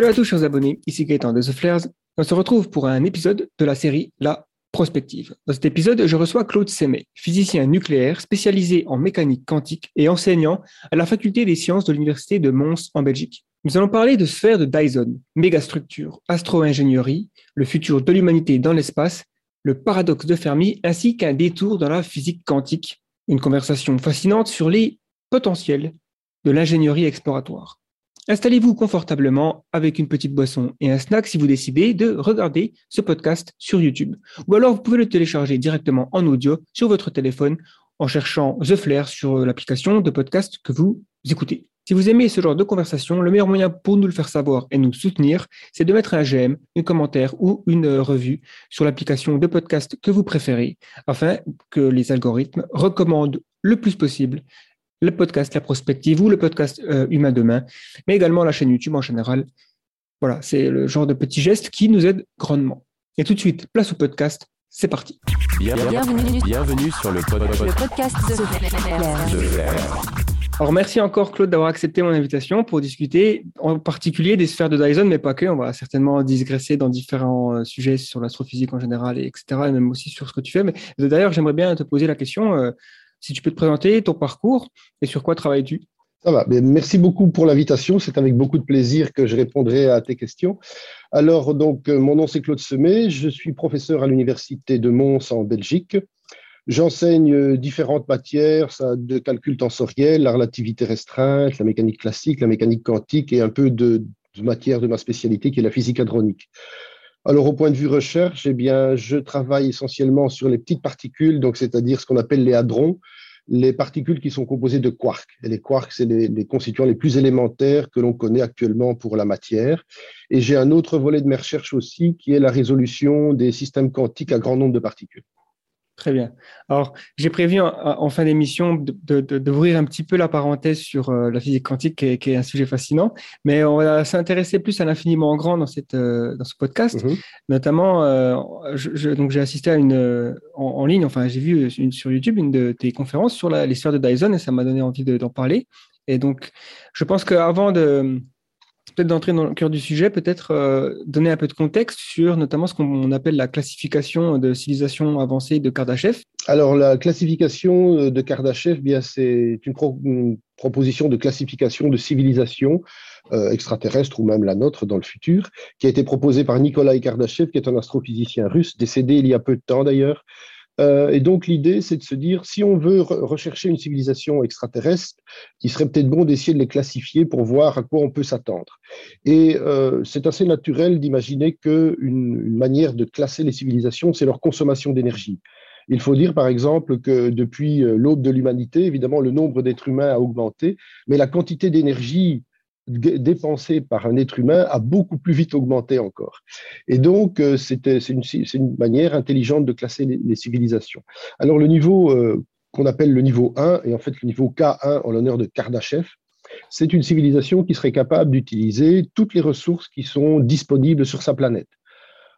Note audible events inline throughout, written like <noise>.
Salut à tous chers abonnés, ici Gaëtan de The Flares. On se retrouve pour un épisode de la série La Prospective. Dans cet épisode, je reçois Claude Semet, physicien nucléaire spécialisé en mécanique quantique et enseignant à la faculté des sciences de l'université de Mons en Belgique. Nous allons parler de sphères de Dyson, mégastructure, astro-ingénierie, le futur de l'humanité dans l'espace, le paradoxe de Fermi ainsi qu'un détour dans la physique quantique. Une conversation fascinante sur les potentiels de l'ingénierie exploratoire. Installez-vous confortablement avec une petite boisson et un snack si vous décidez de regarder ce podcast sur YouTube. Ou alors vous pouvez le télécharger directement en audio sur votre téléphone en cherchant The Flair sur l'application de podcast que vous écoutez. Si vous aimez ce genre de conversation, le meilleur moyen pour nous le faire savoir et nous soutenir, c'est de mettre un j'aime, un commentaire ou une revue sur l'application de podcast que vous préférez, afin que les algorithmes recommandent le plus possible le podcast La Prospective ou le podcast euh, Humain Demain, mais également la chaîne YouTube en général. Voilà, c'est le genre de petits gestes qui nous aident grandement. Et tout de suite, place au podcast. C'est parti. Bienvenue, sur le, podcast de, Alors merci encore Claude d'avoir accepté mon invitation pour discuter en particulier des sphères de Dyson, mais pas que. On va certainement digresser dans différents euh, sujets sur l'astrophysique en général, et etc. Et même aussi sur ce que tu fais. Mais d'ailleurs, j'aimerais bien te poser la question. Euh, si tu peux te présenter ton parcours et sur quoi travailles-tu? Ça va. Merci beaucoup pour l'invitation. C'est avec beaucoup de plaisir que je répondrai à tes questions. Alors, donc, euh, mon nom c'est Claude Semet. Je suis professeur à l'université de Mons en Belgique. J'enseigne euh, différentes matières de calcul tensoriel, la relativité restreinte, la mécanique classique, la mécanique quantique et un peu de, de matière de ma spécialité qui est la physique hadronique. Alors, au point de vue recherche, eh bien, je travaille essentiellement sur les petites particules, donc c'est-à-dire ce qu'on appelle les hadrons, les particules qui sont composées de quarks. Les quarks, c'est les, les, constituants les plus élémentaires que l'on connaît actuellement pour la matière. Et j'ai un autre volet de mes recherches aussi, qui est la résolution des systèmes quantiques à grand nombre de particules. Très bien. Alors, j'ai prévu en, fin d'émission d'ouvrir un petit peu la parenthèse sur euh, la physique quantique, qui est, un sujet fascinant, mais on va s'intéresser plus à l'infiniment grand dans, cette, euh, dans ce podcast. Mm-hmm. Notamment, euh, donc j'ai assisté à une en, ligne, enfin j'ai vu une, sur YouTube une de tes conférences sur la, les sphères de Dyson et ça m'a donné envie d'en parler. Et donc, je pense qu'avant de peut-être d'entrer dans le cœur du sujet, peut-être euh, donner un peu de contexte sur notamment ce qu'on appelle la classification de civilisation avancée de Kardashev. Alors, la classification euh, de Kardashev, eh bien, c'est une, proposition de classification de civilisation euh, extraterrestre ou même la nôtre dans le futur, qui a été proposée par Nikolai Kardashev, qui est un astrophysicien russe, décédé il y a peu de temps d'ailleurs, euh, et donc l'idée, c'est de se dire, si on veut rechercher une civilisation extraterrestre, il serait peut-être bon d'essayer de les classifier pour voir à quoi on peut s'attendre. Et euh, c'est assez naturel d'imaginer qu'une une manière de classer les civilisations, c'est leur consommation d'énergie. Il faut dire, par exemple, que depuis euh, l'aube de l'humanité, évidemment, le nombre d'êtres humains a augmenté, mais la quantité d'énergie dépensé par un être humain a beaucoup plus vite augmenté encore. Et donc, euh, c'est une, manière intelligente de classer les, civilisations. Alors, le niveau euh, qu'on appelle le niveau 1, et en fait le niveau K1 en l'honneur de Kardashev, c'est une civilisation qui serait capable d'utiliser toutes les ressources qui sont disponibles sur sa planète.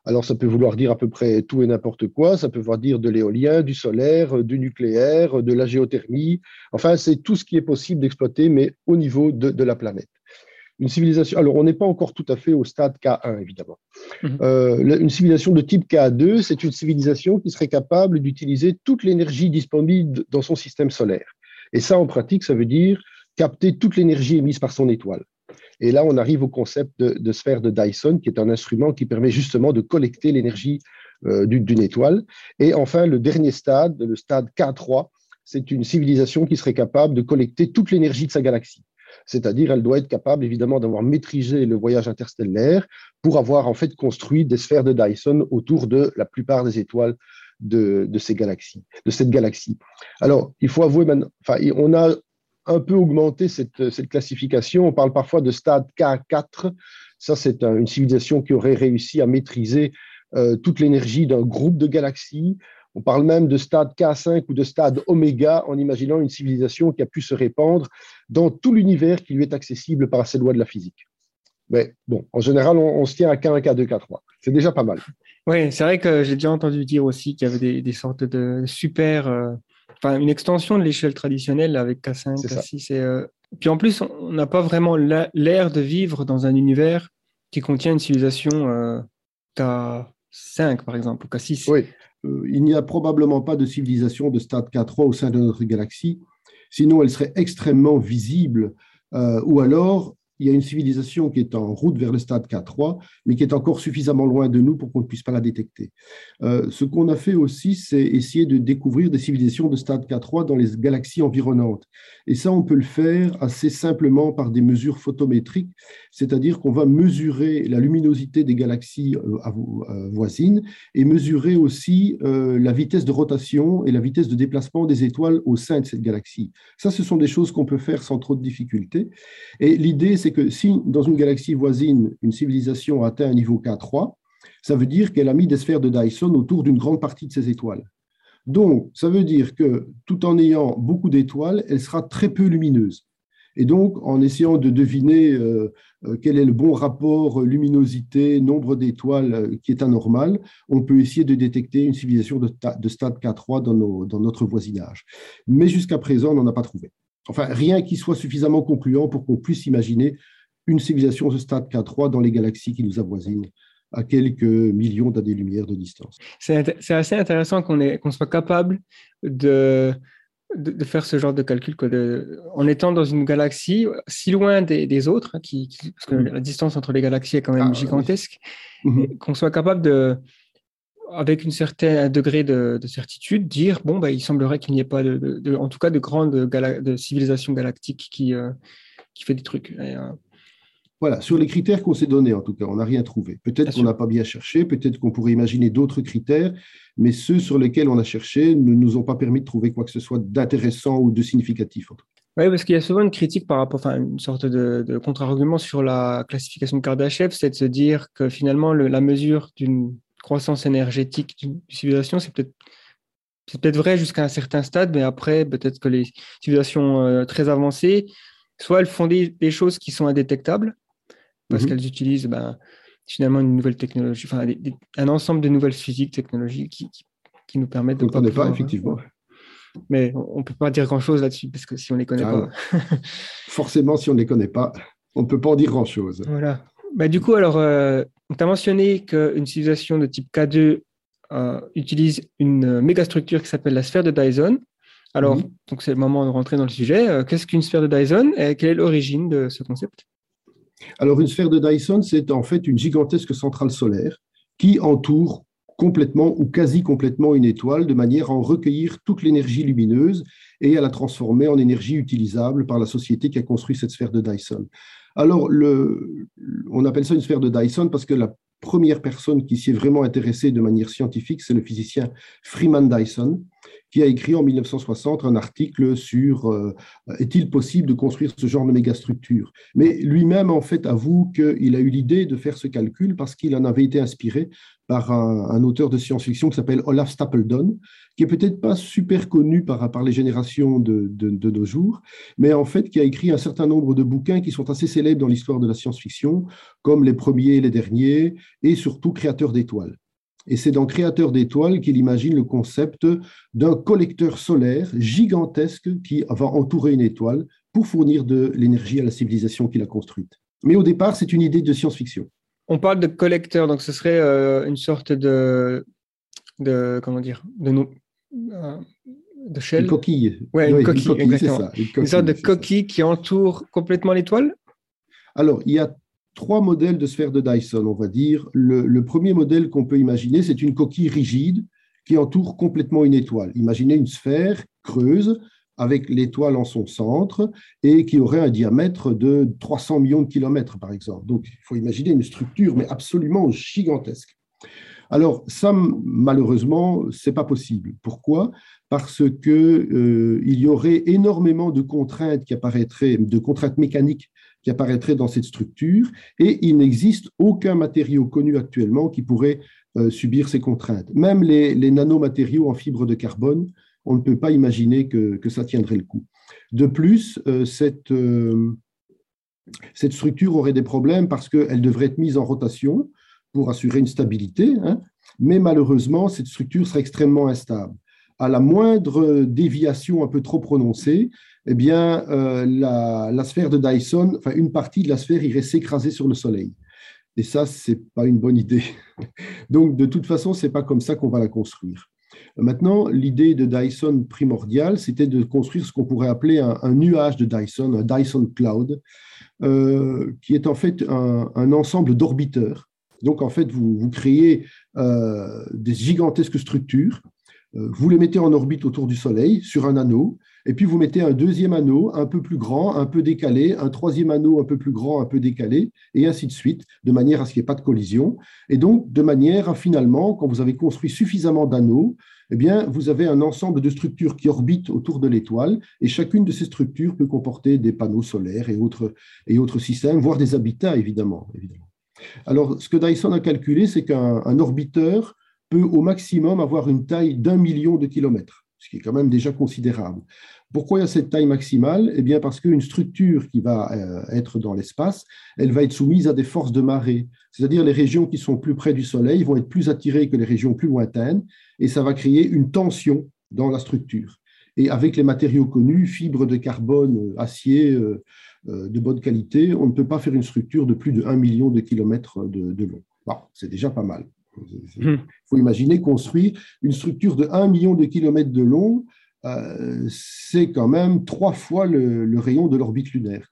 Alors, ça peut vouloir dire à peu près tout et n'importe quoi. Ça peut vouloir dire de l'éolien, du solaire, du nucléaire, de la géothermie. Enfin, c'est tout ce qui est possible d'exploiter, mais au niveau de la planète. Une civilisation, alors on n'est pas encore tout à fait au stade K1, évidemment. Mhm. Euh, une civilisation de type K2, c'est une civilisation qui serait capable d'utiliser toute l'énergie disponible dans son système solaire. Et ça, en pratique, ça veut dire capter toute l'énergie émise par son étoile. Et là, on arrive au concept de, sphère de Dyson, qui est un instrument qui permet justement de collecter l'énergie euh, d'une étoile. Et enfin, le dernier stade, le stade K3, c'est une civilisation qui serait capable de collecter toute l'énergie de sa galaxie. C'est-à-dire, elle doit être capable, évidemment, d'avoir maîtrisé le voyage interstellaire pour avoir, en fait, construit des sphères de Dyson autour de la plupart des étoiles de, ces galaxies, de cette galaxie. Alors, il faut avouer, enfin, on a un peu augmenté cette, classification. On parle parfois de stade K4. Ça, c'est une civilisation qui aurait réussi à maîtriser euh, toute l'énergie d'un groupe de galaxies. On parle même de stade K5 ou de stade oméga en imaginant une civilisation qui a pu se répandre dans tout l'univers qui lui est accessible par ces lois de la physique. Mais bon, en général, on, se tient à K1, K2, K3. C'est déjà pas mal. Oui, c'est vrai que j'ai déjà entendu dire aussi qu'il y avait des, sortes de super. Euh, enfin, une extension de l'échelle traditionnelle avec K5, K6. Et, euh, puis en plus, on n'a pas vraiment l'air de vivre dans un univers qui contient une civilisation euh, K5, par exemple, ou K6. Oui, il n'y a probablement pas de civilisation de stade K3 au sein de notre galaxie, sinon elle serait extrêmement visible, euh, ou alors il y a une civilisation qui est en route vers le stade K3, mais qui est encore suffisamment loin de nous pour qu'on ne puisse pas la détecter. Euh, ce qu'on a fait aussi, c'est essayer de découvrir des civilisations de stade K3 dans les galaxies environnantes. Et ça, on peut le faire assez simplement par des mesures photométriques, c'est-à-dire qu'on va mesurer la luminosité des galaxies euh, euh, voisines et mesurer aussi la vitesse de rotation et la vitesse de déplacement des étoiles au sein de cette galaxie. Ça, ce sont des choses qu'on peut faire sans trop de difficultés. Et l'idée, c'est que si dans une galaxie voisine, une civilisation atteint un niveau K3, ça veut dire qu'elle a mis des sphères de Dyson autour d'une grande partie de ses étoiles. Donc, ça veut dire que tout en ayant beaucoup d'étoiles, elle sera très peu lumineuse. Et donc, en essayant de deviner euh, euh, quel est le bon rapport luminosité, nombre d'étoiles euh, qui est anormal, on peut essayer de détecter une civilisation de, stade K3 dans, dans notre voisinage. Mais jusqu'à présent, on n'en a pas trouvé. Enfin, rien qui soit suffisamment concluant pour qu'on puisse imaginer une civilisation de stade K3 dans les galaxies qui nous avoisinent à quelques millions d'années-lumière de distance. C'est assez intéressant qu'on soit capable de, de, faire ce genre de calcul, en étant dans une galaxie si loin des, autres, hein, qui, parce que la distance entre les galaxies est quand même ah, gigantesque, mm-hmm. qu'on soit capable de, avec un certain degré de, certitude, dire bon, bah, il semblerait qu'il n'y ait pas, de, en tout cas, de grandes de civilisations galactiques qui, euh, qui fait des trucs. Euh, voilà, sur les critères qu'on s'est donnés, en tout cas, on n'a rien trouvé. Peut-être qu'on n'a pas bien cherché, peut-être qu'on pourrait imaginer d'autres critères, mais ceux sur lesquels on a cherché ne nous ont pas permis de trouver quoi que ce soit d'intéressant ou de significatif. Oui, parce qu'il y a souvent une critique par rapport, enfin, une sorte de, contre-argument sur la classification de Kardashev, c'est de se dire que finalement, la mesure d'une croissance énergétique d'une civilisation, c'est peut-être c'est peut-être vrai jusqu'à un certain stade, mais après, peut-être que les civilisations euh, très avancées, soit elles font des, choses qui sont indétectables, parce mhm. qu'elles utilisent ben, finalement une nouvelle technologie, enfin, un ensemble de nouvelles physiques, technologies qui, qui, nous permettent de... On ne connaît pas, effectivement. Mais on ne peut pas dire grand-chose là-dessus, parce que si on ne les connaît ah pas... Forcément, si on ne les connaît pas, on ne peut pas en dire grand-chose. Voilà. Bah, du coup, alors, euh, tu as mentionné qu'une civilisation de type K2 euh, utilise une mégastructure qui s'appelle la sphère de Dyson. Alors, donc c'est le moment de rentrer dans le sujet. Euh, qu'est-ce qu'une sphère de Dyson et quelle est l'origine de ce concept? Alors, une sphère de Dyson, c'est en fait une gigantesque centrale solaire qui entoure complètement ou quasi complètement une étoile de manière à en recueillir toute l'énergie lumineuse et à la transformer en énergie utilisable par la société qui a construit cette sphère de Dyson. Alors, on appelle ça une sphère de Dyson parce que la première personne qui s'y est vraiment intéressée de manière scientifique, c'est le physicien Freeman Dyson, qui a écrit en 1960 un article sur euh, est-il possible de construire ce genre de mégastructure? Mais lui-même, en fait, avoue qu'il a eu l'idée de faire ce calcul parce qu'il en avait été inspiré par un, auteur de science-fiction qui s'appelle Olaf Stapledon, qui est peut-être pas super connu par, par les générations de, de, nos jours, mais en fait qui a écrit un certain nombre de bouquins qui sont assez célèbres dans l'histoire de la science-fiction, comme les premiers et les derniers, et surtout Créateur d'étoiles. Et c'est dans Créateur d'étoiles qu'il imagine le concept d'un collecteur solaire gigantesque qui va entourer une étoile pour fournir de l'énergie à la civilisation qu'il a construite. Mais au départ, c'est une idée de science-fiction. On parle de collecteur, donc ce serait euh, une sorte de, de comment dire, de, euh, de shell. Une coquille. Ouais, une, coquille, exactement. une, sorte de coquille qui entoure complètement l'étoile? Alors, il y a trois modèles de sphère de Dyson, on va dire. Le, premier modèle qu'on peut imaginer, c'est une coquille rigide qui entoure complètement une étoile. Imaginez une sphère creuse avec l'étoile en son centre et qui aurait un diamètre de 300 millions de kilomètres, par exemple. Donc, il faut imaginer une structure, mais absolument gigantesque. Alors, ça, malheureusement, c'est pas possible. Pourquoi? Parce que euh, il y aurait énormément de contraintes qui apparaîtraient, de contraintes mécaniques qui apparaîtraient dans cette structure, et il n'existe aucun matériau connu actuellement qui pourrait euh, subir ces contraintes. Même les, nanomatériaux en fibre de carbone, on ne peut pas imaginer que, ça tiendrait le coup. De plus, euh, cette, euh, cette structure aurait des problèmes parce qu'elle devrait être mise en rotation pour assurer une stabilité, hein, mais malheureusement, cette structure serait extrêmement instable à la moindre déviation un peu trop prononcée, eh bien, euh, la, sphère de Dyson, enfin une partie de la sphère irait s'écraser sur le Soleil. Et ça, c'est pas une bonne idée. <laughs> Donc, de toute façon, c'est pas comme ça qu'on va la construire. Maintenant, l'idée de Dyson primordiale, c'était de construire ce qu'on pourrait appeler un, nuage de Dyson, un Dyson Cloud, euh, qui est en fait un, ensemble d'orbiteurs. Donc, en fait, vous, créez euh, des gigantesques structures, vous les mettez en orbite autour du Soleil sur un anneau, et puis vous mettez un deuxième anneau un peu plus grand, un peu décalé, un troisième anneau un peu plus grand, un peu décalé, et ainsi de suite, de manière à ce qu'il n'y ait pas de collision. Et donc, de manière à finalement, quand vous avez construit suffisamment d'anneaux, eh bien, vous avez un ensemble de structures qui orbitent autour de l'étoile, et chacune de ces structures peut comporter des panneaux solaires et autres, systèmes, voire des habitats, évidemment. Alors, ce que Dyson a calculé, c'est qu'un orbiteur peut au maximum avoir une taille d'un million de kilomètres ce qui est quand même déjà considérable. Pourquoi il y a cette taille maximale? Eh bien, parce qu'une structure qui va euh, être dans l'espace, elle va être soumise à des forces de marée. C'est-à-dire les régions qui sont plus près du Soleil vont être plus attirées que les régions plus lointaines, et ça va créer une tension dans la structure. Et avec les matériaux connus, fibres de carbone, acier euh, euh, de bonne qualité, on ne peut pas faire une structure de plus de 1 million de kilomètres de, long. c'est déjà pas mal. Il faut imaginer construire une structure de 1 million de kilomètres de long, euh, c'est quand même trois fois le, rayon de l'orbite lunaire.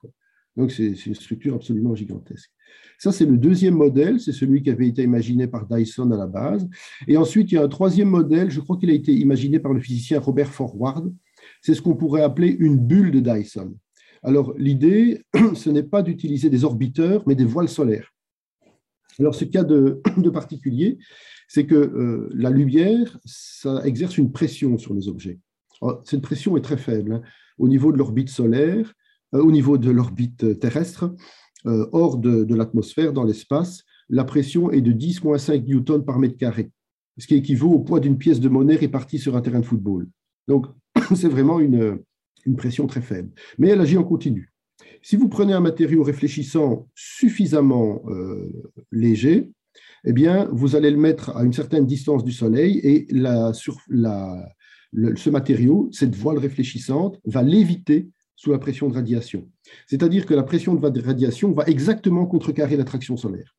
Donc c'est une structure absolument gigantesque. Ça, c'est le deuxième modèle, c'est celui qui avait été imaginé par Dyson à la base. Et ensuite, il y a un troisième modèle, je crois qu'il a été imaginé par le physicien Robert Forward. C'est ce qu'on pourrait appeler une bulle de Dyson. Alors, l'idée, <clears throat> ce n'est pas d'utiliser des orbiteurs, mais des voiles solaires. Alors, ce cas de, de particulier, c'est que euh, la lumière, ça exerce une pression sur les objets. cette pression est très faible. Hein. Au niveau de l'orbite solaire, euh, au niveau de l'orbite terrestre, euh, hors de, l'atmosphère, dans l'espace, la pression est de 10-5 newtons par mètre carré, ce qui équivaut au poids d'une pièce de monnaie répartie sur un terrain de football. Donc, <coughs> c'est vraiment une, une pression très faible. Mais elle agit en continu. Si vous prenez un matériau réfléchissant suffisamment euh, léger, eh bien, vous allez le mettre à une certaine distance du Soleil et ce matériau, cette voile réfléchissante, va léviter sous la pression de radiation. C'est-à-dire que la pression de radiation va exactement contrecarrer l'attraction solaire.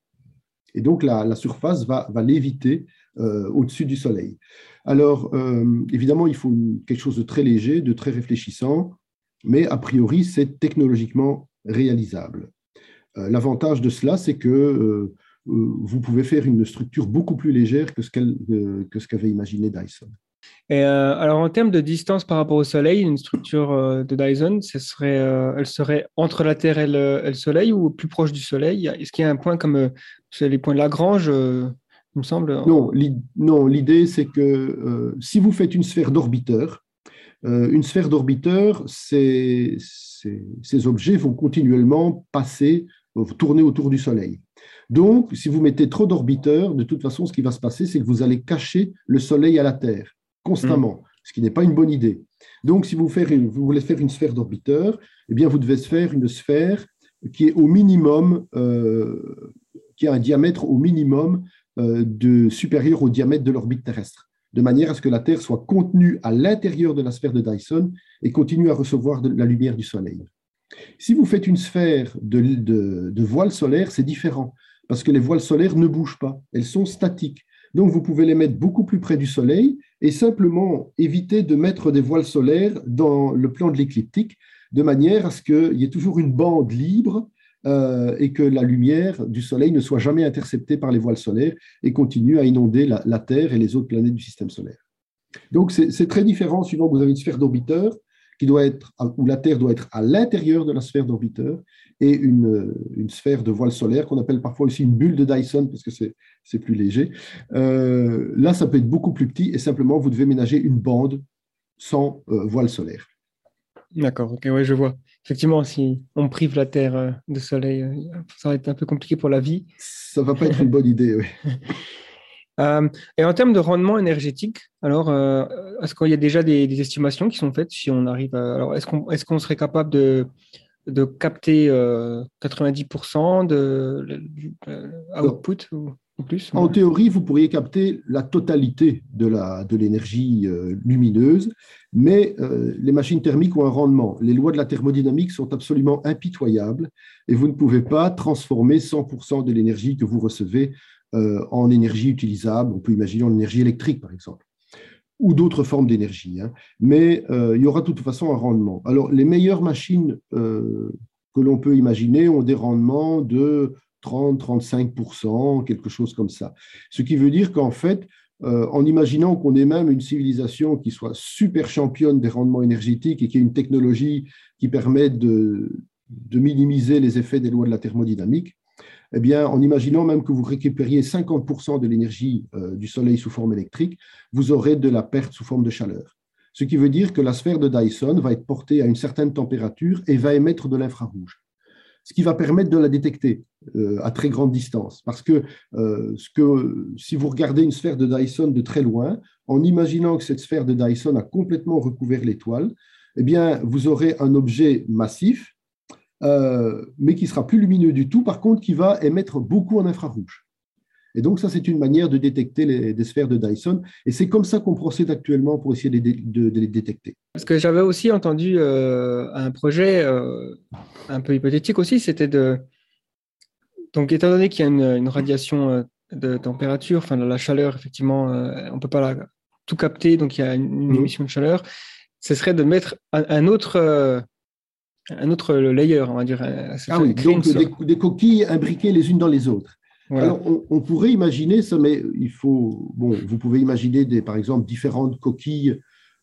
Et donc, la, surface va, va léviter euh, au-dessus du Soleil. Alors, euh, évidemment, il faut quelque chose de très léger, de très réfléchissant mais a priori, c'est technologiquement réalisable. Euh, l'avantage de cela, c'est que euh, euh, vous pouvez faire une structure beaucoup plus légère que ce qu'avait imaginé Dyson. Et alors, en termes de distance par rapport au Soleil, une structure de Dyson, ce serait, elle serait entre la Terre et le, Soleil ou plus proche du Soleil? Est-ce qu'il y a un point comme les points de Lagrange il me semble? Non, l'idée, c'est que si vous faites une sphère d'orbiteur, une sphère d'orbiteur, ces, objets vont continuellement passer, euh, tourner autour du Soleil. Donc, si vous mettez trop d'orbiteurs, de toute façon, ce qui va se passer, c'est que vous allez cacher le Soleil à la Terre constamment, mm. ce qui n'est pas une bonne idée. Donc, si vous, voulez faire une sphère d'orbiteur, eh bien, vous devez faire une sphère qui est au minimum, euh, qui a un diamètre au minimum de, supérieur au diamètre de l'orbite terrestre de manière à ce que la Terre soit contenue à l'intérieur de la sphère de Dyson et continue à recevoir de la lumière du Soleil. Si vous faites une sphère de, de, voile solaire, c'est différent, parce que les voiles solaires ne bougent pas, elles sont statiques. Donc vous pouvez les mettre beaucoup plus près du Soleil et simplement éviter de mettre des voiles solaires dans le plan de l'écliptique, de manière à ce qu'il y ait toujours une bande libre euh, et que la lumière du Soleil ne soit jamais interceptée par les voiles solaires et continue à inonder la, Terre et les autres planètes du système solaire. Donc c'est très différent suivant que vous avez une sphère d'orbiteur où la Terre doit être à l'intérieur de la sphère d'orbiteur et une, une, sphère de voile solaire qu'on appelle parfois aussi une bulle de Dyson parce que c'est plus léger. Euh, là, ça peut être beaucoup plus petit et simplement vous devez ménager une bande sans euh, voile solaire. D'accord, ok, ouais, je vois effectivement, si on prive la Terre euh, de soleil, euh, ça va être un peu compliqué pour la vie. Ça va pas être une bonne idée, oui. <laughs> Euh, et en termes de rendement énergétique, alors, est-ce qu'il y a déjà des, estimations qui sont faites si on arrive à... Alors, est-ce qu'on est serait capable de, de capter 90% de, output plus En théorie, vous pourriez capter la totalité de l'énergie de lumineuse, mais les machines thermiques ont un rendement. Les lois de la thermodynamique sont absolument impitoyables et vous ne pouvez pas transformer 100% de l'énergie que vous recevez en énergie utilisable. On peut imaginer en énergie électrique, par exemple ou d'autres formes d'énergie. Hein. Mais euh, il y aura de toute façon un rendement. Alors, les meilleures machines euh, que l'on peut imaginer ont des rendements de 30-35%, quelque chose comme ça. Ce qui veut dire qu'en fait, euh, en imaginant qu'on ait même une civilisation qui soit super championne des rendements énergétiques et qui ait une technologie qui permette de, minimiser les effets des lois de la thermodynamique, eh bien, en imaginant même que vous récupériez 50% de l'énergie euh, du Soleil sous forme électrique, vous aurez de la perte sous forme de chaleur. Ce qui veut dire que la sphère de Dyson va être portée à une certaine température et va émettre de l'infrarouge. Ce qui va permettre de la détecter euh, à très grande distance. Parce que, euh, que si vous regardez une sphère de Dyson de très loin, en imaginant que cette sphère de Dyson a complètement recouvert l'étoile, eh bien, vous aurez un objet massif euh, mais qui sera plus lumineux du tout, par contre, qui va émettre beaucoup en infrarouge. Et donc, ça, c'est une manière de détecter les, des sphères de Dyson. Et c'est comme ça qu'on procède actuellement pour essayer de, les détecter. Parce que j'avais aussi entendu euh, un projet euh, un peu hypothétique aussi, c'était de. Donc, étant donné qu'il y a une, radiation de température, enfin, la chaleur, effectivement, on ne peut pas tout capter, donc il y a une, mmh. émission de chaleur, ce serait de mettre un autre un autre layer, on va dire. Ah oui, donc des, coquilles imbriquées les unes dans les autres. Alors, on, pourrait imaginer ça, mais il faut. Bon, vous pouvez imaginer, des, par exemple, différentes coquilles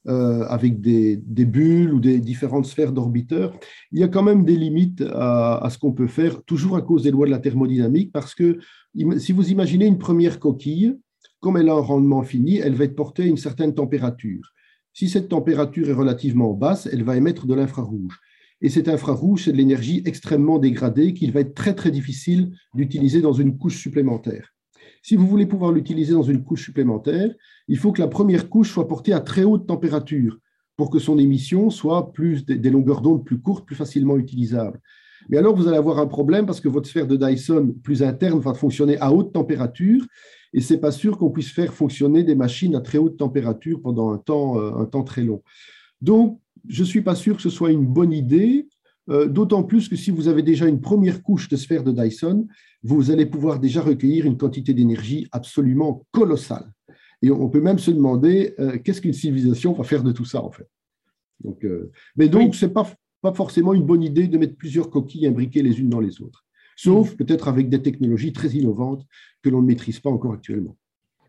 euh, avec des, bulles ou des différentes sphères d'orbiteurs. Il y a quand même des limites à, ce qu'on peut faire, toujours à cause des lois de la thermodynamique, parce que si vous imaginez une première coquille, comme elle a un rendement fini, elle va être portée à une certaine température. Si cette température est relativement basse, elle va émettre de l'infrarouge. Et cet infrarouge, c'est de l'énergie extrêmement dégradée qu'il va être très très difficile d'utiliser dans une couche supplémentaire. Si vous voulez pouvoir l'utiliser dans une couche supplémentaire, il faut que la première couche soit portée à très haute température pour que son émission soit plus des longueurs d'onde plus courtes, plus facilement utilisables. Mais alors, vous allez avoir un problème parce que votre sphère de Dyson plus interne va fonctionner à haute température et c'est pas sûr qu'on puisse faire fonctionner des machines à très haute température pendant un temps, euh, un temps très long. Donc, je ne suis pas sûr que ce soit une bonne idée, euh, d'autant plus que si vous avez déjà une première couche de sphère de Dyson, vous allez pouvoir déjà recueillir une quantité d'énergie absolument colossale. Et on peut même se demander euh, qu'est-ce qu'une civilisation va faire de tout ça, en fait. Donc, euh, mais donc, ce n'est pas, pas forcément une bonne idée de mettre plusieurs coquilles imbriquées les unes dans les autres, sauf peut-être avec des technologies très innovantes que l'on ne maîtrise pas encore actuellement.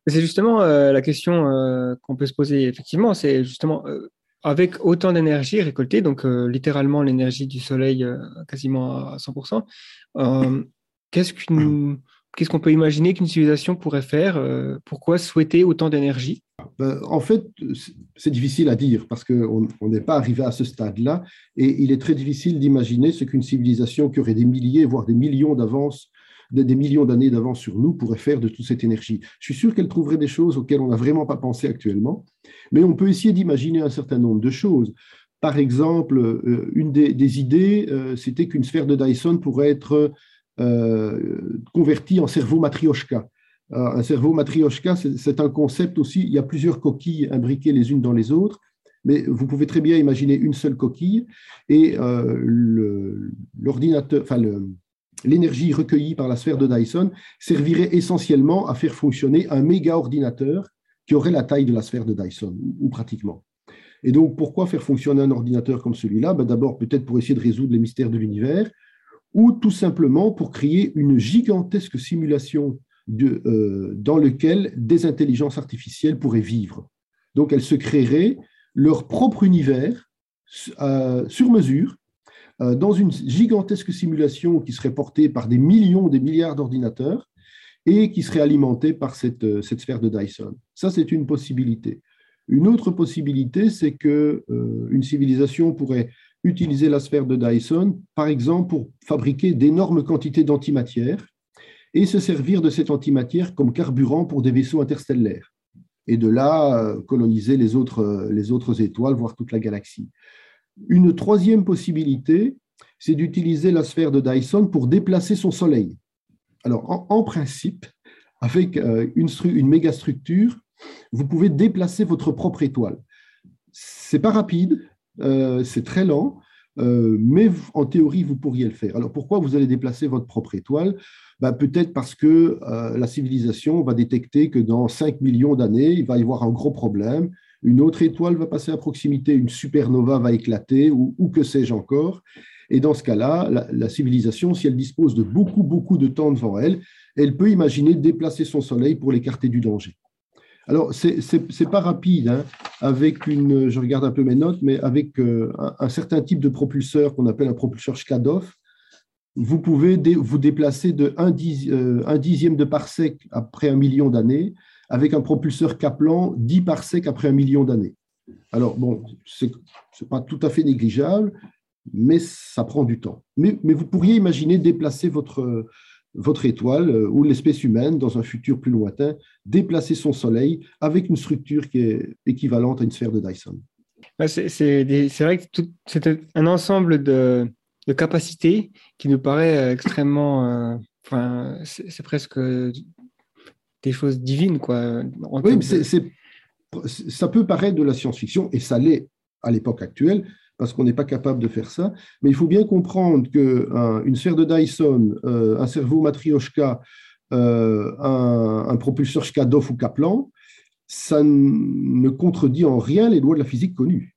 C'est justement la question qu'on peut se poser, effectivement, c'est justement avec autant d'énergie récoltée, donc euh, littéralement l'énergie du soleil euh, quasiment à 100%, euh, qu'est-ce qu'on peut imaginer qu'une civilisation pourrait faire Pourquoi souhaiter autant d'énergie? Ben, En fait, c'est difficile à dire parce qu'on n'est pas arrivé à ce stade-là et il est très difficile d'imaginer ce qu'une civilisation qui aurait des milliers, voire des millions d'avance des millions d'années d'avance sur nous pourrait faire de toute cette énergie. Je suis sûr qu'elle trouverait des choses auxquelles on n'a vraiment pas pensé actuellement, mais on peut essayer d'imaginer un certain nombre de choses. Par exemple, euh, une des, idées, euh, c'était qu'une sphère de Dyson pourrait être euh, convertie en cerveau matrioshka. un cerveau matrioshka, c'est un concept aussi, il y a plusieurs coquilles imbriquées les unes dans les autres, mais vous pouvez très bien imaginer une seule coquille et l'ordinateur, l'énergie recueillie par la sphère de Dyson servirait essentiellement à faire fonctionner un méga ordinateur qui aurait la taille de la sphère de Dyson, ou pratiquement. Et donc, pourquoi faire fonctionner un ordinateur comme celui-là? Ben, D'abord, peut-être pour essayer de résoudre les mystères de l'univers, ou tout simplement pour créer une gigantesque simulation euh, dans laquelle des intelligences artificielles pourraient vivre. Donc, elles se créeraient leur propre univers euh, sur mesure, dans une gigantesque simulation qui serait portée par des millions, des milliards d'ordinateurs et qui serait alimentée par cette, euh, sphère de Dyson. Ça, c'est une possibilité. Une autre possibilité, c'est que euh, une civilisation pourrait utiliser la sphère de Dyson, par exemple, pour fabriquer d'énormes quantités d'antimatière et se servir de cette antimatière comme carburant pour des vaisseaux interstellaires. Et de là, coloniser les autres, les autres étoiles, voire toute la galaxie. Une troisième possibilité, c'est d'utiliser la sphère de Dyson pour déplacer son Soleil. Alors, en, principe, avec une, une méga structure, vous pouvez déplacer votre propre étoile. C'est pas rapide, c'est très lent, mais en théorie, vous pourriez le faire. Alors pourquoi vous allez déplacer votre propre étoile? Bah, Peut-être parce que la civilisation va détecter que dans 5 millions d'années, il va y avoir un gros problème une autre étoile va passer à proximité, une supernova va éclater, ou, que sais-je encore. Et dans ce cas-là, la, civilisation, si elle dispose de beaucoup, beaucoup de temps devant elle, elle peut imaginer déplacer son Soleil pour l'écarter du danger. Alors, ce n'est pas rapide, hein, avec une, je regarde un peu mes notes, mais avec euh, un, certain type de propulseur qu'on appelle un propulseur Shkadov, vous pouvez vous déplacer de un, euh, un dixième de parsec après un million d'années avec un propulseur Kaplan 10 parsecs après un million d'années. Alors, bon, ce n'est pas tout à fait négligeable, mais ça prend du temps. Mais, vous pourriez imaginer déplacer votre, votre étoile euh, ou l'espèce humaine dans un futur plus lointain, déplacer son Soleil avec une structure qui est équivalente à une sphère de Dyson. C'est vrai que c'est un ensemble de, de, capacités qui nous paraît euh, extrêmement... Euh, enfin, c'est presque des choses divines. Quoi, oui, mais ça peut paraître de la science-fiction, et ça l'est à l'époque actuelle, parce qu'on n'est pas capable de faire ça. Mais il faut bien comprendre qu'une sphère de Dyson, euh, un cerveau Matryoshka, euh, un, propulseur Shkadov ou Kaplan, ça ne contredit en rien les lois de la physique connues.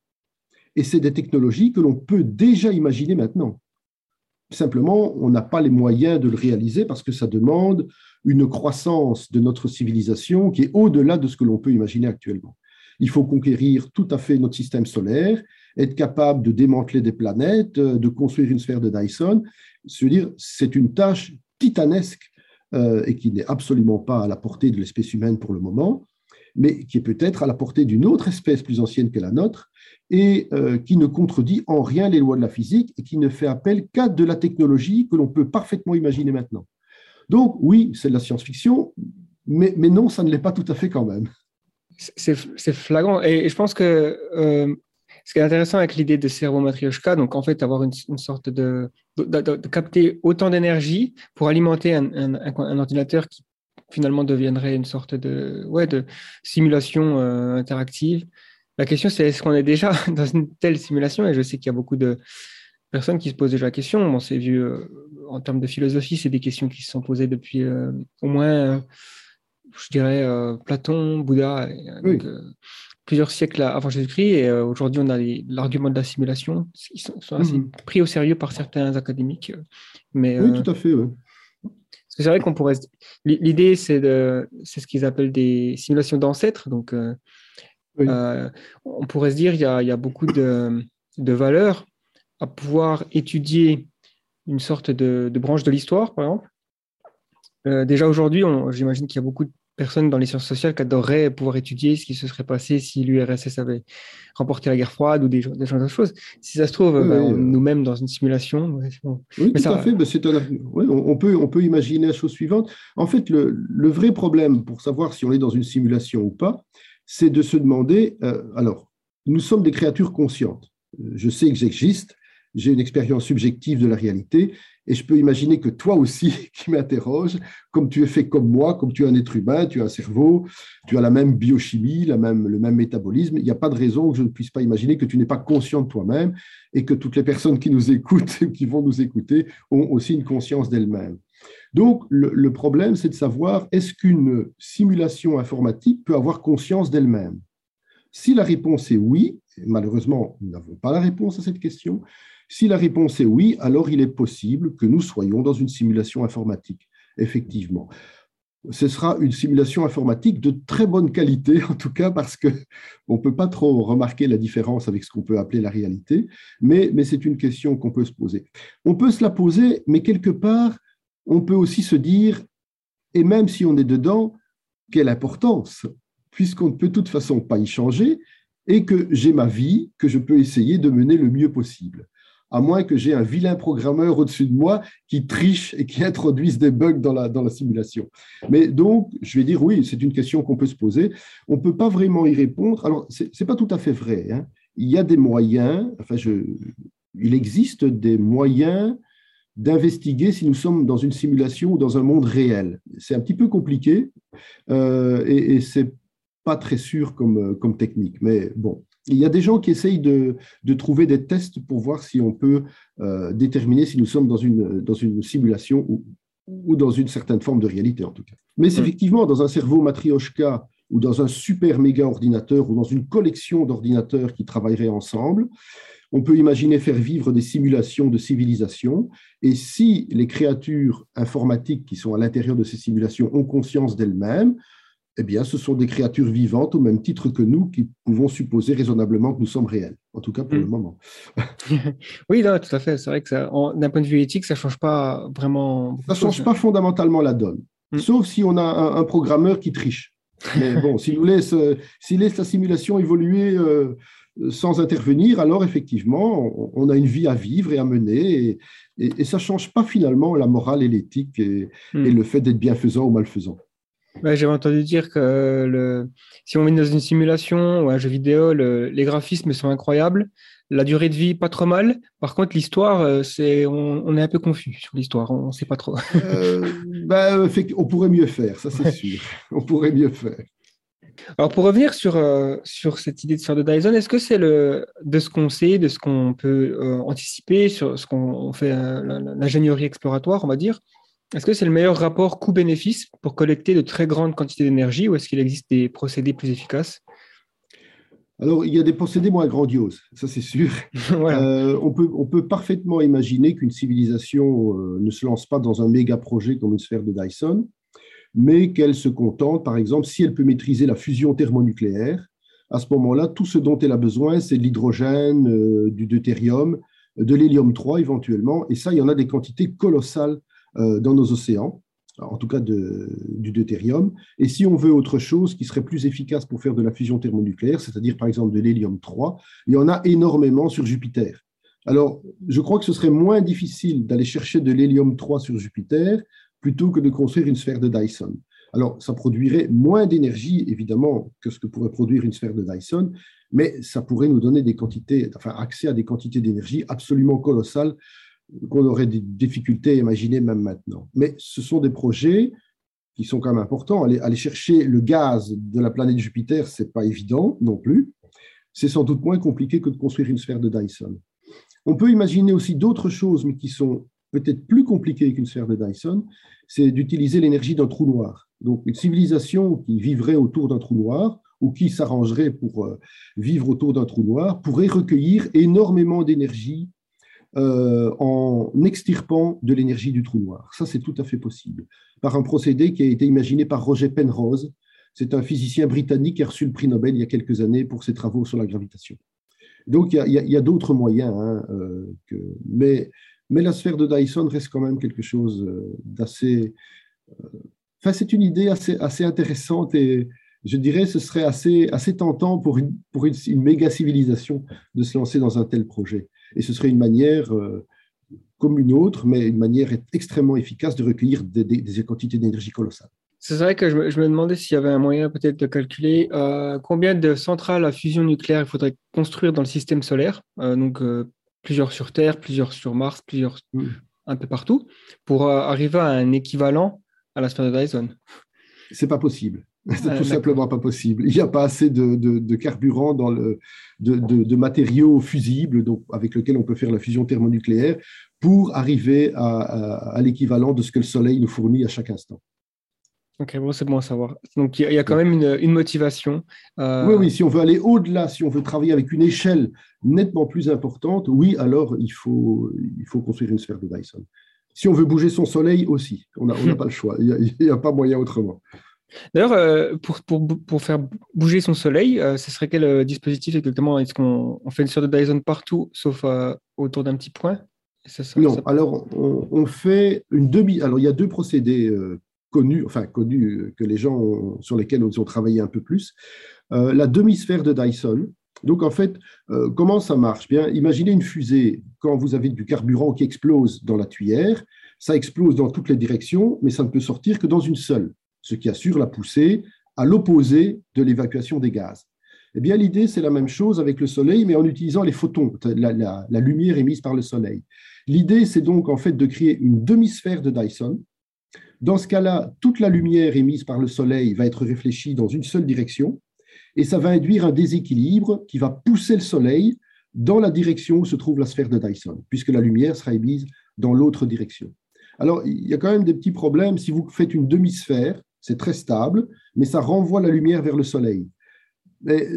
Et c'est des technologies que l'on peut déjà imaginer maintenant. Simplement, on n'a pas les moyens de le réaliser parce que ça demande une croissance de notre civilisation qui est au-delà de ce que l'on peut imaginer actuellement. Il faut conquérir tout à fait notre système solaire, être capable de démanteler des planètes, de construire une sphère de Dyson. Dire, c'est une tâche titanesque euh, et qui n'est absolument pas à la portée de l'espèce humaine pour le moment, mais qui est peut-être à la portée d'une autre espèce plus ancienne que la nôtre et euh, qui ne contredit en rien les lois de la physique et qui ne fait appel qu'à de la technologie que l'on peut parfaitement imaginer maintenant. Donc oui, c'est de la science-fiction, mais, non, ça ne l'est pas tout à fait quand même. C'est flagrant. Et, je pense que euh, ce qui est intéressant avec l'idée de cerveau matryoshka, donc en fait avoir une, sorte de, de, capter autant d'énergie pour alimenter un, un, ordinateur qui finalement deviendrait une sorte de, ouais, de simulation euh, interactive. La question, c'est est-ce qu'on est déjà <laughs> dans une telle simulation? Et je sais qu'il y a beaucoup de, personnes qui se posent déjà la question. Bon, c'est vu euh, en termes de philosophie, c'est des questions qui se sont posées depuis euh, au moins, je dirais, Platon, Bouddha, plusieurs siècles avant Jésus-Christ. Et aujourd'hui, on a l'argument de la simulation. Ils sont, assez mhm. pris au sérieux par certains académiques. Mais, oui, tout à fait. C'est vrai qu'on pourrait. L'idée, c'est de, c'est ce qu'ils appellent des simulations d'ancêtres. Donc, on pourrait se dire, il y a, il y a beaucoup de, de valeurs à pouvoir étudier une sorte de, branche de l'histoire, par exemple. Euh, déjà aujourd'hui, j'imagine qu'il y a beaucoup de personnes dans les sciences sociales qui adoreraient pouvoir étudier ce qui se serait passé si l'URSS avait remporté la guerre froide ou des, des choses. Si ça se trouve, ben, nous-mêmes dans une simulation. Oui, tout à fait. Ben, on, peut, on peut imaginer la chose suivante. En fait, le, vrai problème pour savoir si on est dans une simulation ou pas, c'est de se demander, euh, alors, nous sommes des créatures conscientes. Je sais que j'existe, j'ai une expérience subjective de la réalité et je peux imaginer que toi aussi <laughs> qui m'interroges, comme tu es fait comme moi, comme tu es un être humain, tu as un cerveau, tu as la même biochimie, la même, le même métabolisme, il n'y a pas de raison que je ne puisse pas imaginer que tu n'es pas conscient de toi-même et que toutes les personnes qui nous écoutent, <laughs> qui vont nous écouter, ont aussi une conscience d'elles-mêmes. Donc, le problème, c'est de savoir est-ce qu'une simulation informatique peut avoir conscience d'elle-même? Si la réponse est oui, malheureusement, nous n'avons pas la réponse à cette question, si la réponse est oui, alors il est possible que nous soyons dans une simulation informatique, effectivement. Ce sera une simulation informatique de très bonne qualité, en tout cas parce qu'on <laughs> ne peut pas trop remarquer la différence avec ce qu'on peut appeler la réalité, mais, mais c'est une question qu'on peut se poser. On peut se la poser, mais quelque part, on peut aussi se dire, et même si on est dedans, quelle importance, puisqu'on ne peut de toute façon pas y changer, et que j'ai ma vie que je peux essayer de mener le mieux possible à moins que j'ai un vilain programmeur au-dessus de moi qui triche et qui <laughs> introduise des bugs dans la, simulation. Mais donc, je vais dire oui, c'est une question qu'on peut se poser. On ne peut pas vraiment y répondre. Alors, ce n'est pas tout à fait vrai. Hein. Il y a des moyens, enfin, il existe des moyens d'investiguer si nous sommes dans une simulation ou dans un monde réel. C'est un petit peu compliqué euh, et, et c'est pas très sûr comme, comme technique, mais bon. Il y a des gens qui essayent de, de trouver des tests pour voir si on peut euh, déterminer si nous sommes dans une, dans une simulation ou, ou dans une certaine forme de réalité en tout cas. Mais mm. effectivement, dans un cerveau matrioshka ou dans un super méga ordinateur ou dans une collection d'ordinateurs qui travailleraient ensemble, on peut imaginer faire vivre des simulations de civilisation. Et si les créatures informatiques qui sont à l'intérieur de ces simulations ont conscience d'elles-mêmes, eh bien, ce sont des créatures vivantes au même titre que nous qui pouvons supposer raisonnablement que nous sommes réels, en tout cas pour le mm. moment. <laughs> oui, tout à fait. C'est vrai que d'un point de vue éthique, ça ne change pas vraiment. Ça ne change pas fondamentalement la donne, mm. sauf si on a un, programmeur qui triche. Mais <laughs> bon, s'il laisse, laisse la simulation évoluer euh, sans intervenir, alors effectivement, on, a une vie à vivre et à mener, et, ça ne change pas finalement la morale et l'éthique et, mm. et le fait d'être bienfaisant ou malfaisant. J'avais entendu dire que le, si on est dans une simulation ou un jeu vidéo, les graphismes sont incroyables, la durée de vie pas trop mal. Par contre, l'histoire, euh, c'est on, est un peu confus sur l'histoire, on ne sait pas trop. euh, bah, on pourrait mieux faire, ça c'est sûr. <laughs> On pourrait mieux faire. Alors pour revenir sur, euh, sur cette idée de sphère de Dyson, est-ce que c'est le de ce qu'on sait, de ce qu'on peut euh, anticiper, sur ce qu'on fait l'ingénierie exploratoire, on va dire, est-ce que c'est le meilleur rapport coût-bénéfice pour collecter de très grandes quantités d'énergie ou est-ce qu'il existe des procédés plus efficaces? Alors, il y a des procédés moins grandioses, ça c'est sûr. <laughs> Euh, on, peut, on peut parfaitement imaginer qu'une civilisation euh, ne se lance pas dans un méga projet comme une sphère de Dyson, mais qu'elle se contente, par exemple, si elle peut maîtriser la fusion thermonucléaire, à ce moment-là, tout ce dont elle a besoin, c'est de l'hydrogène, euh, du deutérium, de l'hélium 3 éventuellement, et ça, il y en a des quantités colossales dans nos océans, en tout cas du deutérium. Et si on veut autre chose qui serait plus efficace pour faire de la fusion thermonucléaire, c'est-à-dire par exemple de l'hélium 3, il y en a énormément sur Jupiter. Alors, je crois que ce serait moins difficile d'aller chercher de l'hélium 3 sur Jupiter plutôt que de construire une sphère de Dyson. Alors, ça produirait moins d'énergie, évidemment, que ce que pourrait produire une sphère de Dyson, mais ça pourrait nous donner des quantités, enfin, accès à des quantités d'énergie absolument colossales qu'on aurait des difficultés à imaginer même maintenant. Mais ce sont des projets qui sont quand même importants. Aller, chercher le gaz de la planète Jupiter, ce n'est pas évident non plus. C'est sans doute moins compliqué que de construire une sphère de Dyson. On peut imaginer aussi d'autres choses, mais qui sont peut-être plus compliquées qu'une sphère de Dyson, c'est d'utiliser l'énergie d'un trou noir. Donc une civilisation qui vivrait autour d'un trou noir ou qui s'arrangerait pour euh, vivre autour d'un trou noir pourrait recueillir énormément d'énergie euh, en extirpant de l'énergie du trou noir. Ça, c'est tout à fait possible. Par un procédé qui a été imaginé par Roger Penrose. C'est un physicien britannique qui a reçu le prix Nobel il y a quelques années pour ses travaux sur la gravitation. Donc, il y a, d'autres moyens. Hein, euh, mais, mais la sphère de Dyson reste quand même quelque chose euh, d'assez... Enfin, c'est une idée assez, assez intéressante et, je dirais ce serait assez, assez tentant pour, une, pour une, méga civilisation de se lancer dans un tel projet. Et ce serait une manière, euh, comme une autre, mais une manière extrêmement efficace de recueillir des, quantités d'énergie colossales. C'est vrai que je me, demandais s'il y avait un moyen peut-être de calculer euh, combien de centrales à fusion nucléaire il faudrait construire dans le système solaire, euh, donc plusieurs sur Terre, plusieurs sur Mars, plusieurs un peu partout, pour arriver à un équivalent à la sphère de Dyson. C'est pas possible. C'est tout simplement pas possible. Il n'y a pas assez de, carburant dans le, de, matériaux fusibles donc, avec lesquels on peut faire la fusion thermonucléaire pour arriver à, l'équivalent de ce que le Soleil nous fournit à chaque instant. Ok, bon, c'est bon à savoir. Donc, il y, a quand même une, motivation. Euh, oui, oui, si on veut aller au-delà, si on veut travailler avec une échelle nettement plus importante, oui, alors il faut, il faut construire une sphère de Dyson. Si on veut bouger son Soleil aussi, on n'a <laughs> pas le choix. Il n'y a, a, pas moyen autrement. D'ailleurs, euh, pour, pour, pour, faire bouger son soleil, euh, ce serait quel euh, dispositif exactement? Est-ce qu'on on fait une sorte de Dyson partout, sauf autour d'un petit point? Non, alors on, fait une demi. Alors il y a deux procédés connus, enfin connus que les gens sur lesquels nous ont travaillé un peu plus. la demi-sphère de Dyson. Donc en fait, comment ça marche? Bien, imaginez une fusée quand vous avez du carburant qui explose dans la tuyère. Ça explose dans toutes les directions, mais ça ne peut sortir que dans une seule ce qui assure la poussée à l'opposé de l'évacuation des gaz. Eh bien, l'idée, c'est la même chose avec le Soleil, mais en utilisant les photons, la, lumière émise par le Soleil. L'idée, c'est donc en fait de créer une demi-sphère de Dyson. Dans ce cas-là, toute la lumière émise par le Soleil va être réfléchie dans une seule direction, et ça va induire un déséquilibre qui va pousser le Soleil dans la direction où se trouve la sphère de Dyson, puisque la lumière sera émise dans l'autre direction. Alors, il y a quand même des petits problèmes. Si vous faites une demi-sphère, c'est très stable, mais ça renvoie la lumière vers le Soleil.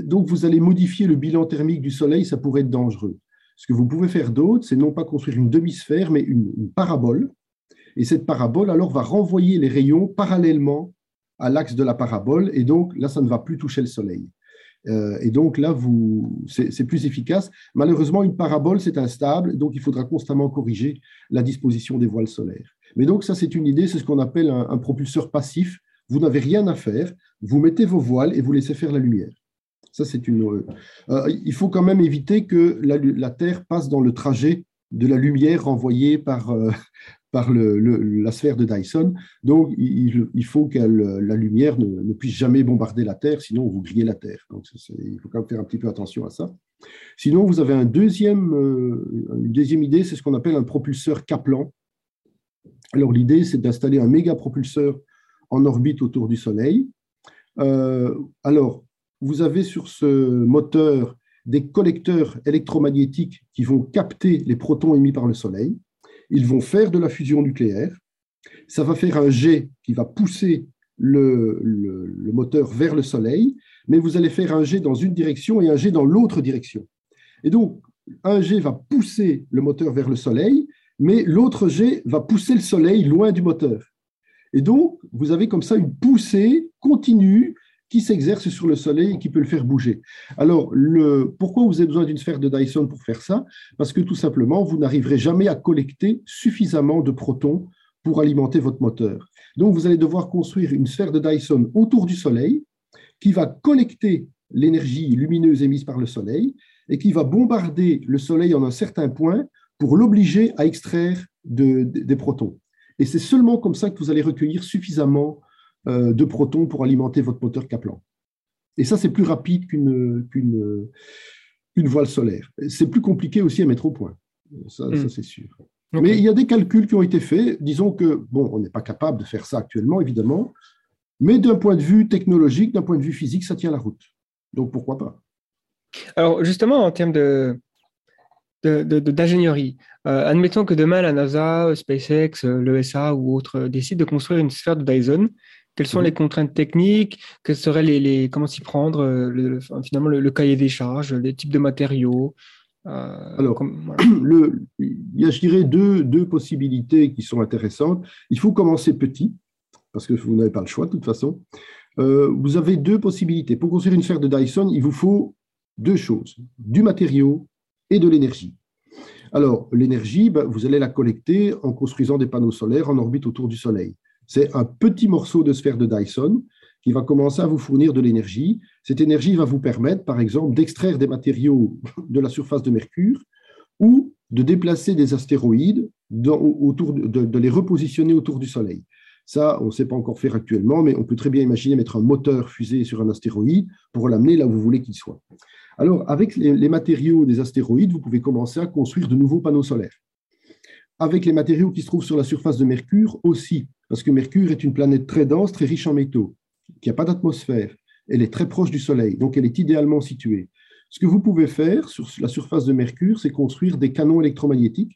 donc, vous allez modifier le bilan thermique du Soleil, ça pourrait être dangereux. Ce que vous pouvez faire d'autre, c'est non pas construire une demi-sphère, mais une, parabole. Et cette parabole, alors, va renvoyer les rayons parallèlement à l'axe de la parabole, et donc là, ça ne va plus toucher le Soleil. Euh, et donc là, c'est plus efficace. Malheureusement, une parabole, c'est instable, donc il faudra constamment corriger la disposition des voiles solaires. Mais donc ça, c'est une idée, c'est ce qu'on appelle un, propulseur passif. Vous n'avez rien à faire, vous mettez vos voiles et vous laissez faire la lumière. Ça, c'est une. Euh, euh, il faut quand même éviter que la, Terre passe dans le trajet de la lumière renvoyée par, <laughs> par la sphère de Dyson. Donc, il, faut que la lumière ne, puisse jamais bombarder la Terre, sinon vous grillez la Terre. Donc, il faut quand même faire un petit peu attention à ça. Sinon, vous avez un deuxième, euh, une deuxième idée, c'est ce qu'on appelle un propulseur Kaplan. Alors, l'idée, c'est d'installer un méga propulseur en orbite autour du Soleil. Euh, alors, vous avez sur ce moteur des collecteurs électromagnétiques qui vont capter les protons émis par le Soleil ils vont faire de la fusion nucléaire. Ça va faire un jet qui va pousser le, moteur vers le Soleil, mais vous allez faire un jet dans une direction et un jet dans l'autre direction. Et donc, un jet va pousser le moteur vers le Soleil, mais l'autre jet va pousser le Soleil loin du moteur. Et donc, vous avez comme ça une poussée continue qui s'exerce sur le Soleil et qui peut le faire bouger. Alors, pourquoi vous avez besoin d'une sphère de Dyson pour faire ça? Parce que tout simplement, vous n'arriverez jamais à collecter suffisamment de protons pour alimenter votre moteur. Donc, vous allez devoir construire une sphère de Dyson autour du Soleil qui va collecter l'énergie lumineuse émise par le Soleil et qui va bombarder le Soleil en un certain point pour l'obliger à extraire des protons. Et c'est seulement comme ça que vous allez recueillir suffisamment euh, de protons pour alimenter votre moteur Kaplan. Et ça, c'est plus rapide qu'une voile solaire. C'est plus compliqué aussi à mettre au point. Ça, hmm. c'est sûr. Mais il y a des calculs qui ont été faits. Disons que, bon, on n'est pas capable de faire ça actuellement, évidemment, mais d'un point de vue technologique, d'un point de vue physique, ça tient la route. Donc pourquoi pas? Alors justement, en termes de, d'ingénierie. Euh, admettons que demain, la NASA, SpaceX, l'ESA ou autres décident de construire une sphère de Dyson quelles sont les mhm. contraintes techniques? Quels seraient les, comment s'y prendre euh, le, Finalement, le, cahier des charges, les types de matériaux euh, Alors, <clears throat> il y a, je dirais, deux, deux, possibilités qui sont intéressantes. Il faut commencer petit, parce que vous n'avez pas le choix de toute façon. Euh, vous avez deux possibilités. Pour construire une sphère de Dyson, il vous faut deux choses, du matériau et de l'énergie. Alors, l'énergie, ben, vous allez la collecter en construisant des panneaux solaires en orbite autour du Soleil. C'est un petit morceau de sphère de Dyson qui va commencer à vous fournir de l'énergie. Cette énergie va vous permettre, par exemple, d'extraire des matériaux <laughs> de la surface de Mercure ou de déplacer des astéroïdes, autour de, les repositionner autour du Soleil. Ça, on ne sait pas encore faire actuellement, mais on peut très bien imaginer mettre un moteur fusée sur un astéroïde pour l'amener là où vous voulez qu'il soit. Alors, avec les matériaux des astéroïdes, vous pouvez commencer à construire de nouveaux panneaux solaires avec les matériaux qui se trouvent sur la surface de Mercure aussi, parce que Mercure est une planète très dense, très riche en métaux, qui n'a pas d'atmosphère. Elle est très proche du Soleil, donc elle est idéalement située. Ce que vous pouvez faire sur la surface de Mercure, c'est construire des canons électromagnétiques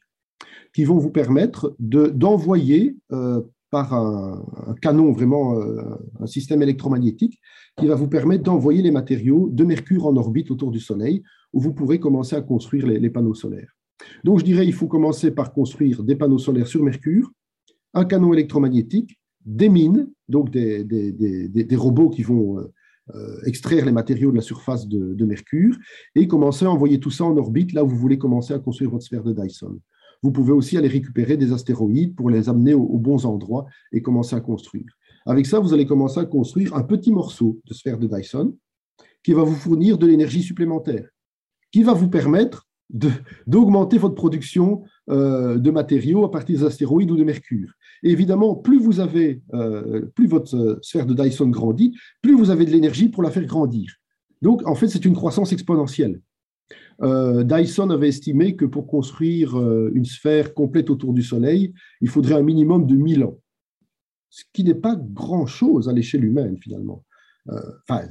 qui vont vous permettre d'envoyer euh, par un, canon, vraiment euh, un système électromagnétique, qui va vous permettre d'envoyer les matériaux de Mercure en orbite autour du Soleil, où vous pourrez commencer à construire les panneaux solaires. Donc, je dirais il faut commencer par construire des panneaux solaires sur Mercure, un canon électromagnétique, des mines, donc des, robots qui vont euh, euh, extraire les matériaux de la surface de, Mercure, et commencer à envoyer tout ça en orbite là où vous voulez commencer à construire votre sphère de Dyson. Vous pouvez aussi aller récupérer des astéroïdes pour les amener aux bons endroits et commencer à construire. Avec ça, vous allez commencer à construire un petit morceau de sphère de Dyson qui va vous fournir de l'énergie supplémentaire, qui va vous permettre d'augmenter votre production euh, de matériaux à partir des astéroïdes ou de Mercure. Et évidemment, plus vous avez, euh, plus votre sphère de Dyson grandit, plus vous avez de l'énergie pour la faire grandir. Donc, en fait, c'est une croissance exponentielle. Euh, Dyson avait estimé que pour construire euh, une sphère complète autour du Soleil, il faudrait un minimum de 1000 ans, ce qui n'est pas grand-chose à l'échelle humaine finalement. Euh, enfin,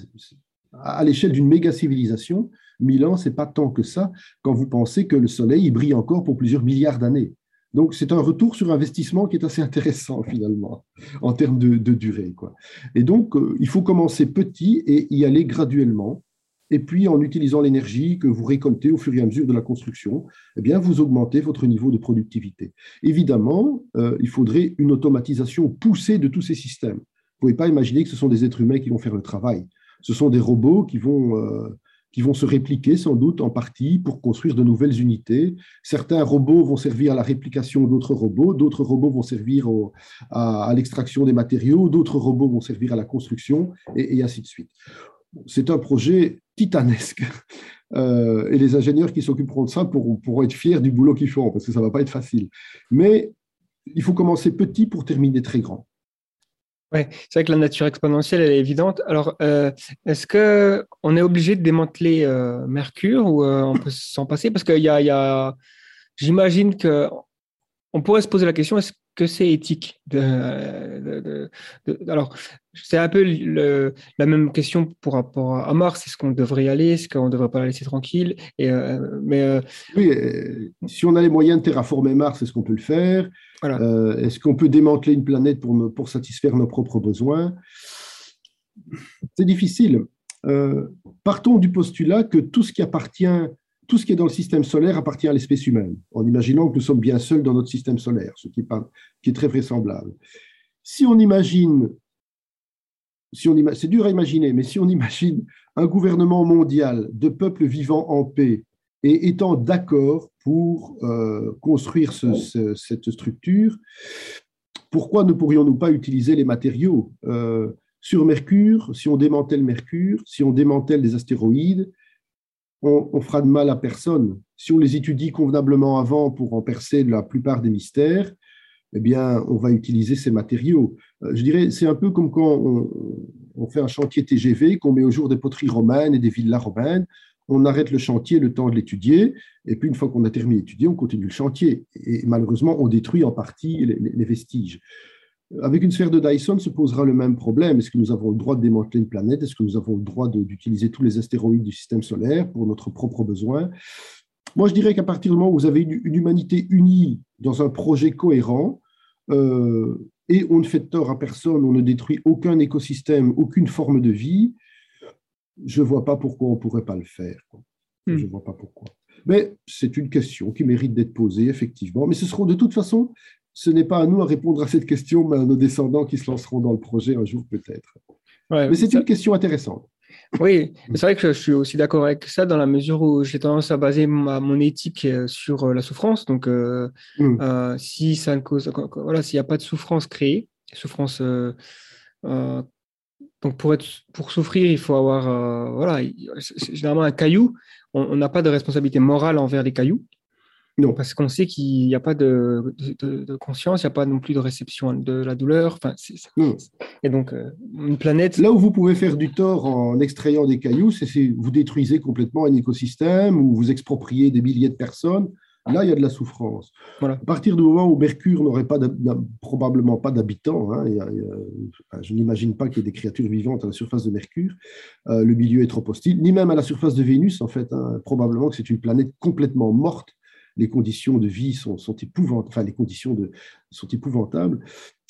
à l'échelle d'une méga civilisation, 1000 ans, c'est pas tant que ça quand vous pensez que le Soleil il brille encore pour plusieurs milliards d'années. Donc, c'est un retour sur investissement qui est assez intéressant finalement en termes de, de durée. Quoi. Et donc, il faut commencer petit et y aller graduellement et puis, en utilisant l'énergie que vous récoltez au fur et à mesure de la construction, eh bien, vous augmentez votre niveau de productivité. Évidemment, euh, il faudrait une automatisation poussée de tous ces systèmes. Vous ne pouvez pas imaginer que ce sont des êtres humains qui vont faire le travail. Ce sont des robots qui vont, euh, qui vont se répliquer sans doute en partie pour construire de nouvelles unités. Certains robots vont servir à la réplication d'autres robots, d'autres robots vont servir à, l'extraction des matériaux, d'autres robots vont servir à la construction, et, et ainsi de suite. C'est un projet titanesque. <laughs> Euh, et les ingénieurs qui s'occuperont de ça pourront, être fiers du boulot qu'ils font, parce que ça ne va pas être facile. Mais il faut commencer petit pour terminer très grand. Oui, c'est vrai que la nature exponentielle, elle est évidente. Alors, euh, est-ce qu'on est obligé de démanteler euh, Mercure ou on peut s'en passer? Parce qu'il y a, j'imagine qu'on pourrait se poser la question, est-ce que c'est éthique de, Alors, c'est un peu la même question pour rapport à Mars. Est-ce qu'on devrait y aller Est-ce qu'on ne devrait pas la laisser tranquille Et, euh, mais, euh, Oui, euh, si on a les moyens de terraformer Mars, est-ce qu'on peut le faire Est-ce qu'on peut démanteler une planète pour, pour satisfaire nos propres besoins? C'est difficile. partons du postulat que tout ce qui appartient tout ce qui est dans le système solaire appartient à l'espèce humaine, en imaginant que nous sommes bien seuls dans notre système solaire, ce qui est, pas, qui est très vraisemblable. Si on imagine, c'est dur à imaginer, mais si on imagine un gouvernement mondial de peuples vivant en paix et étant d'accord pour euh, construire cette structure, pourquoi ne pourrions-nous pas utiliser les matériaux euh, sur Mercure, si on démantèle Mercure, si on démantèle des astéroïdes, on, fera de mal à personne. Si on les étudie convenablement avant pour en percer la plupart des mystères, eh bien, on va utiliser ces matériaux. Euh, je dirais, c'est un peu comme quand on, fait un chantier TGV, qu'on met au jour des poteries romaines et des villas romaines. On arrête le chantier le temps de l'étudier, et puis une fois qu'on a terminé d'étudier, on continue le chantier. Et malheureusement, on détruit en partie les vestiges. Avec une sphère de Dyson se posera le même problème. Est-ce que nous avons le droit de démanteler une planète? Est-ce que nous avons le droit d'utiliser tous les astéroïdes du système solaire pour notre propre besoin? Moi, je dirais qu'à partir du moment où vous avez une, humanité unie dans un projet cohérent, euh, et on ne fait tort à personne, on ne détruit aucun écosystème, aucune forme de vie, je ne vois pas pourquoi on ne pourrait pas le faire. Je ne hmm. vois pas pourquoi. Mais c'est une question qui mérite d'être posée, effectivement. Mais ce seront de toute façon ce n'est pas à nous à répondre à cette question, mais à nos descendants qui se lanceront dans le projet un jour peut-être. mais c'est une question intéressante. Oui, c'est vrai que je suis aussi d'accord avec ça dans la mesure où j'ai tendance à baser mon éthique euh, sur euh, la souffrance. Donc, euh, mm. si ça ne cause, voilà, s'il n'y a pas de souffrance créée, souffrance, donc pour être, pour souffrir, il faut avoir, voilà, généralement un caillou. On n'a pas de responsabilité morale envers les cailloux. Non. Parce qu'on sait qu'il n'y a pas de, conscience, il n'y a pas non plus de réception de la douleur. Enfin, Et donc, euh, une planète. Là où vous pouvez faire du tort en extrayant des cailloux, c'est si vous détruisez complètement un écosystème ou vous expropriez des milliers de personnes. Là, il y a de la souffrance. Voilà. À partir du moment où Mercure n'aurait pas probablement pas d'habitants, hein, je n'imagine pas qu'il y ait des créatures vivantes à la surface de Mercure, euh, le milieu est trop hostile, ni même à la surface de Vénus, en fait. Hein. probablement que c'est une planète complètement morte les conditions de vie sont, épouvantables, enfin les conditions de, sont épouvantables.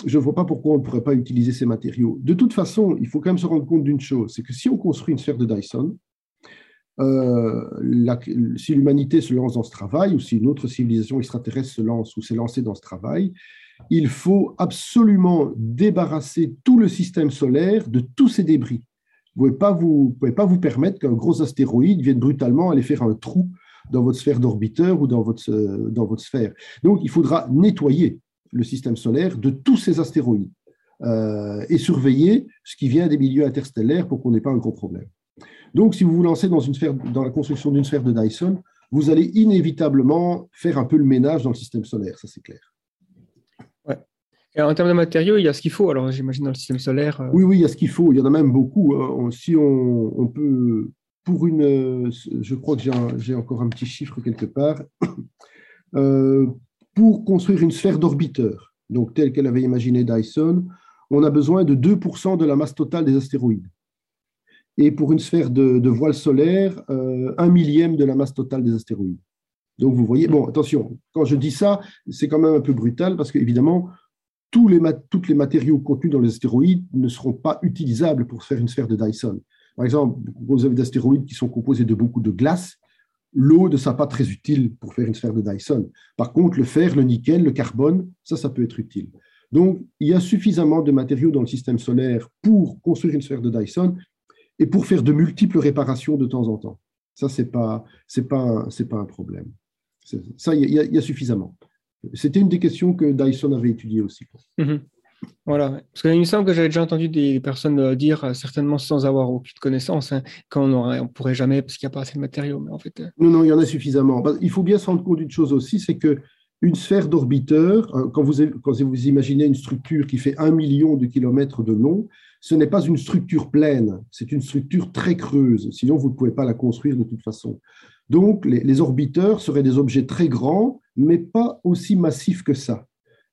Je ne vois pas pourquoi on ne pourrait pas utiliser ces matériaux. De toute façon, il faut quand même se rendre compte d'une chose, c'est que si on construit une sphère de Dyson, euh, si l'humanité se lance dans ce travail, ou si une autre civilisation extraterrestre se lance ou s'est lancée dans ce travail, il faut absolument débarrasser tout le système solaire de tous ces débris. Vous ne pouvez, pouvez, pas vous permettre qu'un gros astéroïde vienne brutalement aller faire un trou dans votre sphère d'orbiteur ou dans votre, euh, dans votre sphère. Donc, il faudra nettoyer le système solaire de tous ces astéroïdes euh, et surveiller ce qui vient des milieux interstellaires pour qu'on n'ait pas un gros problème. Donc, si vous vous lancez dans, une sphère, dans la construction d'une sphère de Dyson, vous allez inévitablement faire un peu le ménage dans le système solaire, ça c'est clair. Ouais. Et en termes de matériaux, il y a ce qu'il faut, alors j'imagine dans le système solaire. Euh, oui, oui, il y a ce qu'il faut, il y en a même beaucoup. Hein. Si on, on peut pour une, je crois que j'ai encore un petit chiffre quelque part, <coughs> euh, pour construire une sphère d'orbiteur, donc telle qu'elle avait imaginé Dyson, on a besoin de 2% de la masse totale des astéroïdes. Et pour une sphère de, voile solaire, euh, un millième de la masse totale des astéroïdes. Donc vous voyez, bon, attention, quand je dis ça, c'est quand même un peu brutal parce qu'évidemment, tous tous les matériaux contenus dans les astéroïdes ne seront pas utilisables pour faire une sphère de Dyson. Par exemple, vous avez des astéroïdes qui sont composés de beaucoup de glace. L'eau ne sera pas très utile pour faire une sphère de Dyson. Par contre, le fer, le nickel, le carbone, ça, ça peut être utile. Donc, il y a suffisamment de matériaux dans le système solaire pour construire une sphère de Dyson et pour faire de multiples réparations de temps en temps. Ça, ce n'est pas, pas, pas un problème. Ça, il y, a suffisamment. C'était une des questions que Dyson avait étudiées aussi. Mhm. Voilà, parce qu'il me semble que j'avais déjà entendu des personnes euh, dire, euh, certainement sans avoir aucune connaissance, hein, qu'on ne pourrait jamais, parce qu'il n'y a pas assez de matériaux. Mais en fait, euh, Non, non, il y en a suffisamment. Il faut bien se rendre compte d'une chose aussi, c'est que une sphère d'orbiteur, quand vous, quand vous imaginez une structure qui fait un million de kilomètres de long, ce n'est pas une structure pleine, c'est une structure très creuse. Sinon, vous ne pouvez pas la construire de toute façon. Donc, les, orbiteurs seraient des objets très grands, mais pas aussi massifs que ça.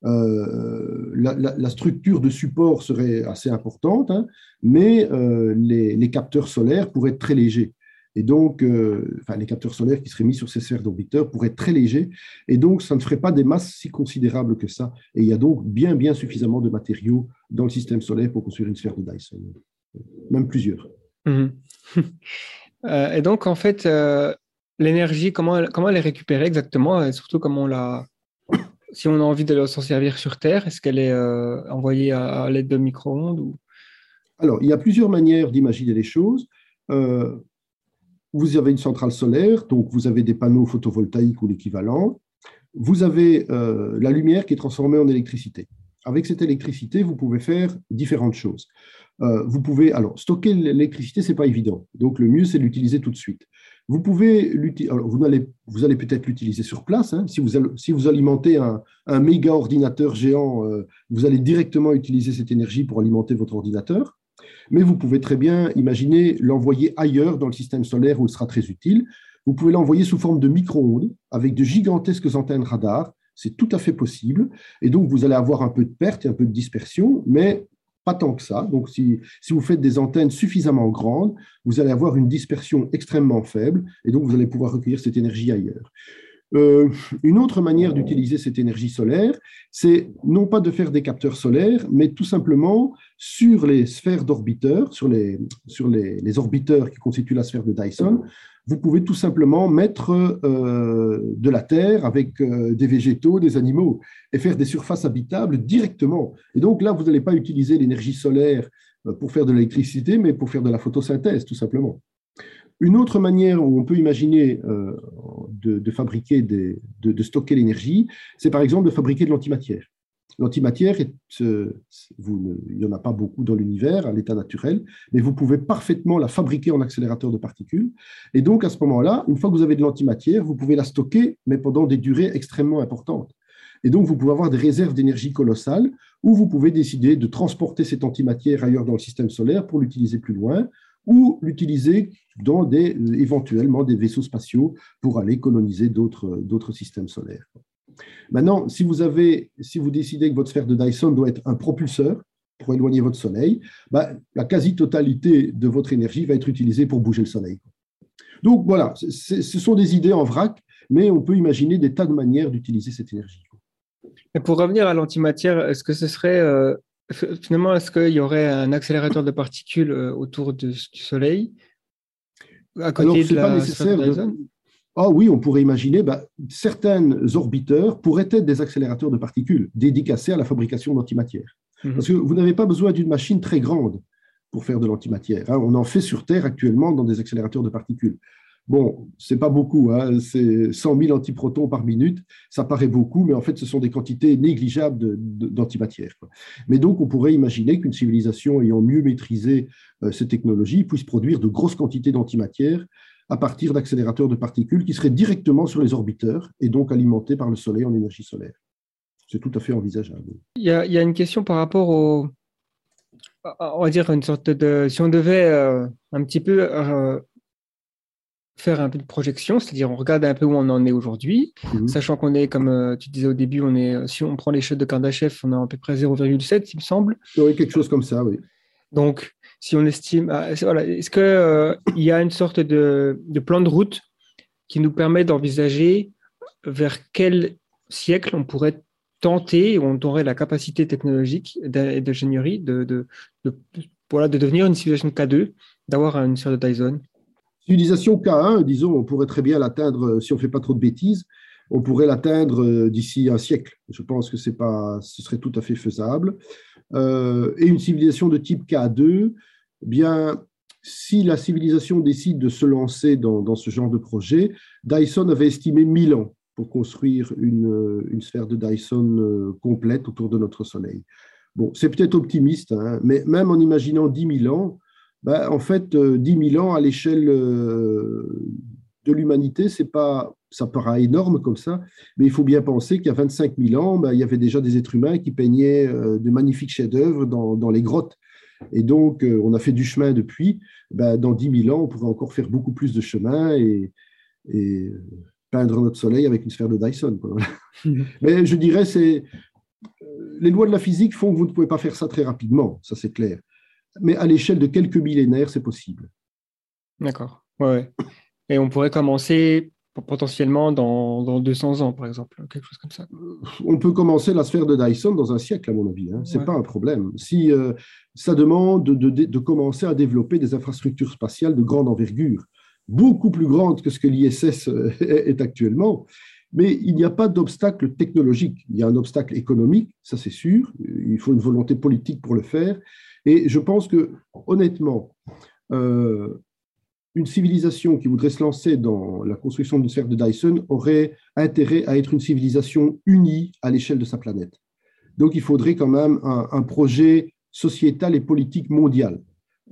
Euh, la, structure de support serait assez importante, hein, mais euh, les, capteurs solaires pourraient être très légers. Et donc, euh, enfin, les capteurs solaires qui seraient mis sur ces sphères d'orbiteurs pourraient être très légers, et donc ça ne ferait pas des masses si considérables que ça. Et il y a donc bien, bien suffisamment de matériaux dans le système solaire pour construire une sphère de Dyson, même plusieurs. Mhm. <laughs> et donc, en fait, l'énergie, comment comment elle est récupérée exactement et surtout comment on la. Si on a envie de s'en servir sur Terre, est-ce qu'elle est, euh, envoyée à, l'aide de micro-ondes ou... Alors, il y a plusieurs manières d'imaginer les choses. Euh, vous avez une centrale solaire, donc vous avez des panneaux photovoltaïques ou l'équivalent. Vous avez euh, la lumière qui est transformée en électricité. Avec cette électricité, vous pouvez faire différentes choses. vous pouvez, alors, stocker l'électricité, ce n'est pas évident. Donc, le mieux, c'est de l'utiliser tout de suite. Vous pouvez l'utiliser, vous allez, peut-être l'utiliser sur place. Hein. si, vous, alimentez un, méga ordinateur géant, euh, vous allez directement utiliser cette énergie pour alimenter votre ordinateur. Mais vous pouvez très bien imaginer l'envoyer ailleurs dans le système solaire où il sera très utile. Vous pouvez l'envoyer sous forme de micro-ondes avec de gigantesques antennes radar. C'est tout à fait possible. Et donc, vous allez avoir un peu de perte et un peu de dispersion, mais pas tant que ça. Donc, si, vous faites des antennes suffisamment grandes, vous allez avoir une dispersion extrêmement faible et donc vous allez pouvoir recueillir cette énergie ailleurs. Euh, une autre manière d'utiliser cette énergie solaire, c'est non pas de faire des capteurs solaires, mais tout simplement sur les sphères d'orbiteurs, sur, les, sur les, orbiteurs qui constituent la sphère de Dyson, vous pouvez tout simplement mettre euh, de la terre avec euh, des végétaux, des animaux, et faire des surfaces habitables directement. Et donc là, vous n'allez pas utiliser l'énergie solaire euh, pour faire de l'électricité, mais pour faire de la photosynthèse, tout simplement. Une autre manière où on peut imaginer de, fabriquer, de, stocker l'énergie, c'est par exemple de fabriquer de l'antimatière. L'antimatière, il n'y en a pas beaucoup dans l'univers, à l'état naturel, mais vous pouvez parfaitement la fabriquer en accélérateur de particules. Et donc, à ce moment-là, une fois que vous avez de l'antimatière, vous pouvez la stocker, mais pendant des durées extrêmement importantes. Et donc, vous pouvez avoir des réserves d'énergie colossales, ou vous pouvez décider de transporter cette antimatière ailleurs dans le système solaire pour l'utiliser plus loin, ou l'utiliser dans des, éventuellement des vaisseaux spatiaux pour aller coloniser d'autres systèmes solaires. Maintenant, si vous, avez, si vous décidez que votre sphère de Dyson doit être un propulseur pour éloigner votre Soleil, bah, la quasi-totalité de votre énergie va être utilisée pour bouger le Soleil. Donc voilà, ce sont des idées en vrac, mais on peut imaginer des tas de manières d'utiliser cette énergie. Et pour revenir à l'antimatière, est-ce que ce serait euh, finalement, est-ce qu'il y aurait un accélérateur de particules euh, autour du Soleil? À côté de la pas nécessaire de Dyson? Ah oui, on pourrait imaginer, bah, certains orbiteurs pourraient être des accélérateurs de particules dédicacés à la fabrication d'antimatière. Mhm. Parce que vous n'avez pas besoin d'une machine très grande pour faire de l'antimatière. Hein. On en fait sur Terre actuellement dans des accélérateurs de particules. Bon, c'est pas beaucoup, hein. c'est 100 000 antiprotons par minute, ça paraît beaucoup, mais en fait, ce sont des quantités négligeables d'antimatière. mais donc, on pourrait imaginer qu'une civilisation ayant mieux maîtrisé euh, ces technologies puisse produire de grosses quantités d'antimatière à partir d'accélérateurs de particules qui seraient directement sur les orbiteurs et donc alimentés par le Soleil en énergie solaire. C'est tout à fait envisageable. Il y, a, une question par rapport au, on va dire une sorte de, si on devait euh, un petit peu euh, faire un peu de projection, c'est-à-dire on regarde un peu où on en est aujourd'hui, Mhm. sachant qu'on est, comme euh, tu disais au début, on est, si on prend les chutes de Kardashev, on est à peu près 0,7, il me semble. Oui, quelque chose comme ça, oui. Donc, si on estime, ah, voilà, est-ce qu'il y a une sorte de, plan de route qui nous permet d'envisager vers quel siècle on pourrait tenter, on aurait la capacité technologique et d'ingénierie de, voilà, de devenir une civilisation K2, d'avoir une sphère de Dyson? Civilisation K1, disons, on pourrait très bien l'atteindre, euh, si on ne fait pas trop de bêtises, on pourrait l'atteindre euh, d'ici un siècle. Je pense que pas, ce serait tout à fait faisable. Euh, et une civilisation de type K2, eh bien, si la civilisation décide de se lancer dans, ce genre de projet, Dyson avait estimé 1000 ans pour construire une, euh, sphère de Dyson euh, complète autour de notre Soleil. Bon, c'est peut-être optimiste, hein, mais même en imaginant 10 000 ans, ben, en fait, euh, 10 000 ans à l'échelle euh, de l'humanité, c'est pas, ça paraît énorme comme ça, mais il faut bien penser qu'il y a 25 000 ans, ben, il y avait déjà des êtres humains qui peignaient euh, de magnifiques chefs-d'œuvre dans, dans les grottes. Et donc, euh, on a fait du chemin depuis. Ben, dans 10 000 ans, on pourrait encore faire beaucoup plus de chemin et, euh, peindre notre soleil avec une sphère de Dyson. <laughs> Mais je dirais, c'est les lois de la physique font que vous ne pouvez pas faire ça très rapidement, ça c'est clair. Mais à l'échelle de quelques millénaires, c'est possible. D'accord. Ouais. Et on pourrait commencer potentiellement dans, dans 200 ans, par exemple, quelque chose comme ça. On peut commencer la sphère de Dyson dans un siècle, à mon avis. Hein. C'est Ouais. pas un problème. Si euh, ça demande de, de- de commencer à développer des infrastructures spatiales de grande envergure, beaucoup plus grandes que ce que l'ISS euh, <laughs> est actuellement. Mais il n'y a pas d'obstacle technologique. Il y a un obstacle économique, ça c'est sûr. Il faut une volonté politique pour le faire. Et je pense que, honnêtement, euh, une civilisation qui voudrait se lancer dans la construction d'une sphère de Dyson aurait intérêt à être une civilisation unie à l'échelle de sa planète. Donc il faudrait quand même un, projet sociétal et politique mondial,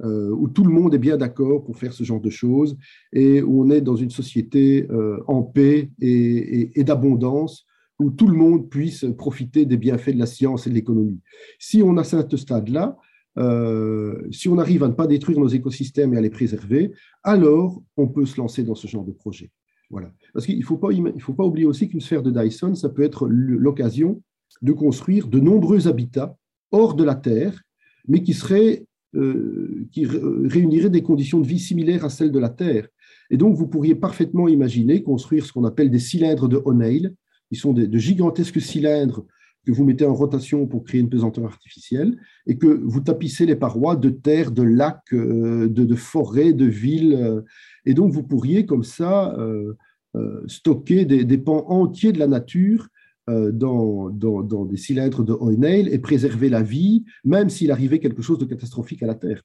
euh, où tout le monde est bien d'accord pour faire ce genre de choses et où on est dans une société euh, en paix et d'abondance, où tout le monde puisse profiter des bienfaits de la science et de l'économie. Si on a ce stade-là, euh, si on arrive à ne pas détruire nos écosystèmes et à les préserver, alors on peut se lancer dans ce genre de projet. Voilà. Parce qu'il ne faut, pas oublier aussi qu'une sphère de Dyson, ça peut être l'occasion de construire de nombreux habitats hors de la Terre, mais qui, seraient, euh, qui ré- réuniraient des conditions de vie similaires à celles de la Terre. Et donc, vous pourriez parfaitement imaginer construire ce qu'on appelle des cylindres de O'Neill, qui sont de gigantesques cylindres que vous mettez en rotation pour créer une pesanteur artificielle, et que vous tapissez les parois de terre, de lacs, euh, de, de forêts, de villes. et donc, vous pourriez comme ça euh, euh, stocker des, des pans entiers de la nature euh, dans, dans, dans des cylindres de O'Neill et préserver la vie, même s'il arrivait quelque chose de catastrophique à la Terre.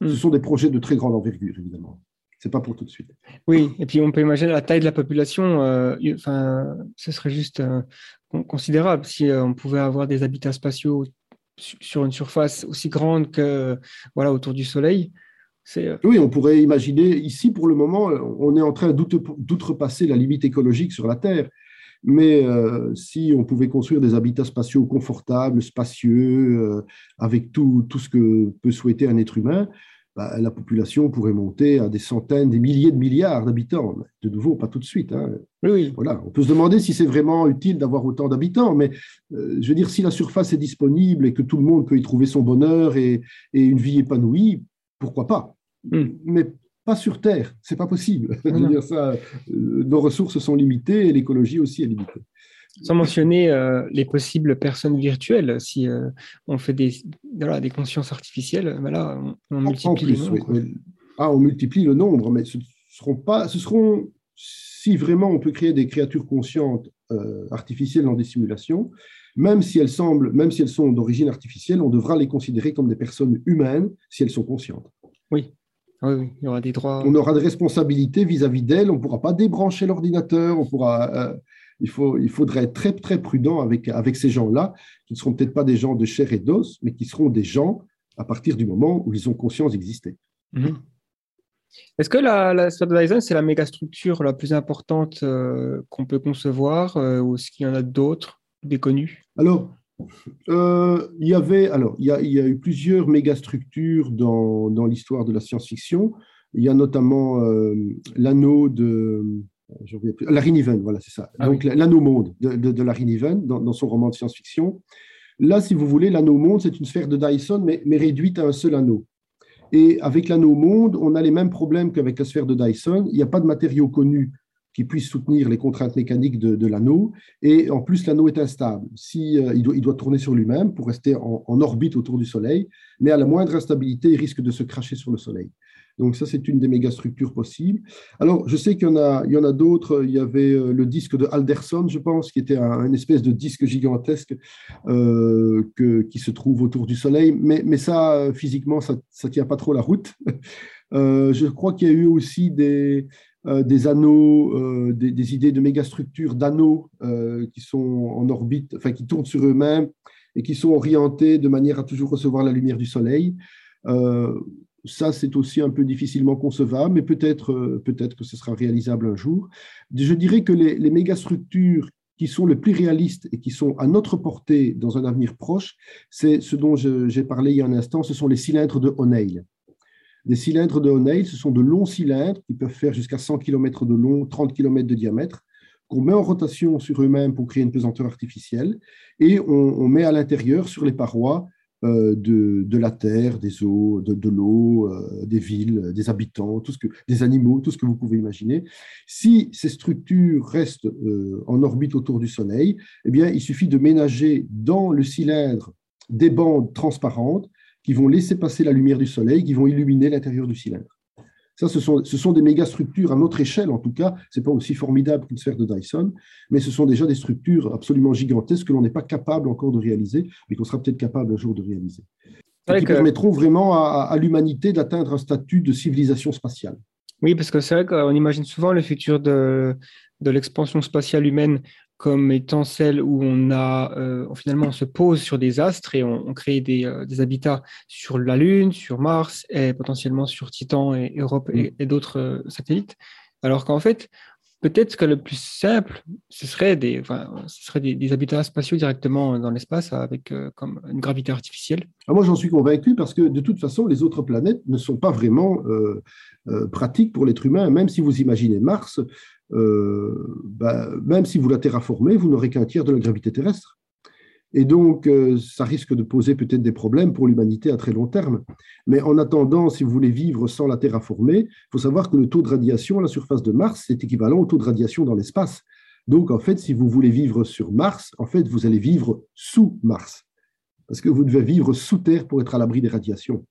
Ce sont des projets de très grande envergure, évidemment. C'est pas pour tout de suite. Oui, et puis on peut imaginer la taille de la population, euh, enfin, ce serait juste euh, con- considérable si euh, on pouvait avoir des habitats spatiaux su- sur une surface aussi grande que voilà autour du Soleil. Oui, on pourrait imaginer, ici pour le moment, on est en train d'outre- d'outrepasser la limite écologique sur la Terre. Mais euh, si on pouvait construire des habitats spatiaux confortables, spacieux, euh, avec tout, tout ce que peut souhaiter un être humain, bah, la population pourrait monter à des centaines, des milliers de milliards d'habitants. De nouveau, pas tout de suite. hein. oui, oui, Voilà, on peut se demander si c'est vraiment utile d'avoir autant d'habitants, mais euh, je veux dire, si la surface est disponible et que tout le monde peut y trouver son bonheur et, et une vie épanouie, pourquoi pas? Mm. Mais pas sur Terre, c'est pas possible. Je veux Non. dire ça, euh, nos ressources sont limitées et l'écologie aussi est limitée. Sans mentionner euh, les possibles personnes virtuelles. Si euh, on fait des voilà des consciences artificielles, ben là on, multiplie oui, quoi. mais- ah, on multiplie le nombre, mais ce seront pas, ce seront, si vraiment on peut créer des créatures conscientes euh, artificielles dans des simulations, même si elles semblent, même si elles sont d'origine artificielle, on devra les considérer comme des personnes humaines si elles sont conscientes. Oui. Oui, oui, il y aura des droits. On aura des responsabilités vis-à-vis d'elles. On ne pourra pas débrancher l'ordinateur. On pourra. euh, il, faut, il faudrait être très très prudent avec avec ces gens-là, qui ne seront peut-être pas des gens de chair et d'os, mais qui seront des gens à partir du moment où ils ont conscience d'exister. Mhm. Est-ce que la, la Dyson, c'est la mégastructure la plus importante euh, qu'on peut concevoir euh, ou est-ce qu'il y en a d'autres, des connues? Alors, euh, il y avait, alors, il y a, il y a eu plusieurs mégastructures dans, dans l'histoire de la science-fiction. Il y a notamment l'anneau de Larry Niven, voilà, c'est ça. Ah Donc, l'anneau monde de, de, Larry Niven dans, son roman de science-fiction. Là, si vous voulez, l'anneau monde, c'est une sphère de Dyson, mais, mais, réduite à un seul anneau. Et avec l'anneau monde, on a les mêmes problèmes qu'avec la sphère de Dyson. Il n'y a pas de matériaux connus qui puissent soutenir les contraintes mécaniques de, l'anneau. Et en plus, l'anneau est instable. Si, euh, il, doit, il, doit, tourner sur lui-même pour rester en, en, orbite autour du Soleil, mais à la moindre instabilité, il risque de se cracher sur le Soleil. Donc ça, c'est une des mégastructures possibles. Alors, je sais qu'il y en a, a d'autres. Il y avait euh, le disque de Alderson, je pense, qui était un, une espèce de disque gigantesque euh, qui se trouve autour du Soleil. Mais, mais ça, physiquement, ça ne tient pas trop la route. <laughs> Euh, je crois qu'il y a eu aussi des, des anneaux, des, des, idées de mégastructures d'anneaux qui sont en orbite, enfin qui tournent sur eux-mêmes et qui sont orientés de manière à toujours recevoir la lumière du Soleil. Ça, c'est aussi un peu difficilement concevable, mais peut-être euh, peut-être que ce sera réalisable un jour. Je dirais que les, les mégastructures qui sont les plus réalistes et qui sont à notre portée dans un avenir proche, c'est ce dont j'ai parlé il y a un instant, ce sont les cylindres de O'Neill. Des cylindres de O'Neill, ce sont de longs cylindres qui peuvent faire jusqu'à 100 km de long, 30 km de diamètre, qu'on met en rotation sur eux-mêmes pour créer une pesanteur artificielle, et on, met à l'intérieur, sur les parois, de, de, la terre, des eaux, de, l'eau, euh, des villes, des habitants, tout ce que, des animaux, tout ce que vous pouvez imaginer. Si ces structures restent euh, en orbite autour du Soleil, eh bien, il suffit de ménager dans le cylindre des bandes transparentes qui vont laisser passer la lumière du Soleil, qui vont illuminer l'intérieur du cylindre. Ça, ce sont, ce sont des mégastructures à notre échelle, en tout cas. Ce n'est pas aussi formidable qu'une sphère de Dyson, mais ce sont déjà des structures absolument gigantesques que l'on n'est pas capable encore de réaliser, mais qu'on sera peut-être capable un jour de réaliser. Et qui permettront vraiment à, l'humanité d'atteindre un statut de civilisation spatiale. Oui, parce que c'est vrai qu'on imagine souvent le futur de, de l'expansion spatiale humaine comme étant celle où on a euh, finalement on se pose sur des astres et on, crée des, euh, des, habitats sur la Lune, sur Mars et potentiellement sur Titan et Europe et, mm. d'autres euh, satellites. Alors qu'en fait, peut-être que le plus simple, ce serait des, ce serait des, habitats spatiaux directement dans l'espace avec comme une gravité artificielle. Ah, moi, j'en suis convaincu parce que de toute façon, les autres planètes ne sont pas vraiment pratiques pour l'être humain. Même si vous imaginez Mars, bah, même si vous la terraformez, vous n'aurez qu'un tiers de la gravité terrestre. Et donc, euh, ça risque de poser peut-être des problèmes pour l'humanité à très long terme. Mais en attendant, si vous voulez vivre sans la terraformer, il faut savoir que le taux de radiation à la surface de Mars est équivalent au taux de radiation dans l'espace. Donc, en fait, si vous voulez vivre sur Mars, en fait, vous allez vivre sous Mars. Parce que vous devez vivre sous Terre pour être à l'abri des radiations.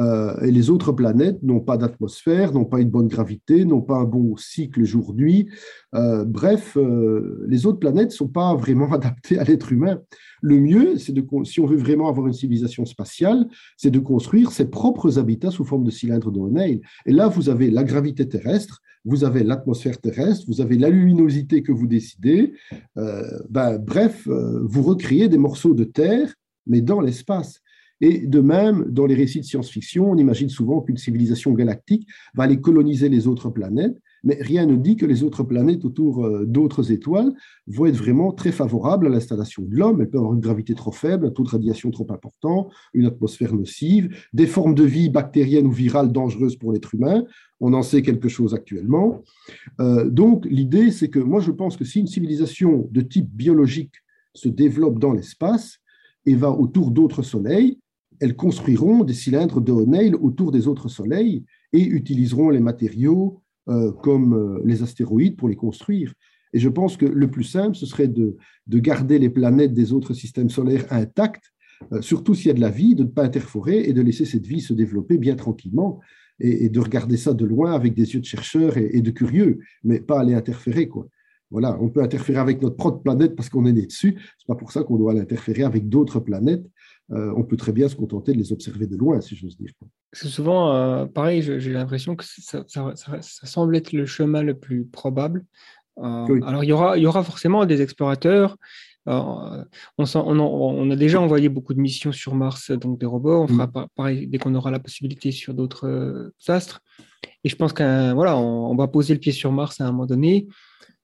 Euh, et les autres planètes n'ont pas d'atmosphère, n'ont pas une bonne gravité, n'ont pas un bon cycle jour-nuit. Euh, bref, euh, les autres planètes ne sont pas vraiment <laughs> adaptées à l'être humain. Le mieux, c'est de, si on veut vraiment avoir une civilisation spatiale, c'est de construire ses propres habitats sous forme de cylindres d'O'Neill. Et là, vous avez la gravité terrestre, vous avez l'atmosphère terrestre, vous avez la luminosité que vous décidez. ben, bref, vous recréez des morceaux de terre, mais dans l'espace. Et de même, dans les récits de science-fiction, on imagine souvent qu'une civilisation galactique va aller coloniser les autres planètes, mais rien ne dit que les autres planètes autour euh, d'autres étoiles vont être vraiment très favorables à l'installation de l'homme. Elles peuvent avoir une gravité trop faible, un taux de radiation trop important, une atmosphère nocive, des formes de vie bactériennes ou virales dangereuses pour l'être humain. On en sait quelque chose actuellement. Euh, donc l'idée, c'est que moi je pense que si une civilisation de type biologique se développe dans l'espace et va autour d'autres soleils, elles construiront des cylindres de O'Neill autour des autres soleils et utiliseront les matériaux euh, comme euh, les astéroïdes pour les construire. Et je pense que le plus simple, ce serait de, garder les planètes des autres systèmes solaires intactes, euh, surtout s'il y a de la vie, de ne pas interforer et de laisser cette vie se développer bien tranquillement et, de regarder ça de loin avec des yeux de chercheurs et, et de curieux, mais pas aller interférer. Quoi. Voilà, on peut interférer avec notre propre planète parce qu'on est né dessus. C'est pas pour ça qu'on doit l'interférer avec d'autres planètes. Euh, on peut très bien se contenter de les observer de loin, si j'ose dire. C'est souvent, euh, pareil, j'ai l'impression que ça, semble être le chemin le plus probable. Euh, alors, il y, aura, il y aura forcément des explorateurs. On, on, a déjà envoyé beaucoup de missions sur Mars, donc des robots. On fera mm. pareil dès qu'on aura la possibilité sur d'autres astres. Et je pense qu'on voilà, on, va poser le pied sur Mars à un moment donné.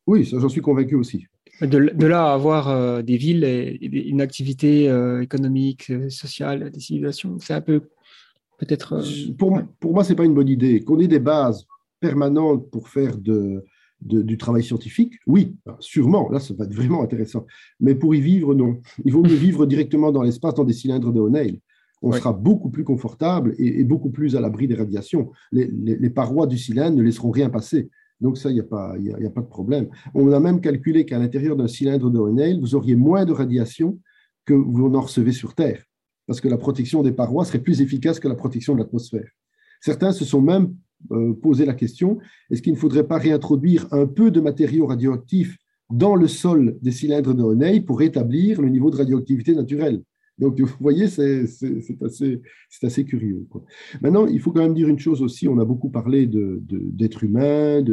Oui, j'en suis convaincu aussi. De, là à avoir euh, des villes et, une activité euh, économique, euh, sociale, des civilisations, c'est un peu peut-être. Euh, pour, pour moi, ce n'est pas une bonne idée. Qu'on ait des bases permanentes pour faire de, du travail scientifique, oui, sûrement, là, ça va être vraiment intéressant. Mais pour y vivre, non. Il vaut mieux <laughs> vivre directement dans l'espace, dans des cylindres de O'Neill. On sera beaucoup plus confortable et, beaucoup plus à l'abri des radiations. Les, les, parois du cylindre ne laisseront rien passer. Donc ça, il n'y a, pas, de problème. On a même calculé qu'à l'intérieur d'un cylindre de O'Neill, vous auriez moins de radiation que vous en recevez sur Terre, parce que la protection des parois serait plus efficace que la protection de l'atmosphère. Certains se sont même euh, poser la question, est-ce qu'il ne faudrait pas réintroduire un peu de matériaux radioactifs dans le sol des cylindres de Honey pour rétablir le niveau de radioactivité naturelle? Donc, vous voyez, c'est assez, assez, curieux. Maintenant, il faut quand même dire une chose aussi, on a beaucoup parlé d'êtres humains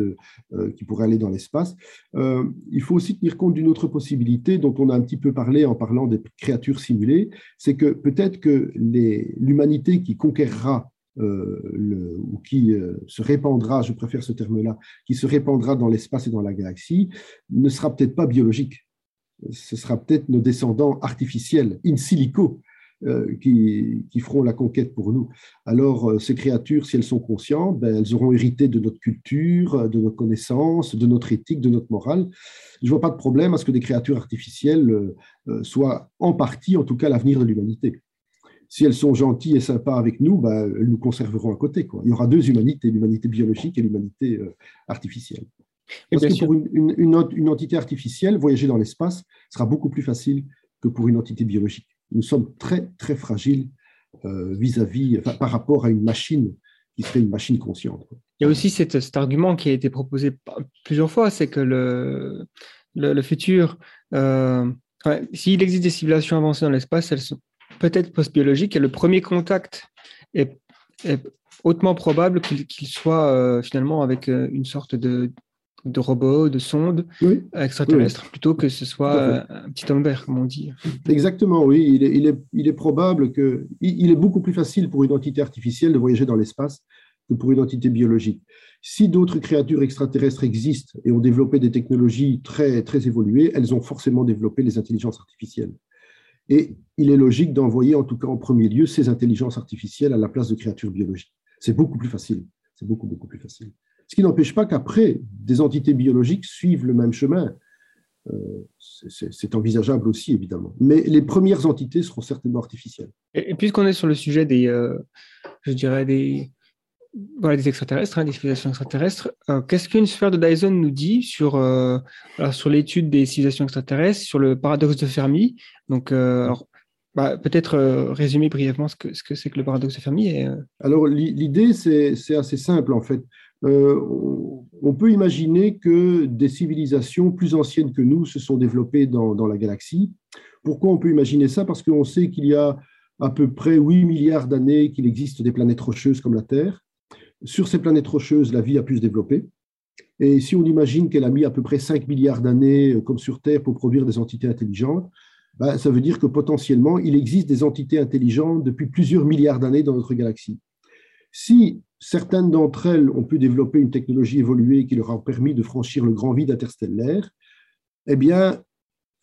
euh, qui pourraient aller dans l'espace. Euh, il faut aussi tenir compte d'une autre possibilité dont on a un petit peu parlé en parlant des créatures simulées, c'est que peut-être que l'humanité qui conquérera euh, ou qui se répandra, je préfère ce terme-là, qui se répandra dans l'espace et dans la galaxie, ne sera peut-être pas biologique. Ce sera peut-être nos descendants artificiels, in silico, euh, qui, feront la conquête pour nous. Alors, ces créatures, si elles sont conscientes, ben, elles auront hérité de notre culture, de nos connaissances, de notre éthique, de notre morale. Je ne vois pas de problème à ce que des créatures artificielles soient en partie, en tout cas, l'avenir de l'humanité si elles sont gentilles et sympas avec nous, bah, elles nous conserveront à côté. Il y aura deux humanités, l'humanité biologique et l'humanité euh, artificielle. Parce que pour une, une, entité artificielle, voyager dans l'espace sera beaucoup plus facile que pour une entité biologique. Nous sommes très, très fragiles euh, vis-à-vis, par rapport à une machine qui serait une machine consciente. Il y a aussi cet, argument qui a été proposé plusieurs fois, c'est que le, le, futur, euh, s'il existe des civilisations avancées dans l'espace, elles sont peut-être post-biologique, et le premier contact est, hautement probable qu'il soit euh, finalement avec une sorte de, de robot, de sonde extraterrestre, plutôt que ce soit un petit homme vert, comme on dit. Exactement, oui. Il est, il est, il est probable que. Il, est beaucoup plus facile pour une entité artificielle de voyager dans l'espace que pour une entité biologique. Si d'autres créatures extraterrestres existent et ont développé des technologies très, très évoluées, elles ont forcément développé les intelligences artificielles. Et il est logique d'envoyer, en tout cas en premier lieu, ces intelligences artificielles à la place de créatures biologiques. C'est beaucoup plus facile. C'est beaucoup, beaucoup plus facile. Ce qui n'empêche pas qu'après, des entités biologiques suivent le même chemin. Euh, c'est envisageable aussi, évidemment. Mais les premières entités seront certainement artificielles. Et, puisqu'on est sur le sujet des, euh, je dirais, des, voilà, des extraterrestres, hein, des civilisations extraterrestres. Euh, qu'est-ce qu'une sphère de Dyson nous dit sur, sur l'étude des civilisations extraterrestres, sur le paradoxe de Fermi? Donc, bah, peut-être résumer brièvement ce que c'est ce que, le paradoxe de Fermi. Et, Alors, l'idée, c'est assez simple, en fait. On peut imaginer que des civilisations plus anciennes que nous se sont développées dans, dans la galaxie. Pourquoi on peut imaginer ça? Parce qu'on sait qu'il y a à peu près 8 milliards d'années qu'il existe des planètes rocheuses comme la Terre. Sur ces planètes rocheuses, la vie a pu se développer. Et si on imagine qu'elle a mis à peu près 5 milliards d'années, euh, comme sur Terre, pour produire des entités intelligentes, ben, ça veut dire que potentiellement, il existe des entités intelligentes depuis plusieurs milliards d'années dans notre galaxie. Si certaines d'entre elles ont pu développer une technologie évoluée qui leur a permis de franchir le grand vide interstellaire, eh bien,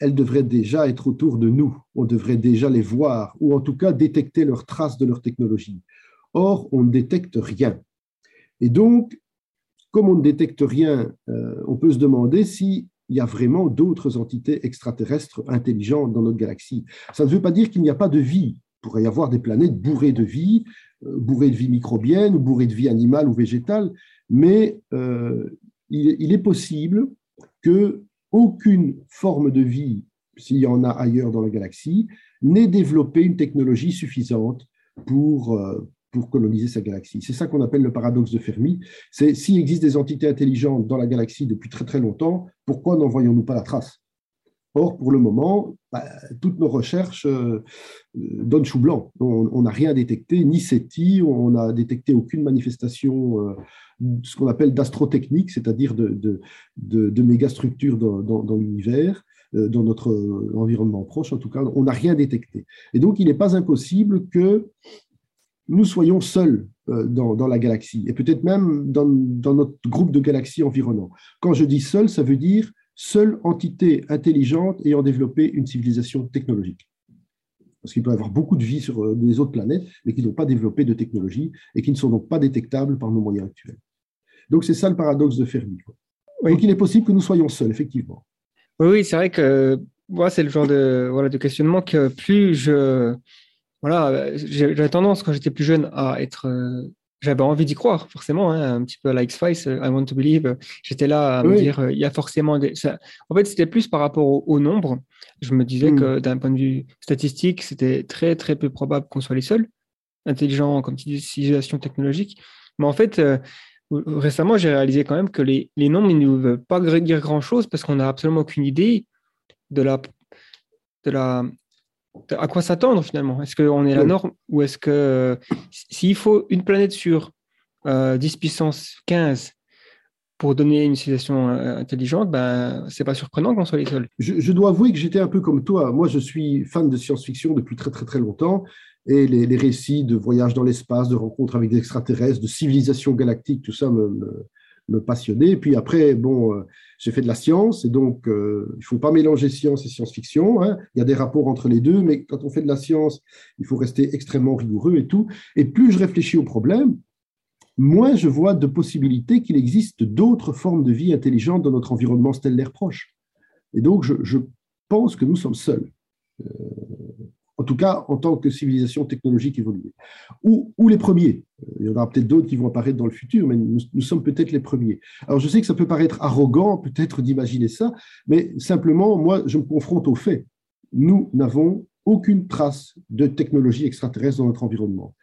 elles devraient déjà être autour de nous. On devrait déjà les voir, ou en tout cas détecter leurs traces de leur technologie. Or, on ne détecte rien. Et donc, comme on ne détecte rien, euh, on peut se demander s'il y a vraiment d'autres entités extraterrestres intelligentes dans notre galaxie. Ça ne veut pas dire qu'il n'y a pas de vie. Il pourrait y avoir des planètes bourrées de vie, euh, bourrées de vie microbienne, bourrées de vie animale ou végétale, mais euh, il, est possible que aucune forme de vie, s'il y en a ailleurs dans la galaxie, n'ait développé une technologie suffisante pour, pour coloniser sa galaxie. C'est ça qu'on appelle le paradoxe de Fermi. C'est s'il existe des entités intelligentes dans la galaxie depuis très très longtemps, pourquoi n'en voyons-nous pas la trace? Or, pour le moment, bah, toutes nos recherches euh, donnent chou blanc. On n'a rien détecté, ni SETI, on n'a détecté aucune manifestation, euh, ce qu'on appelle d'astrotechnique, c'est-à-dire de, de, de, mégastructures dans, l'univers euh, dans notre environnement proche, en tout cas, on n'a rien détecté. Et donc, il n'est pas impossible que nous soyons seuls euh, dans, la galaxie, et peut-être même dans, notre groupe de galaxies environnantes. Quand je dis seul, ça veut dire seule entité intelligente ayant développé une civilisation technologique. parce qu'il peut y avoir beaucoup de vie sur des autres planètes, mais qui n'ont pas développé de technologie et qui ne sont donc pas détectables par nos moyens actuels. Donc c'est ça le paradoxe de Fermi. Donc il est possible que nous soyons seuls, effectivement. Oui, oui c'est vrai que moi, c'est le genre de, voilà, de questionnement que plus je. Voilà, j'avais tendance, quand j'étais plus jeune, à être. Euh, j'avais envie d'y croire, forcément, hein, un petit peu à la X-Files, I want to believe. J'étais là à me dire, euh, il y a forcément des. Ça... En fait, c'était plus par rapport au, nombre. Je me disais hmm. que d'un point de vue statistique, c'était très, très peu probable qu'on soit les seuls, intelligents, comme civilisation technologique. Mais en fait, euh, récemment, j'ai réalisé quand même que les, les nombres ils ne veulent pas dire grand-chose parce qu'on n'a absolument aucune idée de la, de la, à quoi s'attendre finalement? Est-ce qu'on est la norme ou est-ce que s'il faut une planète sur 10 euh, puissance 15 pour donner une civilisation euh, intelligente, ben, c'est pas surprenant qu'on soit les seuls. Je, je dois avouer que j'étais un peu comme toi. Moi, je suis fan de science-fiction depuis très très très longtemps et les, les récits de voyages dans l'espace, de rencontres avec des extraterrestres, de civilisations galactiques, tout ça me, me, me passionnait. Et puis après, bon, euh, j'ai fait de la science, et donc euh, il ne faut pas mélanger science et science-fiction. Hein. Il y a des rapports entre les deux, mais quand on fait de la science, il faut rester extrêmement rigoureux et tout. Et plus je réfléchis au problème, moins je vois de possibilités qu'il existe d'autres formes de vie intelligentes dans notre environnement stellaire proche. Et donc, je, je pense que nous sommes seuls. Euh, en tout cas en tant que civilisation technologique évoluée. Ou, les premiers. Il y en aura peut-être d'autres qui vont apparaître dans le futur, mais nous, sommes peut-être les premiers. Alors je sais que ça peut paraître arrogant peut-être d'imaginer ça, mais simplement, moi, je me confronte au fait. Nous n'avons aucune trace de technologie extraterrestre dans notre environnement.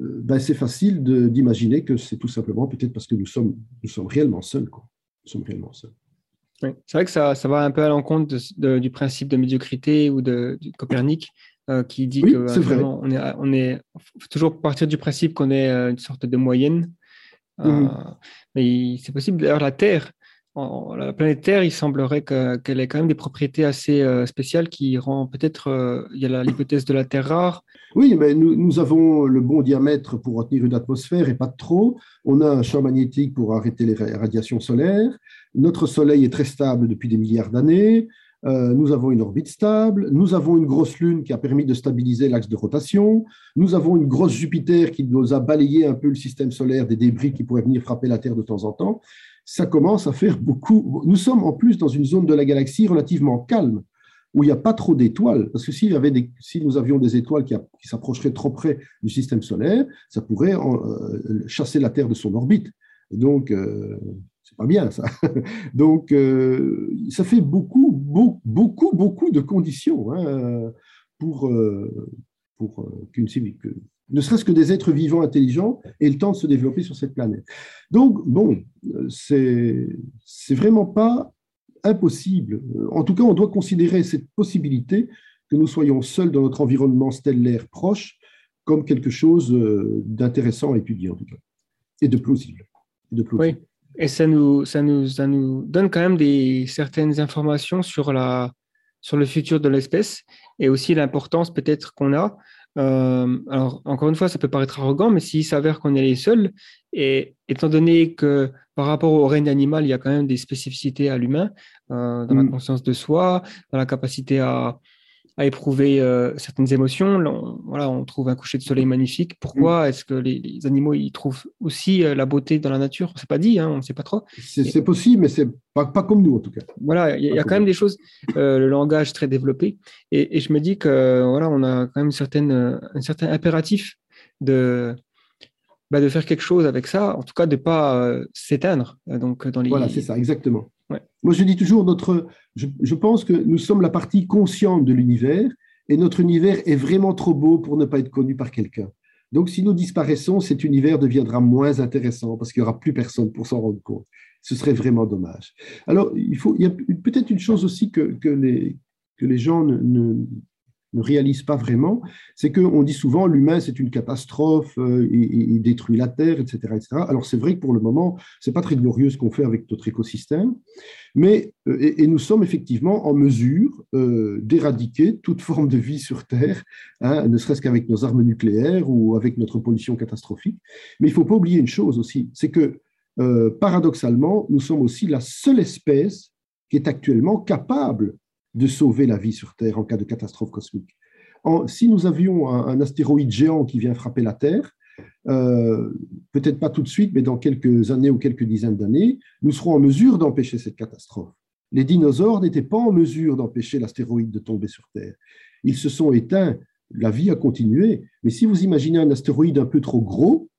Euh, ben, c'est facile d'imaginer que c'est tout simplement peut-être parce que nous sommes, nous sommes réellement seuls. Nous sommes réellement seuls. C'est vrai que ça, va un peu à l'encontre du principe de médiocrité ou de, Copernic, euh, qui dit que vraiment, on, est, on est toujours partir du principe qu'on est euh, une sorte de moyenne. Euh, mhm. mais c'est possible. D'ailleurs, la Terre, la planète Terre, il semblerait qu'elle ait quand même des propriétés assez spéciales qui rend peut-être. il y a <coughs> l'hypothèse de la Terre rare. Oui, mais nous, nous, avons le bon diamètre pour retenir une atmosphère et pas trop. On a un champ magnétique pour arrêter les radiations solaires. Notre Soleil est très stable depuis des milliards d'années. Euh, nous avons une orbite stable, nous avons une grosse Lune qui a permis de stabiliser l'axe de rotation, nous avons une grosse Jupiter qui nous a balayé un peu le système solaire des débris qui pourraient venir frapper la Terre de temps en temps. Ça commence à faire beaucoup. Nous sommes en plus dans une zone de la galaxie relativement calme, où il n'y a pas trop d'étoiles, parce que si nous avions des étoiles qui, s'approcheraient trop près du système solaire, ça pourrait euh, chasser la Terre de son orbite. Donc, euh, c'est pas bien ça. <laughs> Donc, euh, ça fait beaucoup, beaucoup, beaucoup, beaucoup de conditions hein, pour, euh, pour euh, qu'une que, ne serait-ce que des êtres vivants intelligents aient le temps de se développer sur cette planète. Donc, bon, c'est vraiment pas impossible. En tout cas, on doit considérer cette possibilité que nous soyons seuls dans notre environnement stellaire proche comme quelque chose d'intéressant à étudier, en tout cas, et de plausible. de plausible. Oui. Et ça nous, ça, nous, ça nous donne quand même des, certaines informations sur, la, sur le futur de l'espèce et aussi l'importance peut-être qu'on a. Euh, alors, encore une fois, ça peut paraître arrogant, mais s'il s'avère qu'on est les seuls, et étant donné que par rapport au règne animal, il y a quand même des spécificités à l'humain, euh, dans la mm. conscience de soi, dans la capacité à, à éprouver euh, certaines émotions. on, voilà, on trouve un coucher de soleil magnifique. Pourquoi mm. est-ce que les, animaux ils trouvent aussi euh, la beauté dans la nature? S'est pas dit, hein, on ne sait pas trop. C'est possible, mais c'est pas, pas comme nous en tout cas. Voilà, il y, a quand même des choses, euh, le langage très développé, et, je me dis que voilà, on a quand même une certaine, un certain impératif de bah, de faire quelque chose avec ça, en tout cas de ne pas s'éteindre. Donc dans les... Voilà, c'est ça, exactement. Moi, je dis toujours, notre, je, pense que nous sommes la partie consciente de l'univers et notre univers est vraiment trop beau pour ne pas être connu par quelqu'un. Donc, si nous disparaissons, cet univers deviendra moins intéressant parce qu'il n'y aura plus personne pour s'en rendre compte. Ce serait vraiment dommage. Alors, il, faut, il y a peut-être une chose aussi que, que, les, que les gens ne, ne réalise pas vraiment, c'est qu'on dit souvent l'humain c'est une catastrophe, euh, il, détruit la terre, etc., etc. Alors c'est vrai que pour le moment c'est pas très glorieux ce qu'on fait avec notre écosystème, mais euh, et, nous sommes effectivement en mesure euh, d'éradiquer toute <laughs> forme de vie sur terre, hein, ne serait-ce qu'avec nos armes nucléaires ou avec notre pollution catastrophique. Mais il faut pas oublier une chose aussi, c'est que paradoxalement nous sommes aussi la seule espèce qui est actuellement capable de sauver la vie sur Terre en cas de catastrophe cosmique. si nous avions un, astéroïde géant qui vient frapper la Terre, euh, peut-être pas tout de suite, mais dans quelques années ou quelques dizaines d'années, nous serons en mesure d'empêcher cette catastrophe. Les dinosaures n'étaient pas en mesure d'empêcher l'astéroïde de tomber sur Terre. Ils se sont éteints, la vie a continué, mais si vous imaginez un astéroïde un peu trop gros,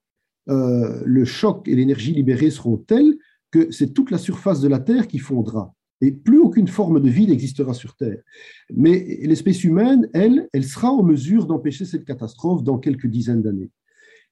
euh, le choc et l'énergie libérée seront tels que c'est toute la surface de la Terre qui fondra et plus aucune forme de vie n'existera sur Terre. Mais l'espèce humaine, elle, elle sera en mesure d'empêcher cette catastrophe dans quelques dizaines d'années.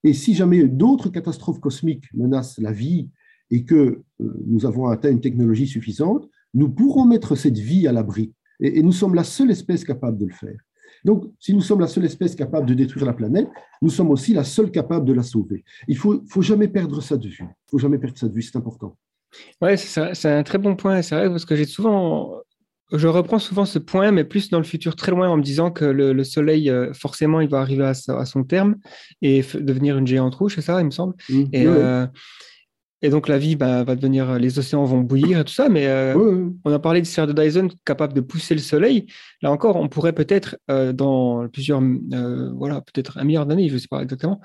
Et si jamais d'autres catastrophes cosmiques menacent la vie et que euh, nous avons atteint une technologie suffisante, nous pourrons mettre cette vie à l'abri. Et, nous sommes la seule espèce capable de le faire. Donc, si nous sommes la seule espèce capable de détruire la planète, nous sommes aussi la seule capable de la sauver. Il ne faut, faut jamais perdre ça de vue. Il faut jamais perdre ça de vue, c'est important. Ouais, c'est un très bon point. C'est vrai parce que j'ai souvent, je reprends souvent ce point, mais plus dans le futur très loin, en me disant que le, Soleil, euh, forcément, il va arriver à, son terme et devenir une géante rouge, c'est ça, il me semble. Mmh. et, euh, et, donc la vie bah, va devenir, les océans vont bouillir et tout ça. Mais euh, on a parlé de sphère de Dyson capable de pousser le Soleil. Là encore, on pourrait peut-être dans plusieurs, voilà, peut-être un milliard d'années, je ne sais pas exactement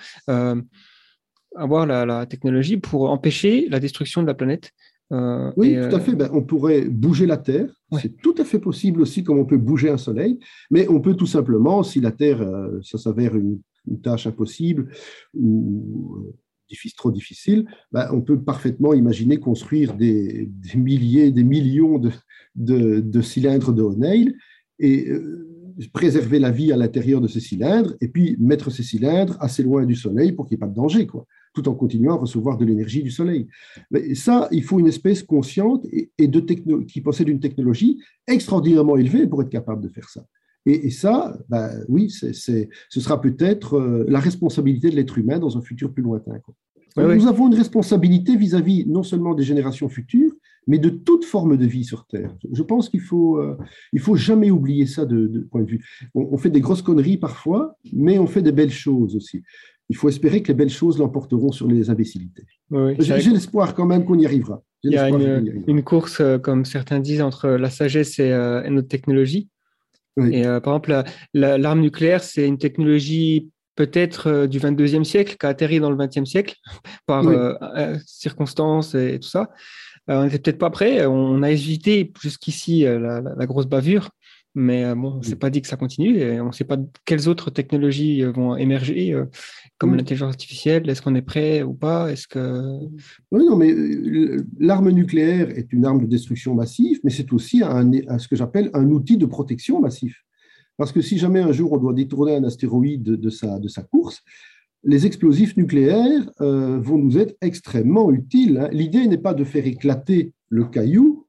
avoir la, technologie pour empêcher la destruction de la planète. Euh, oui, tout à euh, fait. Ben, on pourrait bouger la Terre. C'est tout à fait possible aussi, comme on peut bouger un Soleil. Mais on peut tout simplement, si la Terre, euh, ça s'avère une, tâche impossible ou trop difficile, ben, on peut parfaitement imaginer construire des, milliers, des millions de, de, cylindres de O'Neill et préserver la vie à l'intérieur de ces cylindres et puis mettre ces cylindres assez loin du Soleil pour qu'il n'y ait pas de danger. Quoi tout en continuant à recevoir de l'énergie du soleil. Mais ça, il faut une espèce consciente et, de qui possède une technologie extraordinairement élevée pour être capable de faire ça. Et, ça, ben, oui, c'est, ce sera peut-être euh, la responsabilité de l'être humain dans un futur plus lointain. Nous avons une responsabilité vis-à-vis non seulement des générations futures, mais de toute forme de vie sur Terre. Je pense qu'il faut, euh, il faut jamais oublier ça de, point de vue. on, fait des grosses conneries parfois, mais on fait des belles choses aussi il faut espérer que les belles choses l'emporteront sur les imbécilités. J'ai l'espoir quand même qu'on y arrivera. Il y a une, course, euh, comme certains disent, entre la sagesse et, euh, notre technologie. Et, euh, par exemple, l'arme nucléaire, c'est une technologie peut-être du 22e siècle qui a atterri dans le 20e siècle <laughs> par circonstances et, tout ça. On n'était peut-être pas prêt. On a évité jusqu'ici la, grosse bavure. Mais bon, on ne s'est pas dit que ça continue et on ne sait pas quelles autres technologies vont émerger comme l'intelligence artificielle Est-ce qu'on est prêt ou pas? Est-ce que oui, non, mais euh, l'arme nucléaire est une arme de destruction massive, mais c'est aussi un, ce que j'appelle un outil de protection massif. Parce que si jamais un jour on doit détourner un astéroïde de, sa, de sa course, les explosifs nucléaires euh, vont nous être extrêmement utiles. Hein. L'idée n'est pas de faire éclater le caillou,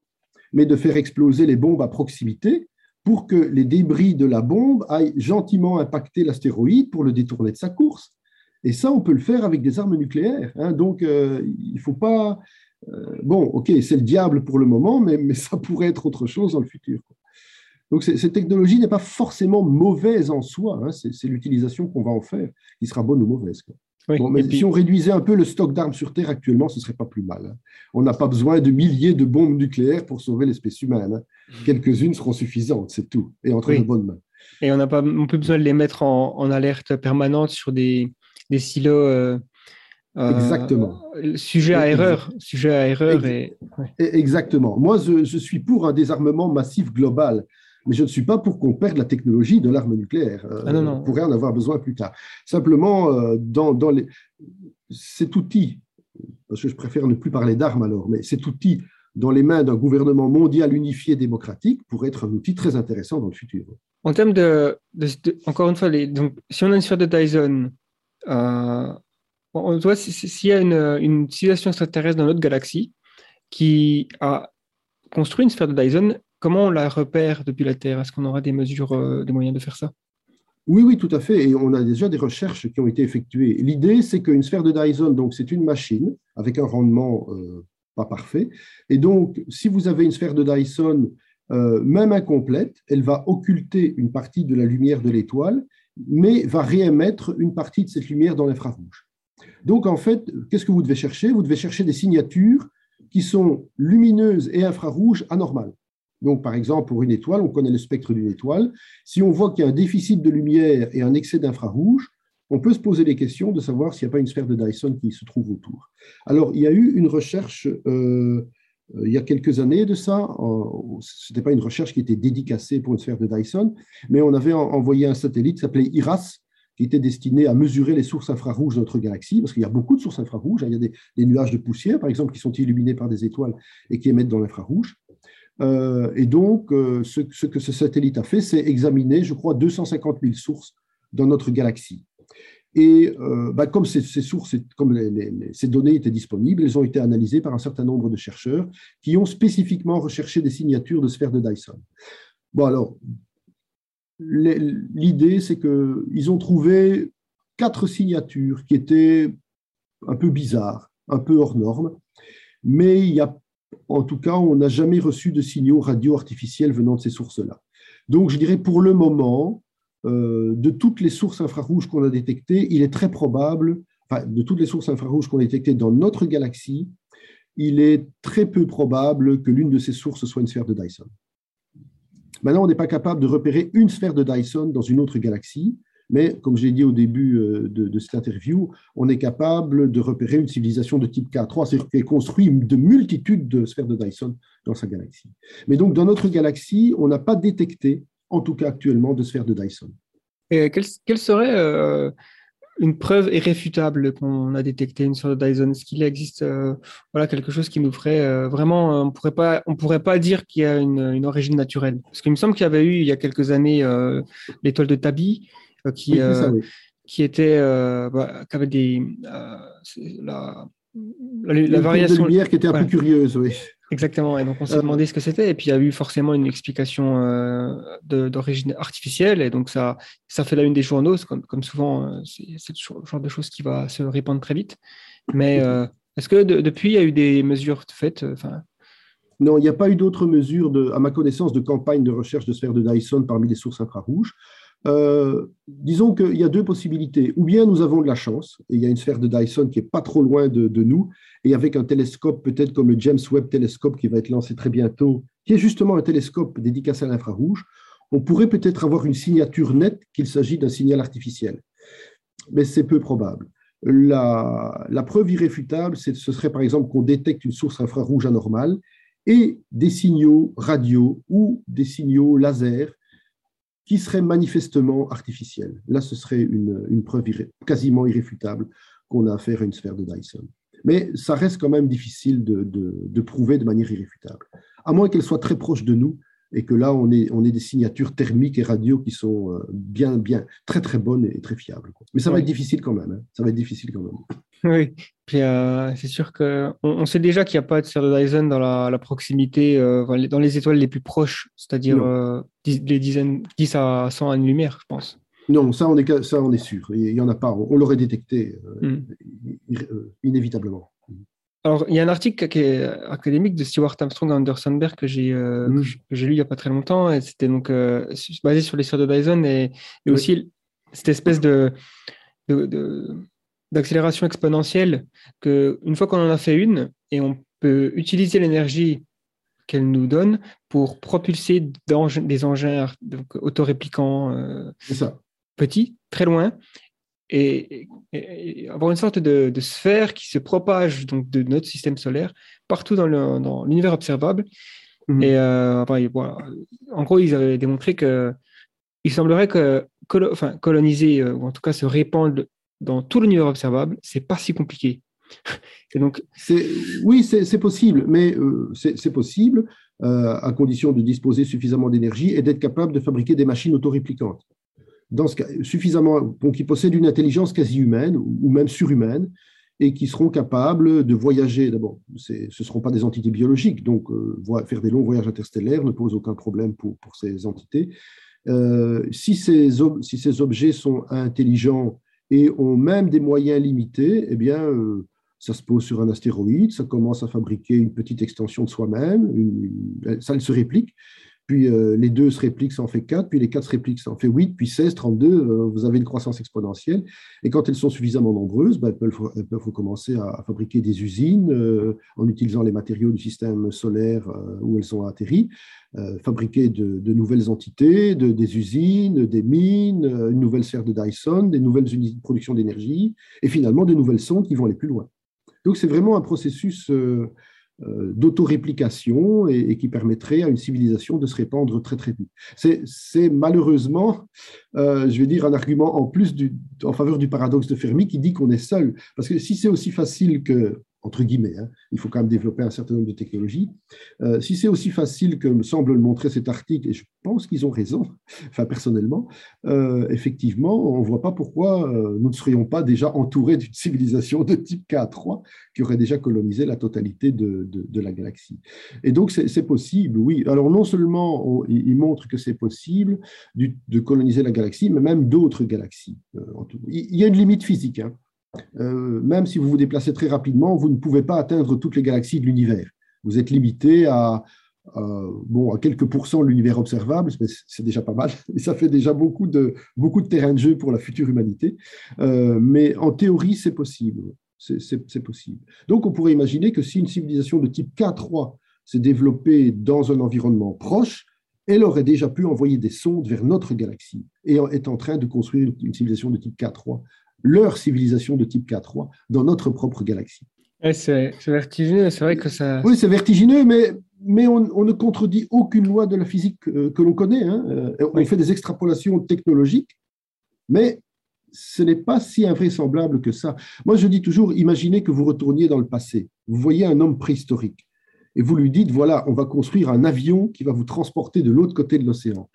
mais de faire exploser les bombes à proximité pour que les débris de la bombe aillent gentiment impacter l'astéroïde pour le détourner de sa course. Et ça, on peut le faire avec des armes nucléaires. Hein. Donc, euh, il ne faut pas... Euh, bon, ok, c'est le diable pour le moment, mais, mais, ça pourrait être autre chose dans le futur. Donc, cette technologie n'est pas forcément mauvaise en soi. Hein. C'est l'utilisation qu'on va en faire qui sera bonne ou mauvaise. mais si on réduisait un peu le stock d'armes sur Terre actuellement, ce serait pas plus mal. Hein. On n'a pas besoin de milliers de bombes nucléaires pour sauver l'espèce humaine. Mmh. Quelques-unes seront suffisantes, c'est tout, et entre de bonnes mains. Et on n'a pas non plus besoin de les mettre en, en alerte permanente sur des, des silos. Euh, euh, Exactement. Sujet à erreur. Sujet à erreur. Et... Exactement. Moi, je, suis pour un désarmement massif global mais je ne suis pas pour qu'on perde la technologie de l'arme nucléaire. Euh, ah on pourrait en avoir besoin plus tard. Simplement, dans, dans les... cet outil, parce que je préfère ne plus parler d'armes alors, mais cet outil dans les mains d'un gouvernement mondial unifié démocratique pourrait être un outil très intéressant dans le futur. En termes de, encore une fois, les, donc, si on a une sphère de Dyson euh, on voit s'il y a une, civilisation extraterrestre dans notre galaxie qui a construit une sphère de Dyson, comment on la repère depuis la Terre? Est-ce qu'on aura des mesures, euh, des moyens de faire ça? Oui, oui, tout à fait. Et on a déjà des recherches qui ont été effectuées. L'idée, c'est qu'une sphère de Dyson, donc c'est une machine avec un rendement euh, pas parfait. Et donc, si vous avez une sphère de Dyson, même incomplète, elle va occulter une partie de la lumière de l'étoile mais va réémettre une partie de cette lumière dans l'infrarouge. Donc, en fait, qu'est-ce que vous devez chercher? Vous devez chercher des signatures qui sont lumineuses et infrarouges anormales. Donc, par exemple, pour une étoile, on connaît le spectre d'une étoile. Si on voit qu'il y a un déficit de lumière et un excès d'infrarouge, on peut se poser les questions de savoir s'il n'y a pas une sphère de Dyson qui se trouve autour. Alors, il y a eu une recherche euh, il y a quelques années de ça. Ce n'était pas une recherche qui était dédicacée pour une sphère de Dyson, mais on avait envoyé un satellite qui s'appelait IRAS, qui était destiné à mesurer les sources infrarouges de notre galaxie, parce qu'il y a beaucoup de sources infrarouges. Il y a des, nuages de poussière, par exemple, qui sont illuminés par des étoiles et qui émettent dans l'infrarouge. Euh, et donc, euh, ce, que ce satellite a fait, c'est examiner, je crois, 250 000 sources dans notre galaxie. Et euh, bah, comme ces, sources, comme ces données étaient disponibles, elles ont été analysées par un certain nombre de chercheurs qui ont spécifiquement recherché des signatures de sphères de Dyson. Bon, alors, l'idée, c'est qu'ils ont trouvé quatre signatures qui étaient un peu bizarres, un peu hors normes, mais il y a, en tout cas, on n'a jamais reçu de signaux radio artificiels venant de ces sources-là. Donc, je dirais pour le moment, euh, de toutes les sources infrarouges qu'on a détectées, il est très probable, enfin, de toutes les sources infrarouges qu'on a détectées dans notre galaxie, il est très peu probable que l'une de ces sources soit une sphère de Dyson. Maintenant, on n'est pas capable de repérer une sphère de Dyson dans une autre galaxie, mais comme j'ai dit au début euh, de, cette interview, on est capable de repérer une civilisation de type K3, c'est-à-dire qui construit de multitudes de sphères de Dyson dans sa galaxie. Mais donc, dans notre galaxie, on n'a pas détecté, en tout cas actuellement, de sphères de Dyson. Et quelle, serait euh, une preuve irréfutable qu'on a détecté une sphère de Dyson? Est-ce qu'il existe euh, voilà, quelque chose qui nous ferait vraiment, on on pourrait pas dire qu'il y a une, origine naturelle? Parce qu'il me semble qu'il y avait eu il y a quelques années l'étoile de Tabi qui, qui était, bah, qui avait des, la, la, variation de lumière qui était un peu curieuse, oui. Exactement. Et donc on s'est demandé ce que c'était, et puis il y a eu forcément une explication d'origine artificielle, et donc ça, ça fait la une des journaux, comme, comme souvent, c'est le genre de choses qui va se répandre très vite. Mais est-ce que depuis il y a eu des mesures faites enfin... Non, il n'y a pas eu d'autres mesures, de, à ma connaissance, de campagne de recherche de sphères de Dyson parmi les sources infrarouges. Euh, disons qu'il y a deux possibilités. Ou bien nous avons de la chance, et il y a une sphère de Dyson qui est pas trop loin de, nous, et avec un télescope peut-être comme le James Webb Telescope qui va être lancé très bientôt, qui est justement un télescope dédicacé à l'infrarouge, on pourrait peut-être avoir une signature nette qu'il s'agit d'un signal artificiel. Mais c'est peu probable. La, la preuve irréfutable, ce serait par exemple qu'on détecte une source infrarouge anormale et des signaux radio ou des signaux laser qui serait manifestement artificielle. Là, ce serait une, preuve quasiment irréfutable qu'on a affaire à une sphère de Dyson. Mais ça reste quand même difficile de, prouver de manière irréfutable, à moins qu'elle soit très proche de nous et que là, on on des signatures thermiques et radio qui sont euh, bien, bien, très, très bonnes et très fiables. Mais ça va être difficile quand même. Hein. Ça va être difficile quand même. <laughs> Oui, puis euh, c'est sûr qu'on on sait déjà qu'il n'y a pas de sphère de Dyson dans la, proximité, euh, dans les étoiles les plus proches, c'est-à-dire euh, les dizaines, 10 à 100 années-lumière, je pense. Non, ça on est, ça, on est sûr. Il n'y en a pas. On, l'aurait détecté hmm. inévitablement. Alors, il y a un article académique de Stewart Armstrong Andersonberg que j'ai lu il n'y a pas très longtemps, et c'était donc basé sur les sphères de Dyson et, aussi cette espèce de, de d'accélération exponentielle que une fois qu'on en a fait une et on peut utiliser l'énergie qu'elle nous donne pour propulser des engins donc, autoréplicants euh, petits, très loin, et, avoir une sorte de, sphère qui se propage donc, de notre système solaire partout dans l'univers observable. Et euh, en gros, ils avaient démontré que il semblerait que enfin, coloniser, euh, ou en tout cas se répandre dans tout l'univers observable, c'est pas si compliqué. <laughs> Et donc, oui, c'est possible, mais euh, c'est possible euh, à condition de disposer suffisamment d'énergie et d'être capable de fabriquer des machines autoréplicantes. Suffisamment, qui possèdent une intelligence quasi humaine ou même surhumaine et qui seront capables de voyager. D'abord, ce ne seront pas des entités biologiques, donc euh, faire des longs voyages interstellaires ne pose aucun problème pour, pour ces entités. si, ces, si ces objets sont intelligents et ont même des moyens limités, eh bien, euh, ça se pose sur un astéroïde, ça commence à fabriquer une petite extension de soi-même, ça se réplique. Puis euh, les 2 se répliquent, ça en fait 4, puis les 4 se répliquent, ça en fait 8, puis 16, 32, euh, vous avez une croissance exponentielle. Et quand elles sont suffisamment nombreuses, ben, elles, peuvent, commencer à, fabriquer des usines euh, en utilisant les matériaux du système solaire où elles ont atterri, fabriquer de, de, nouvelles entités, de, des usines, des mines, une nouvelle sphère de Dyson, des nouvelles unités de production d'énergie, et finalement des nouvelles sondes qui vont aller plus loin. Donc c'est vraiment un processus euh, d'autoréplication et, et, qui permettrait à une civilisation de se répandre très très vite. C'est malheureusement, euh, je vais dire, un argument en plus en faveur du paradoxe de Fermi qui dit qu'on est seul. Parce que si c'est aussi facile que entre guillemets, hein. il faut quand même développer un certain nombre de technologies. Euh, si c'est aussi facile que me semble le montrer cet article, et je pense qu'ils ont raison, <laughs> enfin personnellement, euh, effectivement, on ne voit pas pourquoi euh, nous ne serions pas déjà entourés d'une civilisation de type K3 qui aurait déjà colonisé la totalité de, la galaxie. Et donc c'est possible, oui. Alors non seulement il montre que c'est possible de coloniser la galaxie, mais même d'autres galaxies. il y a une limite physique. Hein. Euh, même si vous vous déplacez très rapidement, vous ne pouvez pas atteindre toutes les galaxies de l'univers. Vous êtes limité à, bon, à quelques pourcents de l'univers observable, mais c'est déjà pas mal, <laughs> et ça fait déjà beaucoup de, beaucoup de terrain de jeu pour la future humanité. Euh, mais en théorie, c'est possible. C'est possible. Donc, on pourrait imaginer que si une civilisation de type K3 s'est développée dans un environnement proche, elle aurait déjà pu envoyer des sondes vers notre galaxie et est en train de construire une civilisation de type K3 leur civilisation de type K3 dans notre propre galaxie. c'est vertigineux, c'est vrai que ça. Oui, c'est vertigineux, mais, mais on, ne contredit aucune loi de la physique euh, que, l'on connaît. Hein. Euh, on fait des extrapolations technologiques, mais ce n'est pas si invraisemblable que ça. Moi, je dis toujours, imaginez que vous retourniez dans le passé. Vous voyez un homme préhistorique et vous lui dites, voilà, on va construire un avion qui va vous transporter de l'autre côté de l'océan.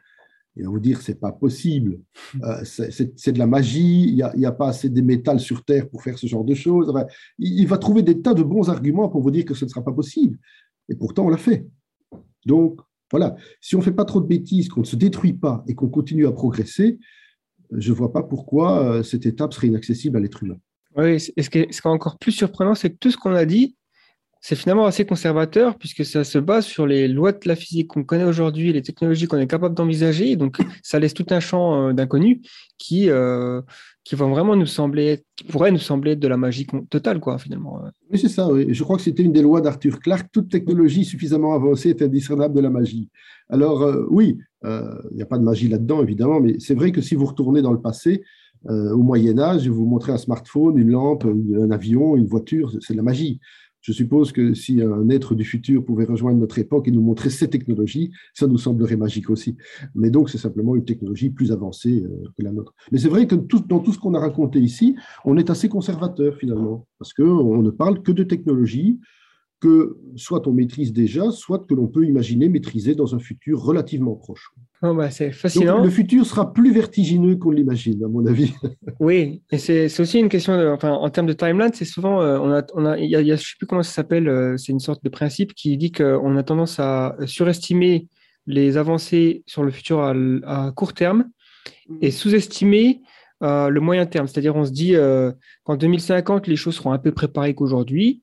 Il va vous dire c'est pas possible, euh, c'est de la magie, il n'y a, a, pas assez de métal sur Terre pour faire ce genre de choses. il, va trouver des tas de bons arguments pour vous dire que ce ne sera pas possible. Et pourtant, on l'a fait. Donc, voilà, si on ne fait pas trop de bêtises, qu'on ne se détruit pas et qu'on continue à progresser, je ne vois pas pourquoi euh, cette étape serait inaccessible à l'être humain. Oui, ce qui est encore plus surprenant, c'est que tout ce qu'on a dit, c'est finalement assez conservateur puisque ça se base sur les lois de la physique qu'on connaît aujourd'hui, les technologies qu'on est capable d'envisager. Donc, ça laisse tout un champ euh, d'inconnus qui, euh, qui vont vraiment nous sembler, qui pourraient nous sembler de la magie totale, quoi, finalement. Oui, c'est ça. Je crois que c'était une des lois d'Arthur Clarke. Toute technologie suffisamment avancée est indiscernable de la magie. Alors, euh, oui, il n'y a pas de magie là-dedans, évidemment, mais c'est vrai que si vous retournez dans le passé, au Moyen Âge, vous montrez un smartphone, une lampe, un avion, une voiture, c'est de la magie. Je suppose que si un être du futur pouvait rejoindre notre époque et nous montrer ces technologies, ça nous semblerait magique aussi. Mais donc, c'est simplement une technologie plus avancée euh, que la nôtre. Mais c'est vrai que dans tout ce qu'on a raconté ici, on est assez conservateur finalement, parce qu'on ne parle que de technologies que soit on maîtrise déjà, soit que l'on peut imaginer maîtriser dans un futur relativement proche. Oh bah c'est fascinant. le futur sera plus vertigineux qu'on l'imagine, à mon avis. <laughs> Oui, et c'est aussi une question, de, enfin, en termes de timeline, c'est souvent, euh, on a, on a, y a, je ne sais plus comment ça s'appelle, euh, c'est une sorte de principe qui dit qu'on a tendance à surestimer les avancées sur le futur à, court terme et sous-estimer euh, le moyen terme. C'est-à-dire, on se dit qu'en 2050, les choses seront un peu préparées qu'aujourd'hui.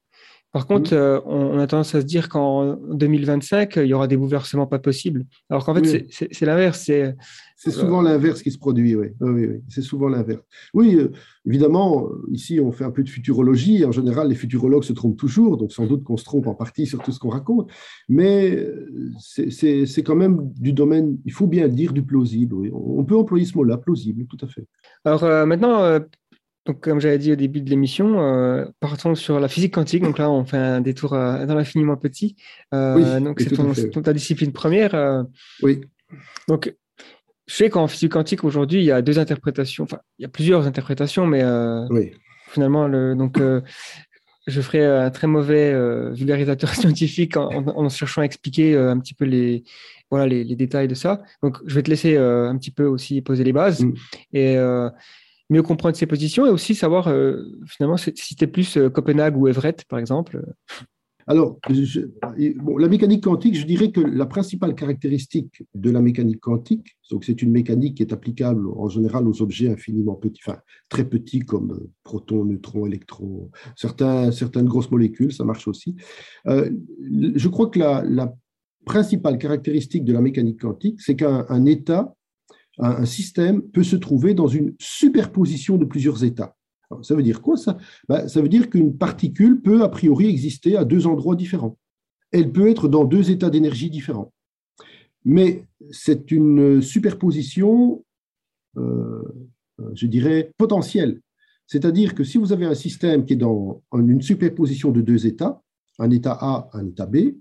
Par contre, euh, on, a tendance à se dire qu'en 2025, il y aura des bouleversements pas possibles. Alors qu'en fait, c'est l'inverse. C'est euh, souvent l'inverse qui se produit, oui. oui, oui c'est souvent l'inverse. Oui, euh, évidemment, ici, on fait un peu de futurologie. En général, les futurologues se trompent toujours, donc sans doute qu'on se trompe en partie sur tout ce qu'on raconte. Mais c'est quand même du domaine, il faut bien dire, du plausible. On peut employer ce mot-là, plausible, tout à fait. Alors maintenant, donc, comme j'avais dit au début de l'émission, euh, partons sur la physique quantique. Donc là, on fait un détour euh, dans l'infiniment petit. Euh, donc, c'est ton, ta discipline première. Euh. oui. Donc, je sais qu'en physique quantique, aujourd'hui, il y a deux interprétations. Enfin, il y a plusieurs interprétations, mais oui. finalement, le, donc, je ferai un très mauvais vulgarisateur <laughs> scientifique en, en, cherchant à expliquer un petit peu les, voilà, les, les, détails de ça. Donc, je vais te laisser un petit peu aussi poser les bases. Mm. Et mieux comprendre ses positions et aussi savoir euh, finalement si c'était plus euh, Copenhague ou Everett, par exemple. Alors, bon, la mécanique quantique, je dirais que la principale caractéristique de la mécanique quantique, donc c'est une mécanique qui est applicable en général aux objets infiniment petits, enfin très petits comme euh, protons, neutrons, électrons, certains, certaines grosses molécules, ça marche aussi. je crois que la principale caractéristique de la mécanique quantique, c'est qu'un état, un, système peut se trouver dans une superposition de plusieurs états. ça veut dire quoi ça? Ben, Ça veut dire qu'une particule peut a priori exister à deux endroits différents. Elle peut être dans deux états d'énergie différents. Mais c'est une superposition, euh, je dirais, potentielle. C'est-à-dire que si vous avez un système qui est dans une superposition de deux états, un état A, un état B,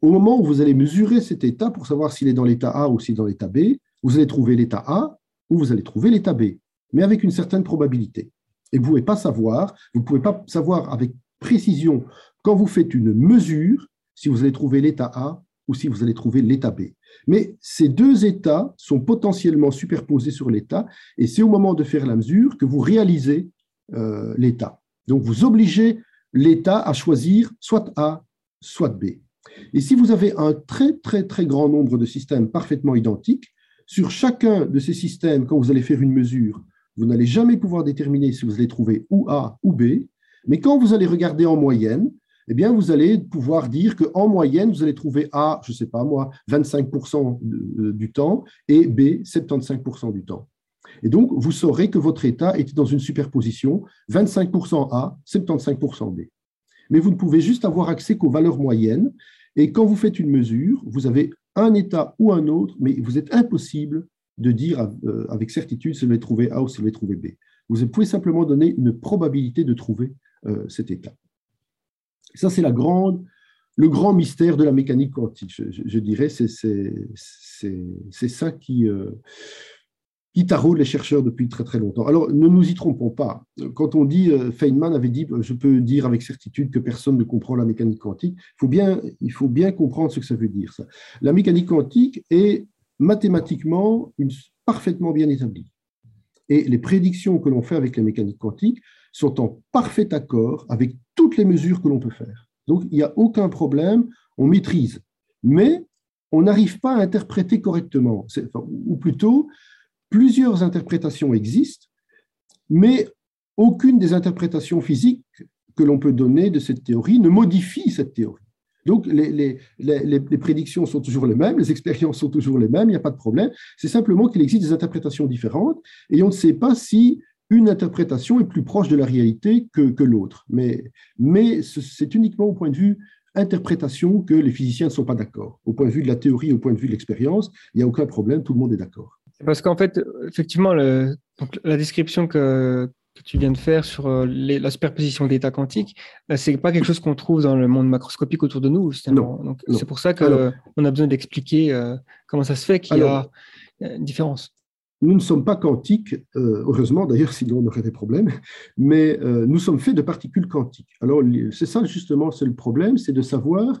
au moment où vous allez mesurer cet état pour savoir s'il est dans l'état A ou s'il est dans l'état B, vous allez trouver l'état A ou vous allez trouver l'état B, mais avec une certaine probabilité. Et vous ne pouvez pas savoir, vous pouvez pas savoir avec précision quand vous faites une mesure si vous allez trouver l'état A ou si vous allez trouver l'état B. Mais ces deux états sont potentiellement superposés sur l'état, et c'est au moment de faire la mesure que vous réalisez euh, l'état. Donc vous obligez l'état à choisir soit A, soit B. Et si vous avez un très très très grand nombre de systèmes parfaitement identiques, sur chacun de ces systèmes, quand vous allez faire une mesure, vous n'allez jamais pouvoir déterminer si vous allez trouver ou A ou B, mais quand vous allez regarder en moyenne, eh bien, vous allez pouvoir dire qu'en moyenne, vous allez trouver A, je ne sais pas moi, 25% du temps et B, 75% du temps. Et donc, vous saurez que votre état était dans une superposition 25% A, 75% B. Mais vous ne pouvez juste avoir accès qu'aux valeurs moyennes. Et quand vous faites une mesure, vous avez un état ou un autre, mais vous êtes impossible de dire euh, avec certitude si vous allez trouver A ou si vous allez trouver B. Vous pouvez simplement donner une probabilité de trouver euh, cet état. Ça, c'est la grande, le grand mystère de la mécanique quantique, je, dirais. C'est ça qui, euh, qui taraude les chercheurs depuis très très longtemps. Alors, ne nous y trompons pas. Quand on dit, euh, Feynman avait dit, je peux dire avec certitude que personne ne comprend la mécanique quantique, il faut bien, il faut bien comprendre ce que ça veut dire. La mécanique quantique est mathématiquement parfaitement bien établie. Et les prédictions que l'on fait avec la mécanique quantique sont en parfait accord avec toutes les mesures que l'on peut faire. Donc, il n'y a aucun problème, on maîtrise. Mais on n'arrive pas à interpréter correctement. ou plutôt, plusieurs interprétations existent, mais aucune des interprétations physiques que l'on peut donner de cette théorie ne modifie cette théorie. Donc, les, les, prédictions sont toujours les mêmes, les expériences sont toujours les mêmes, il n'y a pas de problème. C'est simplement qu'il existe des interprétations différentes et on ne sait pas si une interprétation est plus proche de la réalité que, que l'autre. Mais, mais c'est uniquement au point de vue interprétation que les physiciens ne sont pas d'accord. Au point de vue de la théorie, au point de vue de l'expérience, il n'y a aucun problème, tout le monde est d'accord. Parce qu'en fait, effectivement, le, la description que, que, tu viens de faire sur euh, la superposition d'états quantiques, euh, c'est pas quelque chose qu'on trouve dans le monde macroscopique autour de nous. Non, c'est pour ça qu'on a besoin d'expliquer euh, comment ça se fait qu'il y a une différence nous ne sommes pas quantiques, euh, heureusement d'ailleurs, sinon on aurait des problèmes, mais euh, nous sommes faits de particules quantiques. Alors c'est ça justement, c'est le problème, c'est de savoir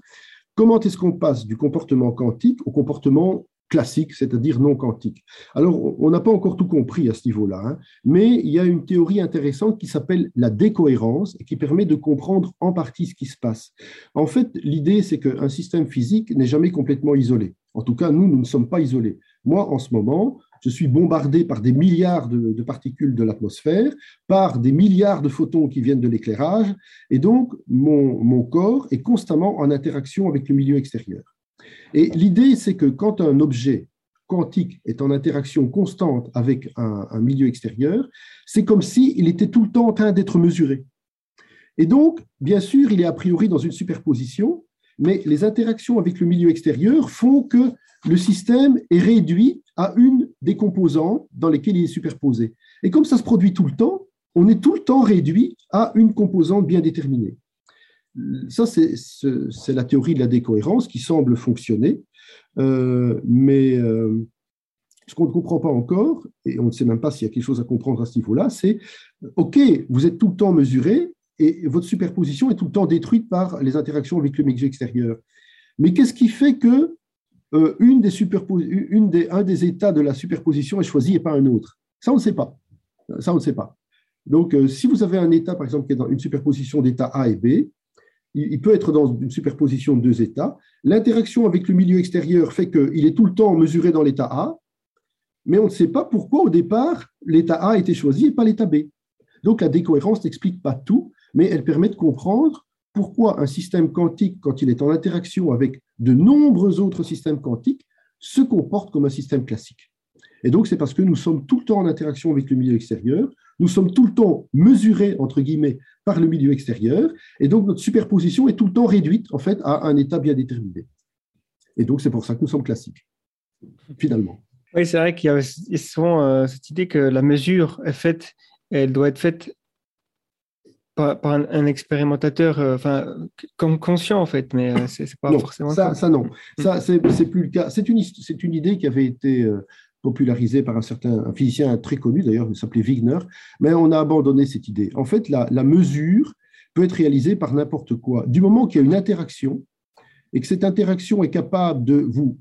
comment est-ce qu'on passe du comportement quantique au comportement classique, c'est-à-dire non quantique. Alors, on n'a pas encore tout compris à ce niveau-là, hein, mais il y a une théorie intéressante qui s'appelle la décohérence et qui permet de comprendre en partie ce qui se passe. En fait, l'idée, c'est qu'un système physique n'est jamais complètement isolé. En tout cas, nous, nous ne sommes pas isolés. Moi, en ce moment, je suis bombardé par des milliards de, particules de l'atmosphère, par des milliards de photons qui viennent de l'éclairage, et donc mon, corps est constamment en interaction avec le milieu extérieur. Et l'idée, c'est que quand un objet quantique est en interaction constante avec un, milieu extérieur, c'est comme s'il était tout le temps en train d'être mesuré. Et donc, bien sûr, il est a priori dans une superposition, mais les interactions avec le milieu extérieur font que le système est réduit à une des composantes dans lesquelles il est superposé. Et comme ça se produit tout le temps, on est tout le temps réduit à une composante bien déterminée. Ça, c'est la théorie de la décohérence qui semble fonctionner, euh, mais euh, ce qu'on ne comprend pas encore, et on ne sait même pas s'il y a quelque chose à comprendre à ce niveau-là, c'est, OK, vous êtes tout le temps mesuré, et votre superposition est tout le temps détruite par les interactions avec le milieu extérieur. Mais qu'est-ce qui fait que euh, une des une des, un des états de la superposition est choisi et pas un autre? Ça, on ne sait pas. Ça, on ne sait pas. Donc, euh, si vous avez un état, par exemple, qui est dans une superposition d'états A et B, il, peut être dans une superposition de deux états. L'interaction avec le milieu extérieur fait qu'il est tout le temps mesuré dans l'état A, mais on ne sait pas pourquoi, au départ, l'état A a été choisi et pas l'état B. Donc, la décohérence n'explique pas tout, mais elle permet de comprendre pourquoi un système quantique, quand il est en interaction avec de nombreux autres systèmes quantiques se comportent comme un système classique. Et donc, c'est parce que nous sommes tout le temps en interaction avec le milieu extérieur, nous sommes tout le temps mesurés, entre guillemets, par le milieu extérieur, et donc notre superposition est tout le temps réduite, en fait, à un état bien déterminé. Et donc, c'est pour ça que nous sommes classiques, finalement. Oui, c'est vrai qu'il y a souvent euh, cette idée que la mesure est faite, elle doit être faite par, un, expérimentateur, euh, enfin, comme conscient en fait, mais euh, c'est pas forcément ça. Ça, non, mm. ça c'est plus le cas. C'est une, c'est une idée qui avait été popularisée par un certain physicien très connu d'ailleurs, il s'appelait Wigner, mais on a abandonné cette idée. En fait, la, la mesure peut être réalisée par n'importe quoi. Du moment qu'il y a une interaction et que cette interaction est capable de vous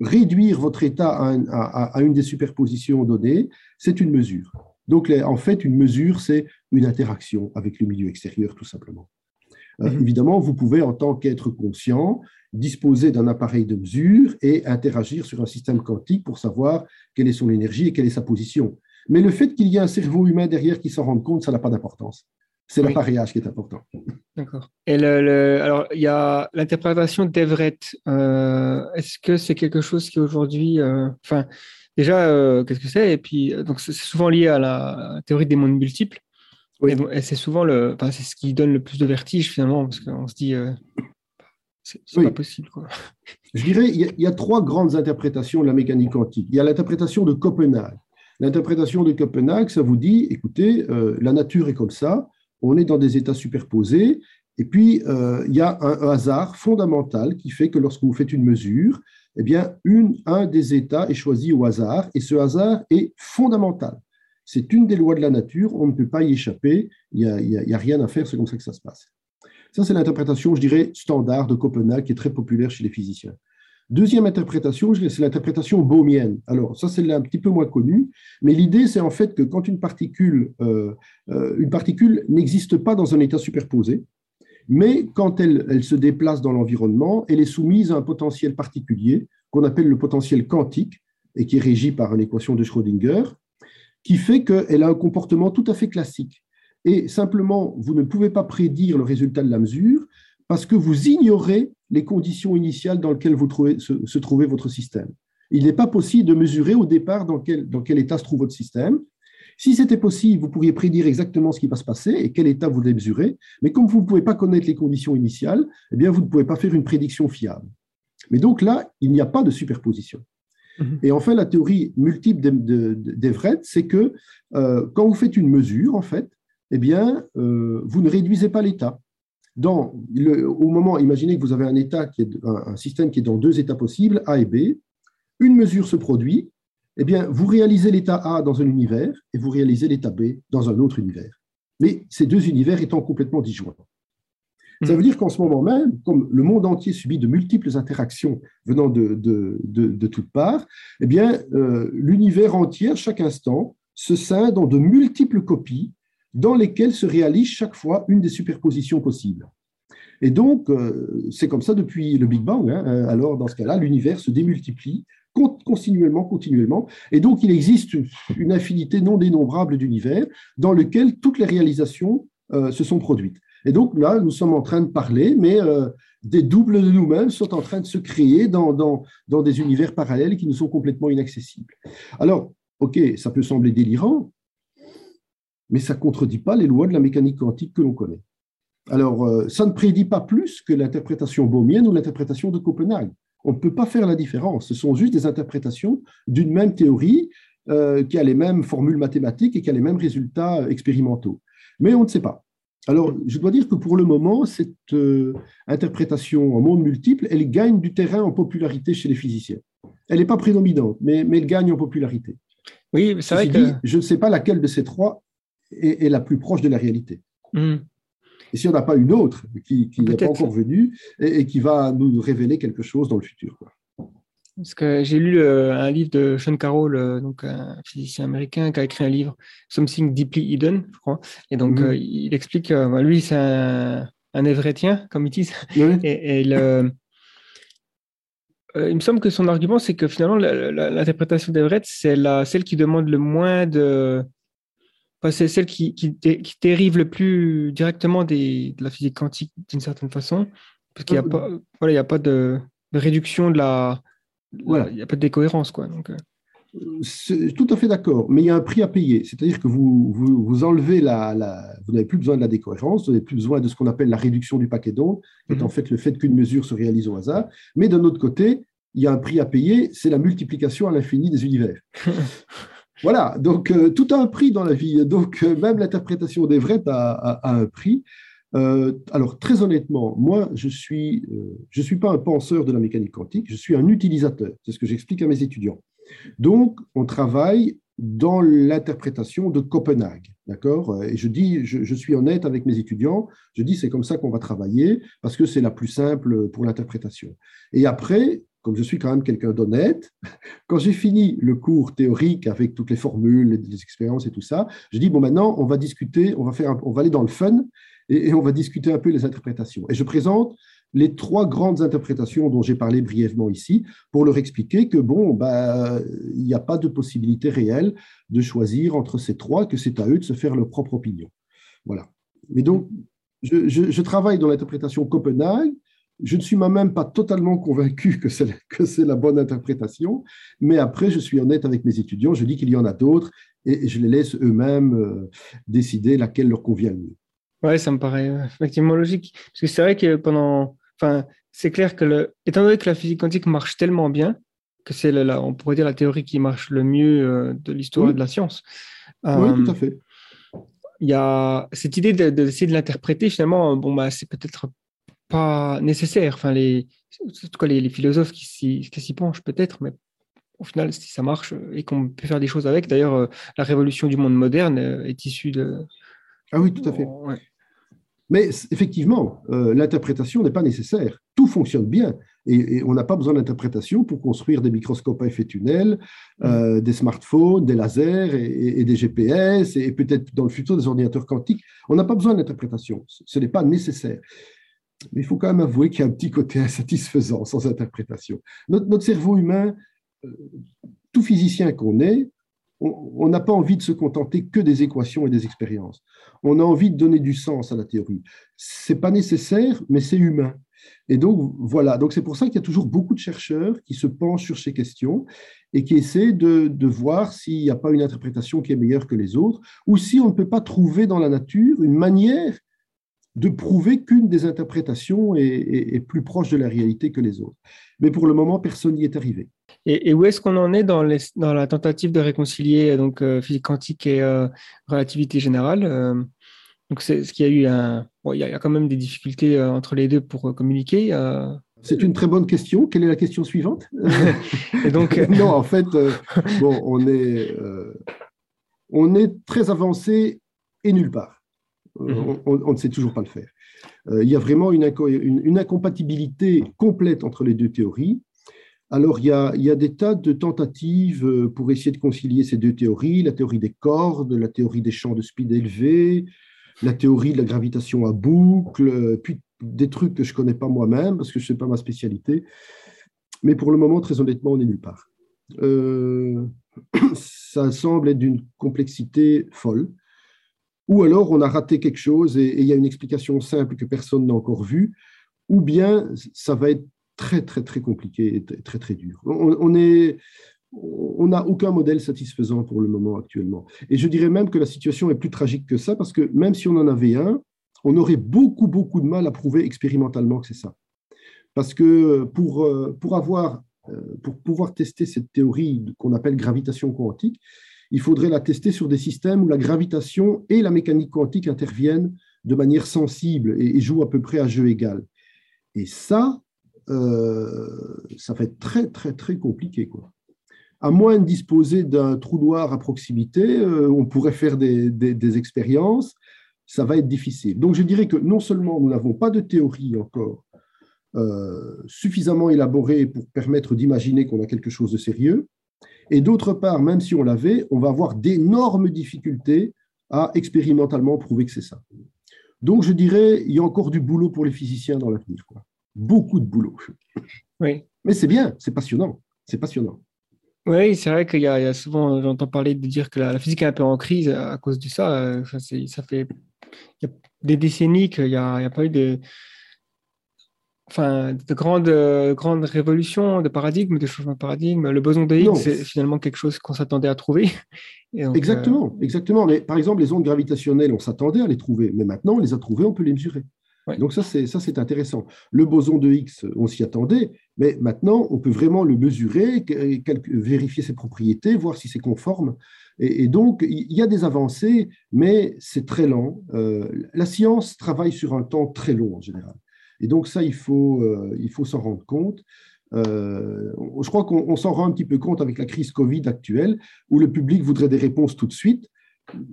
réduire votre état à, une des superpositions données, c'est une mesure. Donc, en fait, une mesure, c'est une interaction avec le milieu extérieur, tout simplement. Euh, mhm. Évidemment, vous pouvez, en tant qu'être conscient, disposer d'un appareil de mesure et interagir sur un système quantique pour savoir quelle est son énergie et quelle est sa position. Mais le fait qu'il y ait un cerveau humain derrière qui s'en rende compte, ça n'a pas d'importance. C'est l'appareillage qui est important. D'accord. Et le, alors, il y a l'interprétation d'Everett. Euh, est-ce que c'est quelque chose qui aujourd'hui. Euh, enfin, déjà, euh, qu'est-ce que c'est? Et puis, donc, c'est souvent lié à la théorie des mondes multiples. Oui. Et, c'est souvent le. Enfin, c'est ce qui donne le plus de vertige, finalement, parce qu'on se dit. c'est pas possible. Quoi. <laughs> Je dirais, il y, a trois grandes interprétations de la mécanique quantique. Il y a l'interprétation de Copenhague. L'interprétation de Copenhague, ça vous dit, écoutez, la nature est comme ça, on est dans des états superposés, et puis euh, il y a un, hasard fondamental qui fait que lorsque vous faites une mesure, eh bien, une, un des états est choisi au hasard, et ce hasard est fondamental. C'est une des lois de la nature, on ne peut pas y échapper, il n'y a, rien à faire, c'est comme ça que ça se passe. Ça, c'est l'interprétation, je dirais, standard de Copenhague, qui est très populaire chez les physiciens. Deuxième interprétation, c'est l'interprétation bohmienne. Alors, ça, c'est un petit peu moins connu, mais l'idée, c'est en fait que quand une particule, euh, euh, une particule n'existe pas dans un état superposé, mais quand elle, elle se déplace dans l'environnement, elle est soumise à un potentiel particulier qu'on appelle le potentiel quantique et qui est régi par une équation de Schrödinger, qui fait qu'elle a un comportement tout à fait classique. Et simplement, vous ne pouvez pas prédire le résultat de la mesure parce que vous ignorez les conditions initiales dans lesquelles vous trouvez, se, trouvait votre système. Il n'est pas possible de mesurer au départ dans quel, état se trouve votre système. Si c'était possible, vous pourriez prédire exactement ce qui va se passer et quel état vous devez mesurer. Mais comme vous ne pouvez pas connaître les conditions initiales, eh vous ne pouvez pas faire une prédiction fiable. Mais donc là, il n'y a pas de superposition. Mhm. Et enfin, la théorie multiple d'Everett, c'est que euh, quand vous faites une mesure, en fait, eh bien, euh, vous ne réduisez pas l'état au moment, imaginez que vous avez un état qui est un, système qui est dans deux états possibles, A et B, une mesure se produit, eh bien, vous réalisez l'état A dans un univers et vous réalisez l'état B dans un autre univers. Mais ces deux univers étant complètement disjoints. Ça veut dire qu'en ce moment même, comme le monde entier subit de multiples interactions venant de, de, toutes parts, eh bien, euh, l'univers entier, chaque instant, se scinde en de multiples copies dans lesquelles se réalise chaque fois une des superpositions possibles. Et donc, euh, c'est comme ça depuis le Big Bang. Hein. Euh, alors, dans ce cas-là, l'univers se démultiplie continuellement, continuellement. Et donc, il existe une infinité non dénombrable d'univers dans lesquels toutes les réalisations euh, se sont produites. Et donc, là, nous sommes en train de parler, mais des doubles de nous-mêmes sont en train de se créer dans, dans, des univers parallèles qui nous sont complètement inaccessibles. Alors, OK, ça peut sembler délirant, mais ça ne contredit pas les lois de la mécanique quantique que l'on connaît. Alors, euh, ça ne prédit pas plus que l'interprétation bohmienne ou l'interprétation de Copenhague. On ne peut pas faire la différence. Ce sont juste des interprétations d'une même théorie euh, qui a les mêmes formules mathématiques et qui a les mêmes résultats expérimentaux. Mais on ne sait pas. Alors, je dois dire que pour le moment, cette euh, interprétation en monde multiple, elle gagne du terrain en popularité chez les physiciens. Elle n'est pas prédominante, mais, mais, elle gagne en popularité. Oui, c'est vrai que... je ne sais pas laquelle de ces trois est, la plus proche de la réalité. Hmm. Et s'il n'y en a pas une autre qui, n'est pas encore venue et, qui va nous révéler quelque chose dans le futur. Parce que j'ai lu un livre de Sean Carroll, donc un physicien américain qui a écrit un livre, Something Deeply Hidden, je crois. Et donc, hmm. euh, il explique, euh, bah, lui, c'est un, un évrétien, comme ils disent. Et, euh, il me semble que son argument, c'est que finalement, l'interprétation d'Everett, c'est celle qui demande le moins de, c'est celle qui, qui, dérive le plus directement des, de la physique quantique d'une certaine façon, parce qu'il n'y a, pas, voilà, il y a pas de... réduction de la. Voilà. Il n'y a pas de décohérence, quoi. Donc, euh. Tout à fait d'accord, mais il y a un prix à payer. C'est-à-dire que vous, vous, vous enlevez la, la- Vous n'avez plus besoin de la décohérence, vous n'avez plus besoin de ce qu'on appelle la réduction du paquet d'ondes, qui est Mhm. en fait le fait qu'une mesure se réalise au hasard. Mais d'un autre côté, il y a un prix à payer, c'est la multiplication à l'infini des univers. <laughs> voilà, donc euh, tout a un prix dans la vie. Donc euh, même l'interprétation des vrais a, a- a un prix. Euh, alors très honnêtement, moi je suis euh, suis pas un penseur de la mécanique quantique, je suis un utilisateur. C'est ce que j'explique à mes étudiants. Donc on travaille dans l'interprétation de Copenhague, d'accord? Et je dis, je, suis honnête avec mes étudiants, je dis c'est comme ça qu'on va travailler parce que c'est la plus simple pour l'interprétation. Et après, comme je suis quand même quelqu'un d'honnête, <laughs> quand j'ai fini le cours théorique avec toutes les formules, les, les expériences et tout ça, je dis bon maintenant on va discuter, on va faire, un- on va aller dans le fun et, on va discuter un peu les interprétations. Et je présente les trois grandes interprétations dont j'ai parlé brièvement ici pour leur expliquer que bon, bah, il n'y a pas de possibilité réelle de choisir entre ces trois, que c'est à eux de se faire leur propre opinion. Voilà. Mais donc, je travaille dans l'interprétation Copenhague. Je ne suis moi-même pas totalement convaincu que c'est la- que c'est la bonne interprétation, mais après, je suis honnête avec mes étudiants. Je dis qu'il y en a d'autres et je les laisse eux-mêmes euh, décider laquelle leur convient le mieux. Ouais, ça me paraît euh, effectivement logique. Parce que c'est vrai que pendant. Enfin, c'est clair que, le... étant donné que la physique quantique marche tellement bien, que c'est, la, on pourrait dire, la théorie qui marche le mieux euh, de l'histoire Oui. de la science. Oui, Euh, tout à fait. il y a cette idée de- de- d'essayer de, l'interpréter, finalement, bon, bah, c'est peut-être pas nécessaire. Enfin, les, en tout cas, les, les philosophes qui s'y, qui s'y penchent, peut-être, mais au final, si ça marche euh, et qu'on peut faire des choses avec, d'ailleurs, euh, la révolution du monde moderne euh, est issue de. Ah oui, tout à fait. Ouais. Mais effectivement, euh, l'interprétation n'est pas nécessaire. Tout fonctionne bien. Et, et on n'a pas besoin d'interprétation pour construire des microscopes à effet tunnel, euh, des smartphones, des lasers et, et- et des GPS, et, peut-être dans le futur des ordinateurs quantiques. On n'a pas besoin d'interprétation. Ce, ce n'est pas nécessaire. Mais il faut quand même avouer qu'il y a un petit côté <laughs> insatisfaisant sans interprétation. Notre, notre cerveau humain, euh, tout physicien qu'on est, on n'a pas envie de se contenter que des équations et des expériences. On a envie de donner du sens à la théorie. C'est pas nécessaire, mais c'est humain. Et donc, voilà. Donc, c'est pour ça qu'il y a toujours beaucoup de chercheurs qui se penchent sur ces questions et qui essaient de, voir s'il n'y a pas une interprétation qui est meilleure que les autres ou si on ne peut pas trouver dans la nature une manière de prouver qu'une des interprétations est plus proche de la réalité que les autres. Mais pour le moment, personne n'y est arrivé. Et, et où est-ce qu'on en est dans, les- dans la tentative de réconcilier donc, euh, physique quantique et euh, relativité générale euh, Donc, c'est ce qu'il y a eu un. bon, il y a quand même des difficultés euh, entre les deux pour euh, communiquer. euh, C'est une très bonne question. Quelle est la question suivante? <laughs> Et donc, euh, <laughs> non, en fait, euh, bon, on est, euh, on est très avancé et nulle part. Euh, Mhm. on, on ne sait toujours pas le faire. Euh, il y a vraiment une, inco- une- une incompatibilité complète entre les deux théories. Alors, il y, a, des tas de tentatives euh, pour essayer de concilier ces deux théories, la théorie des cordes, la théorie des champs de speed élevés, la théorie de la gravitation à boucle, euh, puis des trucs que je ne connais pas moi-même parce que ce n'est pas ma spécialité. Mais pour le moment, très honnêtement, on n'est nulle part. Euh, <clears throat> ça semble être d'une complexité folle. Ou alors on a raté quelque chose et il y a une explication simple que personne n'a encore vue, ou bien ça va être très très très compliqué et très très, dur. On, on n'a aucun modèle satisfaisant pour le moment actuellement. Et je dirais même que la situation est plus tragique que ça, parce que même si on en avait un, on aurait beaucoup, beaucoup de mal à prouver expérimentalement que c'est ça. Parce que pour, euh, pour, avoir, euh, pour pouvoir tester cette théorie qu'on appelle gravitation quantique, il faudrait la tester sur des systèmes où la gravitation et la mécanique quantique interviennent de manière sensible et jouent à peu près à jeu égal. Et ça, euh, ça va être très, très, très compliqué. Quoi à moins de disposer d'un trou noir à proximité, euh, on pourrait faire des, expériences, ça va être difficile. Donc je dirais que non seulement nous n'avons pas de théorie encore euh, suffisamment élaborée pour permettre d'imaginer qu'on a quelque chose de sérieux, et d'autre part, même si on l'avait, on va avoir d'énormes difficultés à expérimentalement prouver que c'est ça. Donc je dirais, il y a encore du boulot pour les physiciens dans l'avenir. Beaucoup de boulot. Oui. Mais c'est bien, c'est passionnant. C'est passionnant. Oui, c'est vrai qu'il y, y, a souvent, j'entends parler de dire que la, la, physique est un peu en crise à cause de ça. Ça, ça fait il y a des décennies qu'il n'y a, a, pas eu de. enfin, de grandes, grandes révolutions, de paradigme, de changement de paradigme. Le boson de Higgs, c'est finalement quelque chose qu'on s'attendait à trouver. <laughs> exactement, exactement. Mais par exemple, les ondes gravitationnelles, on s'attendait à les trouver, mais maintenant, on les a trouvées, on peut les mesurer. Donc ça, c'est intéressant. Le boson de Higgs, on s'y attendait, mais maintenant, on peut vraiment le mesurer, vérifier ses propriétés, voir si c'est conforme. Et, donc, il y a des avancées, mais c'est très lent. Euh, la science travaille sur un temps très long en général. Et donc, ça, il faut, euh, faut s'en rendre compte. Euh, je crois qu'on s'en rend un petit peu compte avec la crise Covid actuelle, où le public voudrait des réponses tout de suite.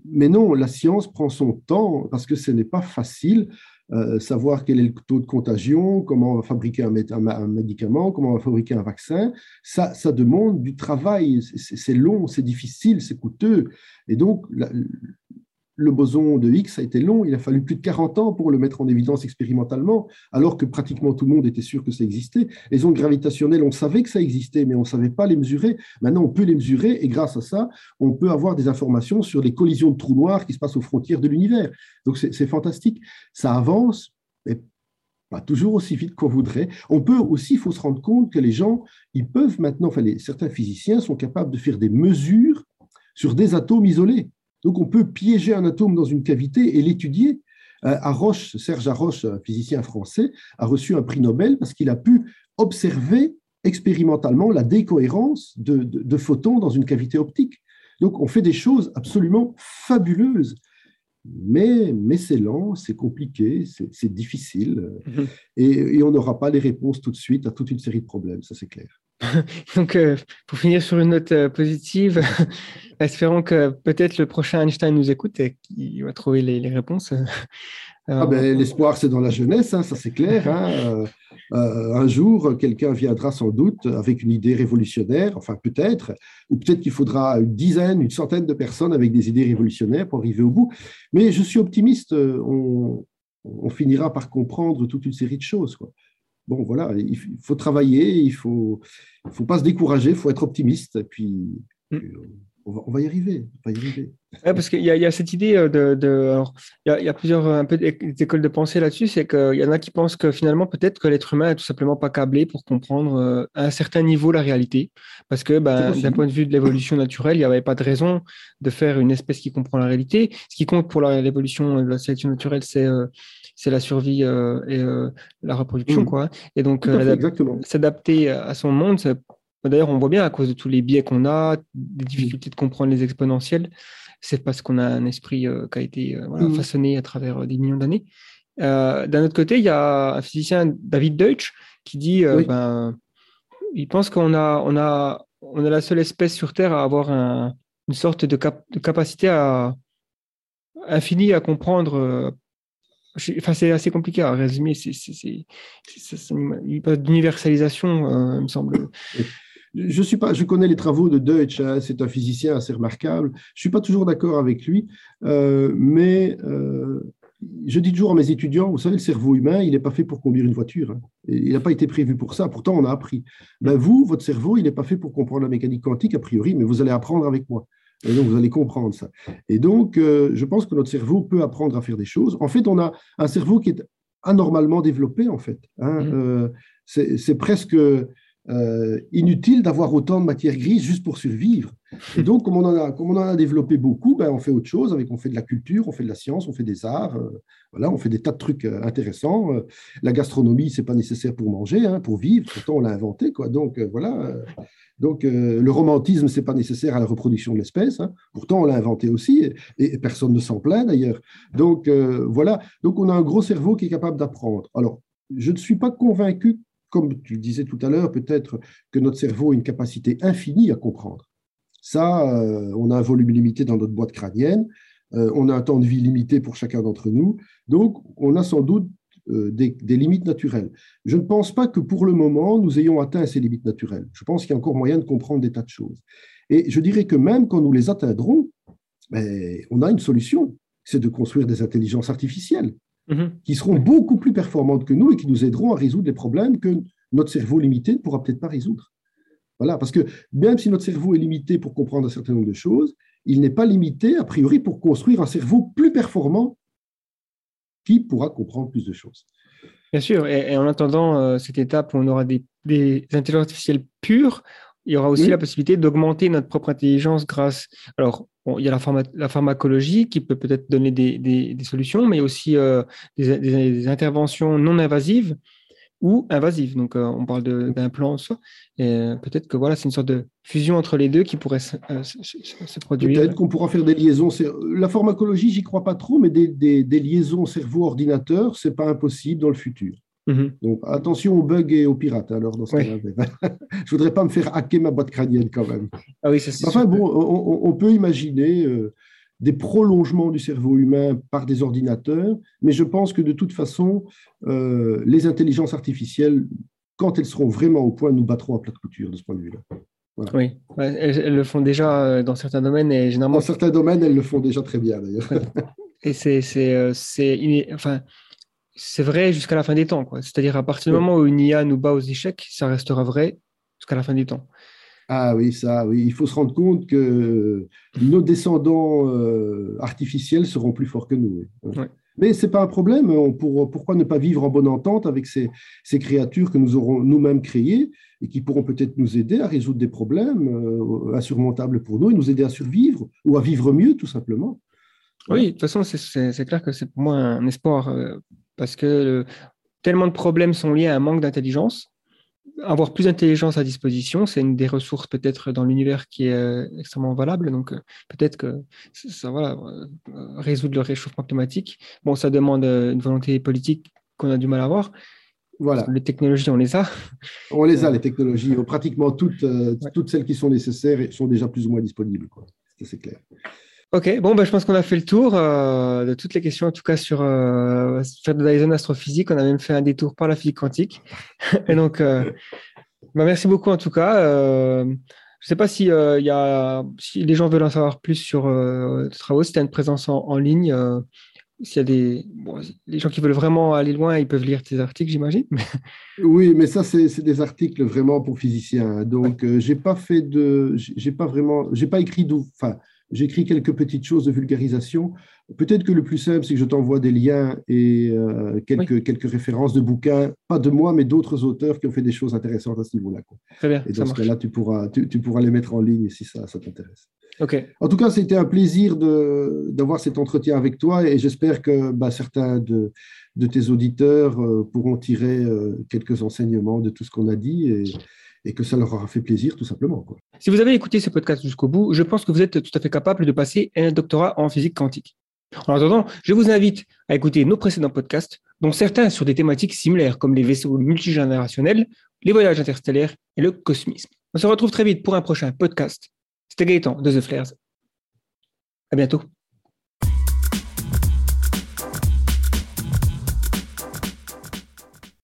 Mais non, la science prend son temps parce que ce n'est pas facile. Euh, savoir quel est le taux de contagion, comment on va fabriquer un, médicament, comment on va fabriquer un vaccin, ça demande du travail, c'est long, c'est difficile, c'est coûteux. Et donc, le boson de Higgs a été long, il a fallu plus de 40 ans pour le mettre en évidence expérimentalement, alors que pratiquement tout le monde était sûr que ça existait. Les ondes gravitationnelles, on savait que ça existait, mais on ne savait pas les mesurer. Maintenant, on peut les mesurer et grâce à ça, on peut avoir des informations sur les collisions de trous noirs qui se passent aux frontières de l'univers. Donc c'est fantastique. Ça avance, mais pas toujours aussi vite qu'on voudrait. On peut aussi, il faut se rendre compte que les gens, ils peuvent maintenant, certains physiciens sont capables de faire des mesures sur des atomes isolés. Donc on peut piéger un atome dans une cavité et l'étudier. Euh, Roche, Serge Haroche, un physicien français, a reçu un prix Nobel parce qu'il a pu observer expérimentalement la décohérence de, photons dans une cavité optique. Donc on fait des choses absolument fabuleuses. Mais, mais c'est lent, c'est compliqué, c'est difficile, mhm. et, et, on n'aura pas les réponses tout de suite à toute une série de problèmes, ça c'est clair. <laughs> Donc, euh, pour finir sur une note euh, positive, <laughs> espérons que peut-être le prochain Einstein nous écoute et qu'il va trouver les, réponses. <laughs> Ah ben, l'espoir, c'est dans la jeunesse, hein, ça c'est clair. Hein. Euh, un jour, quelqu'un viendra sans doute avec une idée révolutionnaire, enfin peut-être, ou peut-être qu'il faudra une dizaine, une centaine de personnes avec des idées révolutionnaires pour arriver au bout. Mais je suis optimiste, on, on finira par comprendre toute une série de choses. Quoi bon, voilà, il faut travailler, il ne faut, faut pas se décourager, il faut être optimiste, et puis, mm. on, va, y arriver. On va y arriver. parce qu'il y, y, a cette idée euh, de. il, y a, plusieurs un peu d'écoles de pensée là-dessus, c'est qu'il y en a qui pensent que finalement, peut-être que l'être humain est tout simplement pas câblé pour comprendre euh, à un certain niveau la réalité. Parce que ben, d'un point de vue de l'évolution naturelle, il n'y avait pas de raison de faire une espèce qui comprend la réalité. Ce qui compte pour l'évolution de la sélection naturelle, c'est. Euh, c'est la survie euh, et euh, la reproduction, mmh. quoi. Et donc, euh, s'adapter à son monde, d'ailleurs, on voit bien à cause de tous les biais qu'on a, des difficultés de comprendre les exponentielles, c'est parce qu'on a un esprit qui a été mmh. façonné à travers des millions d'années. D'un autre côté, il y a un physicien, David Deutsch, qui dit, ben, il pense qu'on a, on a, on a la seule espèce sur Terre à avoir une sorte de, de capacité à, infinie à comprendre Enfin, c'est assez compliqué à résumer. C'est d'universalisation, euh, il me semble. Je, suis pas, je connais les travaux de Deutsch, hein, c'est un physicien assez remarquable. Je suis pas toujours d'accord avec lui, euh, mais euh, je dis toujours à mes étudiants, vous savez, le cerveau humain, il n'est pas fait pour conduire une voiture. Hein. Il n'a pas été prévu pour ça, pourtant on a appris. Ben, vous, votre cerveau, il n'est pas fait pour comprendre la mécanique quantique a priori, mais vous allez apprendre avec moi. Et donc, vous allez comprendre ça. Et donc, euh, je pense que notre cerveau peut apprendre à faire des choses. En fait, on a un cerveau qui est anormalement développé, en fait. Hein. Mmh. Euh, c'est presque euh, inutile d'avoir autant de matière grise juste pour survivre. Et donc, comme on en a, comme on en a développé beaucoup, ben, on fait autre chose. Avec, on fait de la culture, on fait de la science, on fait des arts. voilà, on fait des tas de trucs intéressants. la gastronomie, c'est pas nécessaire pour manger, hein, pour vivre. Pourtant, on l'a inventé. Quoi. Donc, voilà. Donc, euh, le romantisme, c'est pas nécessaire à la reproduction de l'espèce. Hein. Pourtant, on l'a inventé aussi, et, personne ne s'en plaint d'ailleurs. Donc, euh, voilà. Donc, on a un gros cerveau qui est capable d'apprendre. Alors, je ne suis pas convaincu, comme tu le disais tout à l'heure, peut-être que notre cerveau a une capacité infinie à comprendre. Ça, euh, on a un volume limité dans notre boîte crânienne. on a un temps de vie limité pour chacun d'entre nous. Donc, on a sans doute euh, des, limites naturelles. Je ne pense pas que pour le moment, nous ayons atteint ces limites naturelles. Je pense qu'il y a encore moyen de comprendre des tas de choses. Et je dirais que même quand nous les atteindrons, ben, on a une solution, c'est de construire des intelligences artificielles mhm. qui seront beaucoup plus performantes que nous et qui nous aideront à résoudre des problèmes que notre cerveau limité ne pourra peut-être pas résoudre. Voilà, parce que même si notre cerveau est limité pour comprendre un certain nombre de choses, il n'est pas limité, a priori, pour construire un cerveau plus performant qui pourra comprendre plus de choses. Bien sûr, et, en attendant euh, cette étape où on aura des, des intelligences artificielles pures, il y aura aussi la possibilité d'augmenter notre propre intelligence grâce. Alors, il y a la, la, pharmacologie qui peut peut-être donner des, des, solutions, mais aussi euh, des, des, interventions non invasives ou invasives. Donc, euh, on parle d'implants, et euh, peut-être que voilà, c'est une sorte de fusion entre les deux qui pourrait se, se, produire. Peut-être qu'on pourra faire des liaisons. La pharmacologie, j'y crois pas trop, mais des, liaisons cerveau-ordinateur, c'est pas impossible dans le futur. Mhm. Donc attention aux bugs et aux pirates. Alors dans ce cas-là, <laughs> je voudrais pas me faire hacker ma boîte crânienne quand même. Ah oui, ça, enfin bon, on, peut imaginer euh, des prolongements du cerveau humain par des ordinateurs, mais je pense que de toute façon, euh, les intelligences artificielles, quand elles seront vraiment au point, nous battront à plat de couture de ce point de vue-là. Oui, elles, le font déjà euh, dans certains domaines et généralement. Dans certains domaines, elles le font déjà très bien d'ailleurs. <laughs> Et c'est, c'est, enfin, c'est vrai jusqu'à la fin des temps. C'est-à-dire à partir du moment où une IA nous bat aux échecs, ça restera vrai jusqu'à la fin des temps. Ah oui, ça, oui. Il faut se rendre compte que nos descendants euh, artificiels seront plus forts que nous. Mais ce n'est pas un problème. On pourquoi ne pas vivre en bonne entente avec ces, créatures que nous aurons nous-mêmes créées et qui pourront peut-être nous aider à résoudre des problèmes euh, insurmontables pour nous et nous aider à survivre ou à vivre mieux, tout simplement. Oui, de toute façon, c'est clair que c'est pour moi un espoir euh, parce que tellement de problèmes sont liés à un manque d'intelligence. Avoir plus d'intelligence à disposition, c'est une des ressources peut-être dans l'univers qui est euh, extrêmement valable. Donc euh, peut-être que ça voilà, euh, résoudre le réchauffement climatique. Bon, ça demande une volonté politique qu'on a du mal à avoir. Voilà. Les technologies, on les a. On les a, les technologies. Pratiquement toutes, toutes celles qui sont nécessaires sont déjà plus ou moins disponibles. C'est clair. Ok, bon, bah, je pense qu'on a fait le tour euh, de toutes les questions, en tout cas sur euh, faire de Dyson astrophysique. On a même fait un détour par la physique quantique. <laughs> Et donc, euh, bah, merci beaucoup en tout cas. je ne sais pas si, y a, si les gens veulent en savoir plus sur tes travaux, si tu as une présence en, ligne. s'il y a des les gens qui veulent vraiment aller loin, ils peuvent lire tes articles, j'imagine. <laughs> Oui, mais ça, c'est des articles vraiment pour physiciens. Donc, j'ai pas fait de, j'ai pas vraiment, j'ai pas écrit d'où, enfin, J'écris quelques petites choses de vulgarisation. Peut-être que le plus simple, c'est que je t'envoie des liens et euh, quelques, quelques références de bouquins, pas de moi, mais d'autres auteurs qui ont fait des choses intéressantes à ce niveau-là. Très bien. Et dans ce cas-là, tu pourras, tu, pourras les mettre en ligne si ça, ça t'intéresse. Ok. En tout cas, c'était un plaisir d'avoir cet entretien avec toi et j'espère que bah, certains de, de, tes auditeurs euh, pourront tirer euh, quelques enseignements de tout ce qu'on a dit. Et, et que ça leur aura fait plaisir, tout simplement. Si vous avez écouté ce podcast jusqu'au bout, je pense que vous êtes tout à fait capable de passer un doctorat en physique quantique. En attendant, je vous invite à écouter nos précédents podcasts, dont certains sur des thématiques similaires comme les vaisseaux multigénérationnels, les voyages interstellaires et le cosmisme. On se retrouve très vite pour un prochain podcast. C'était Gaëtan de The Flares. À bientôt.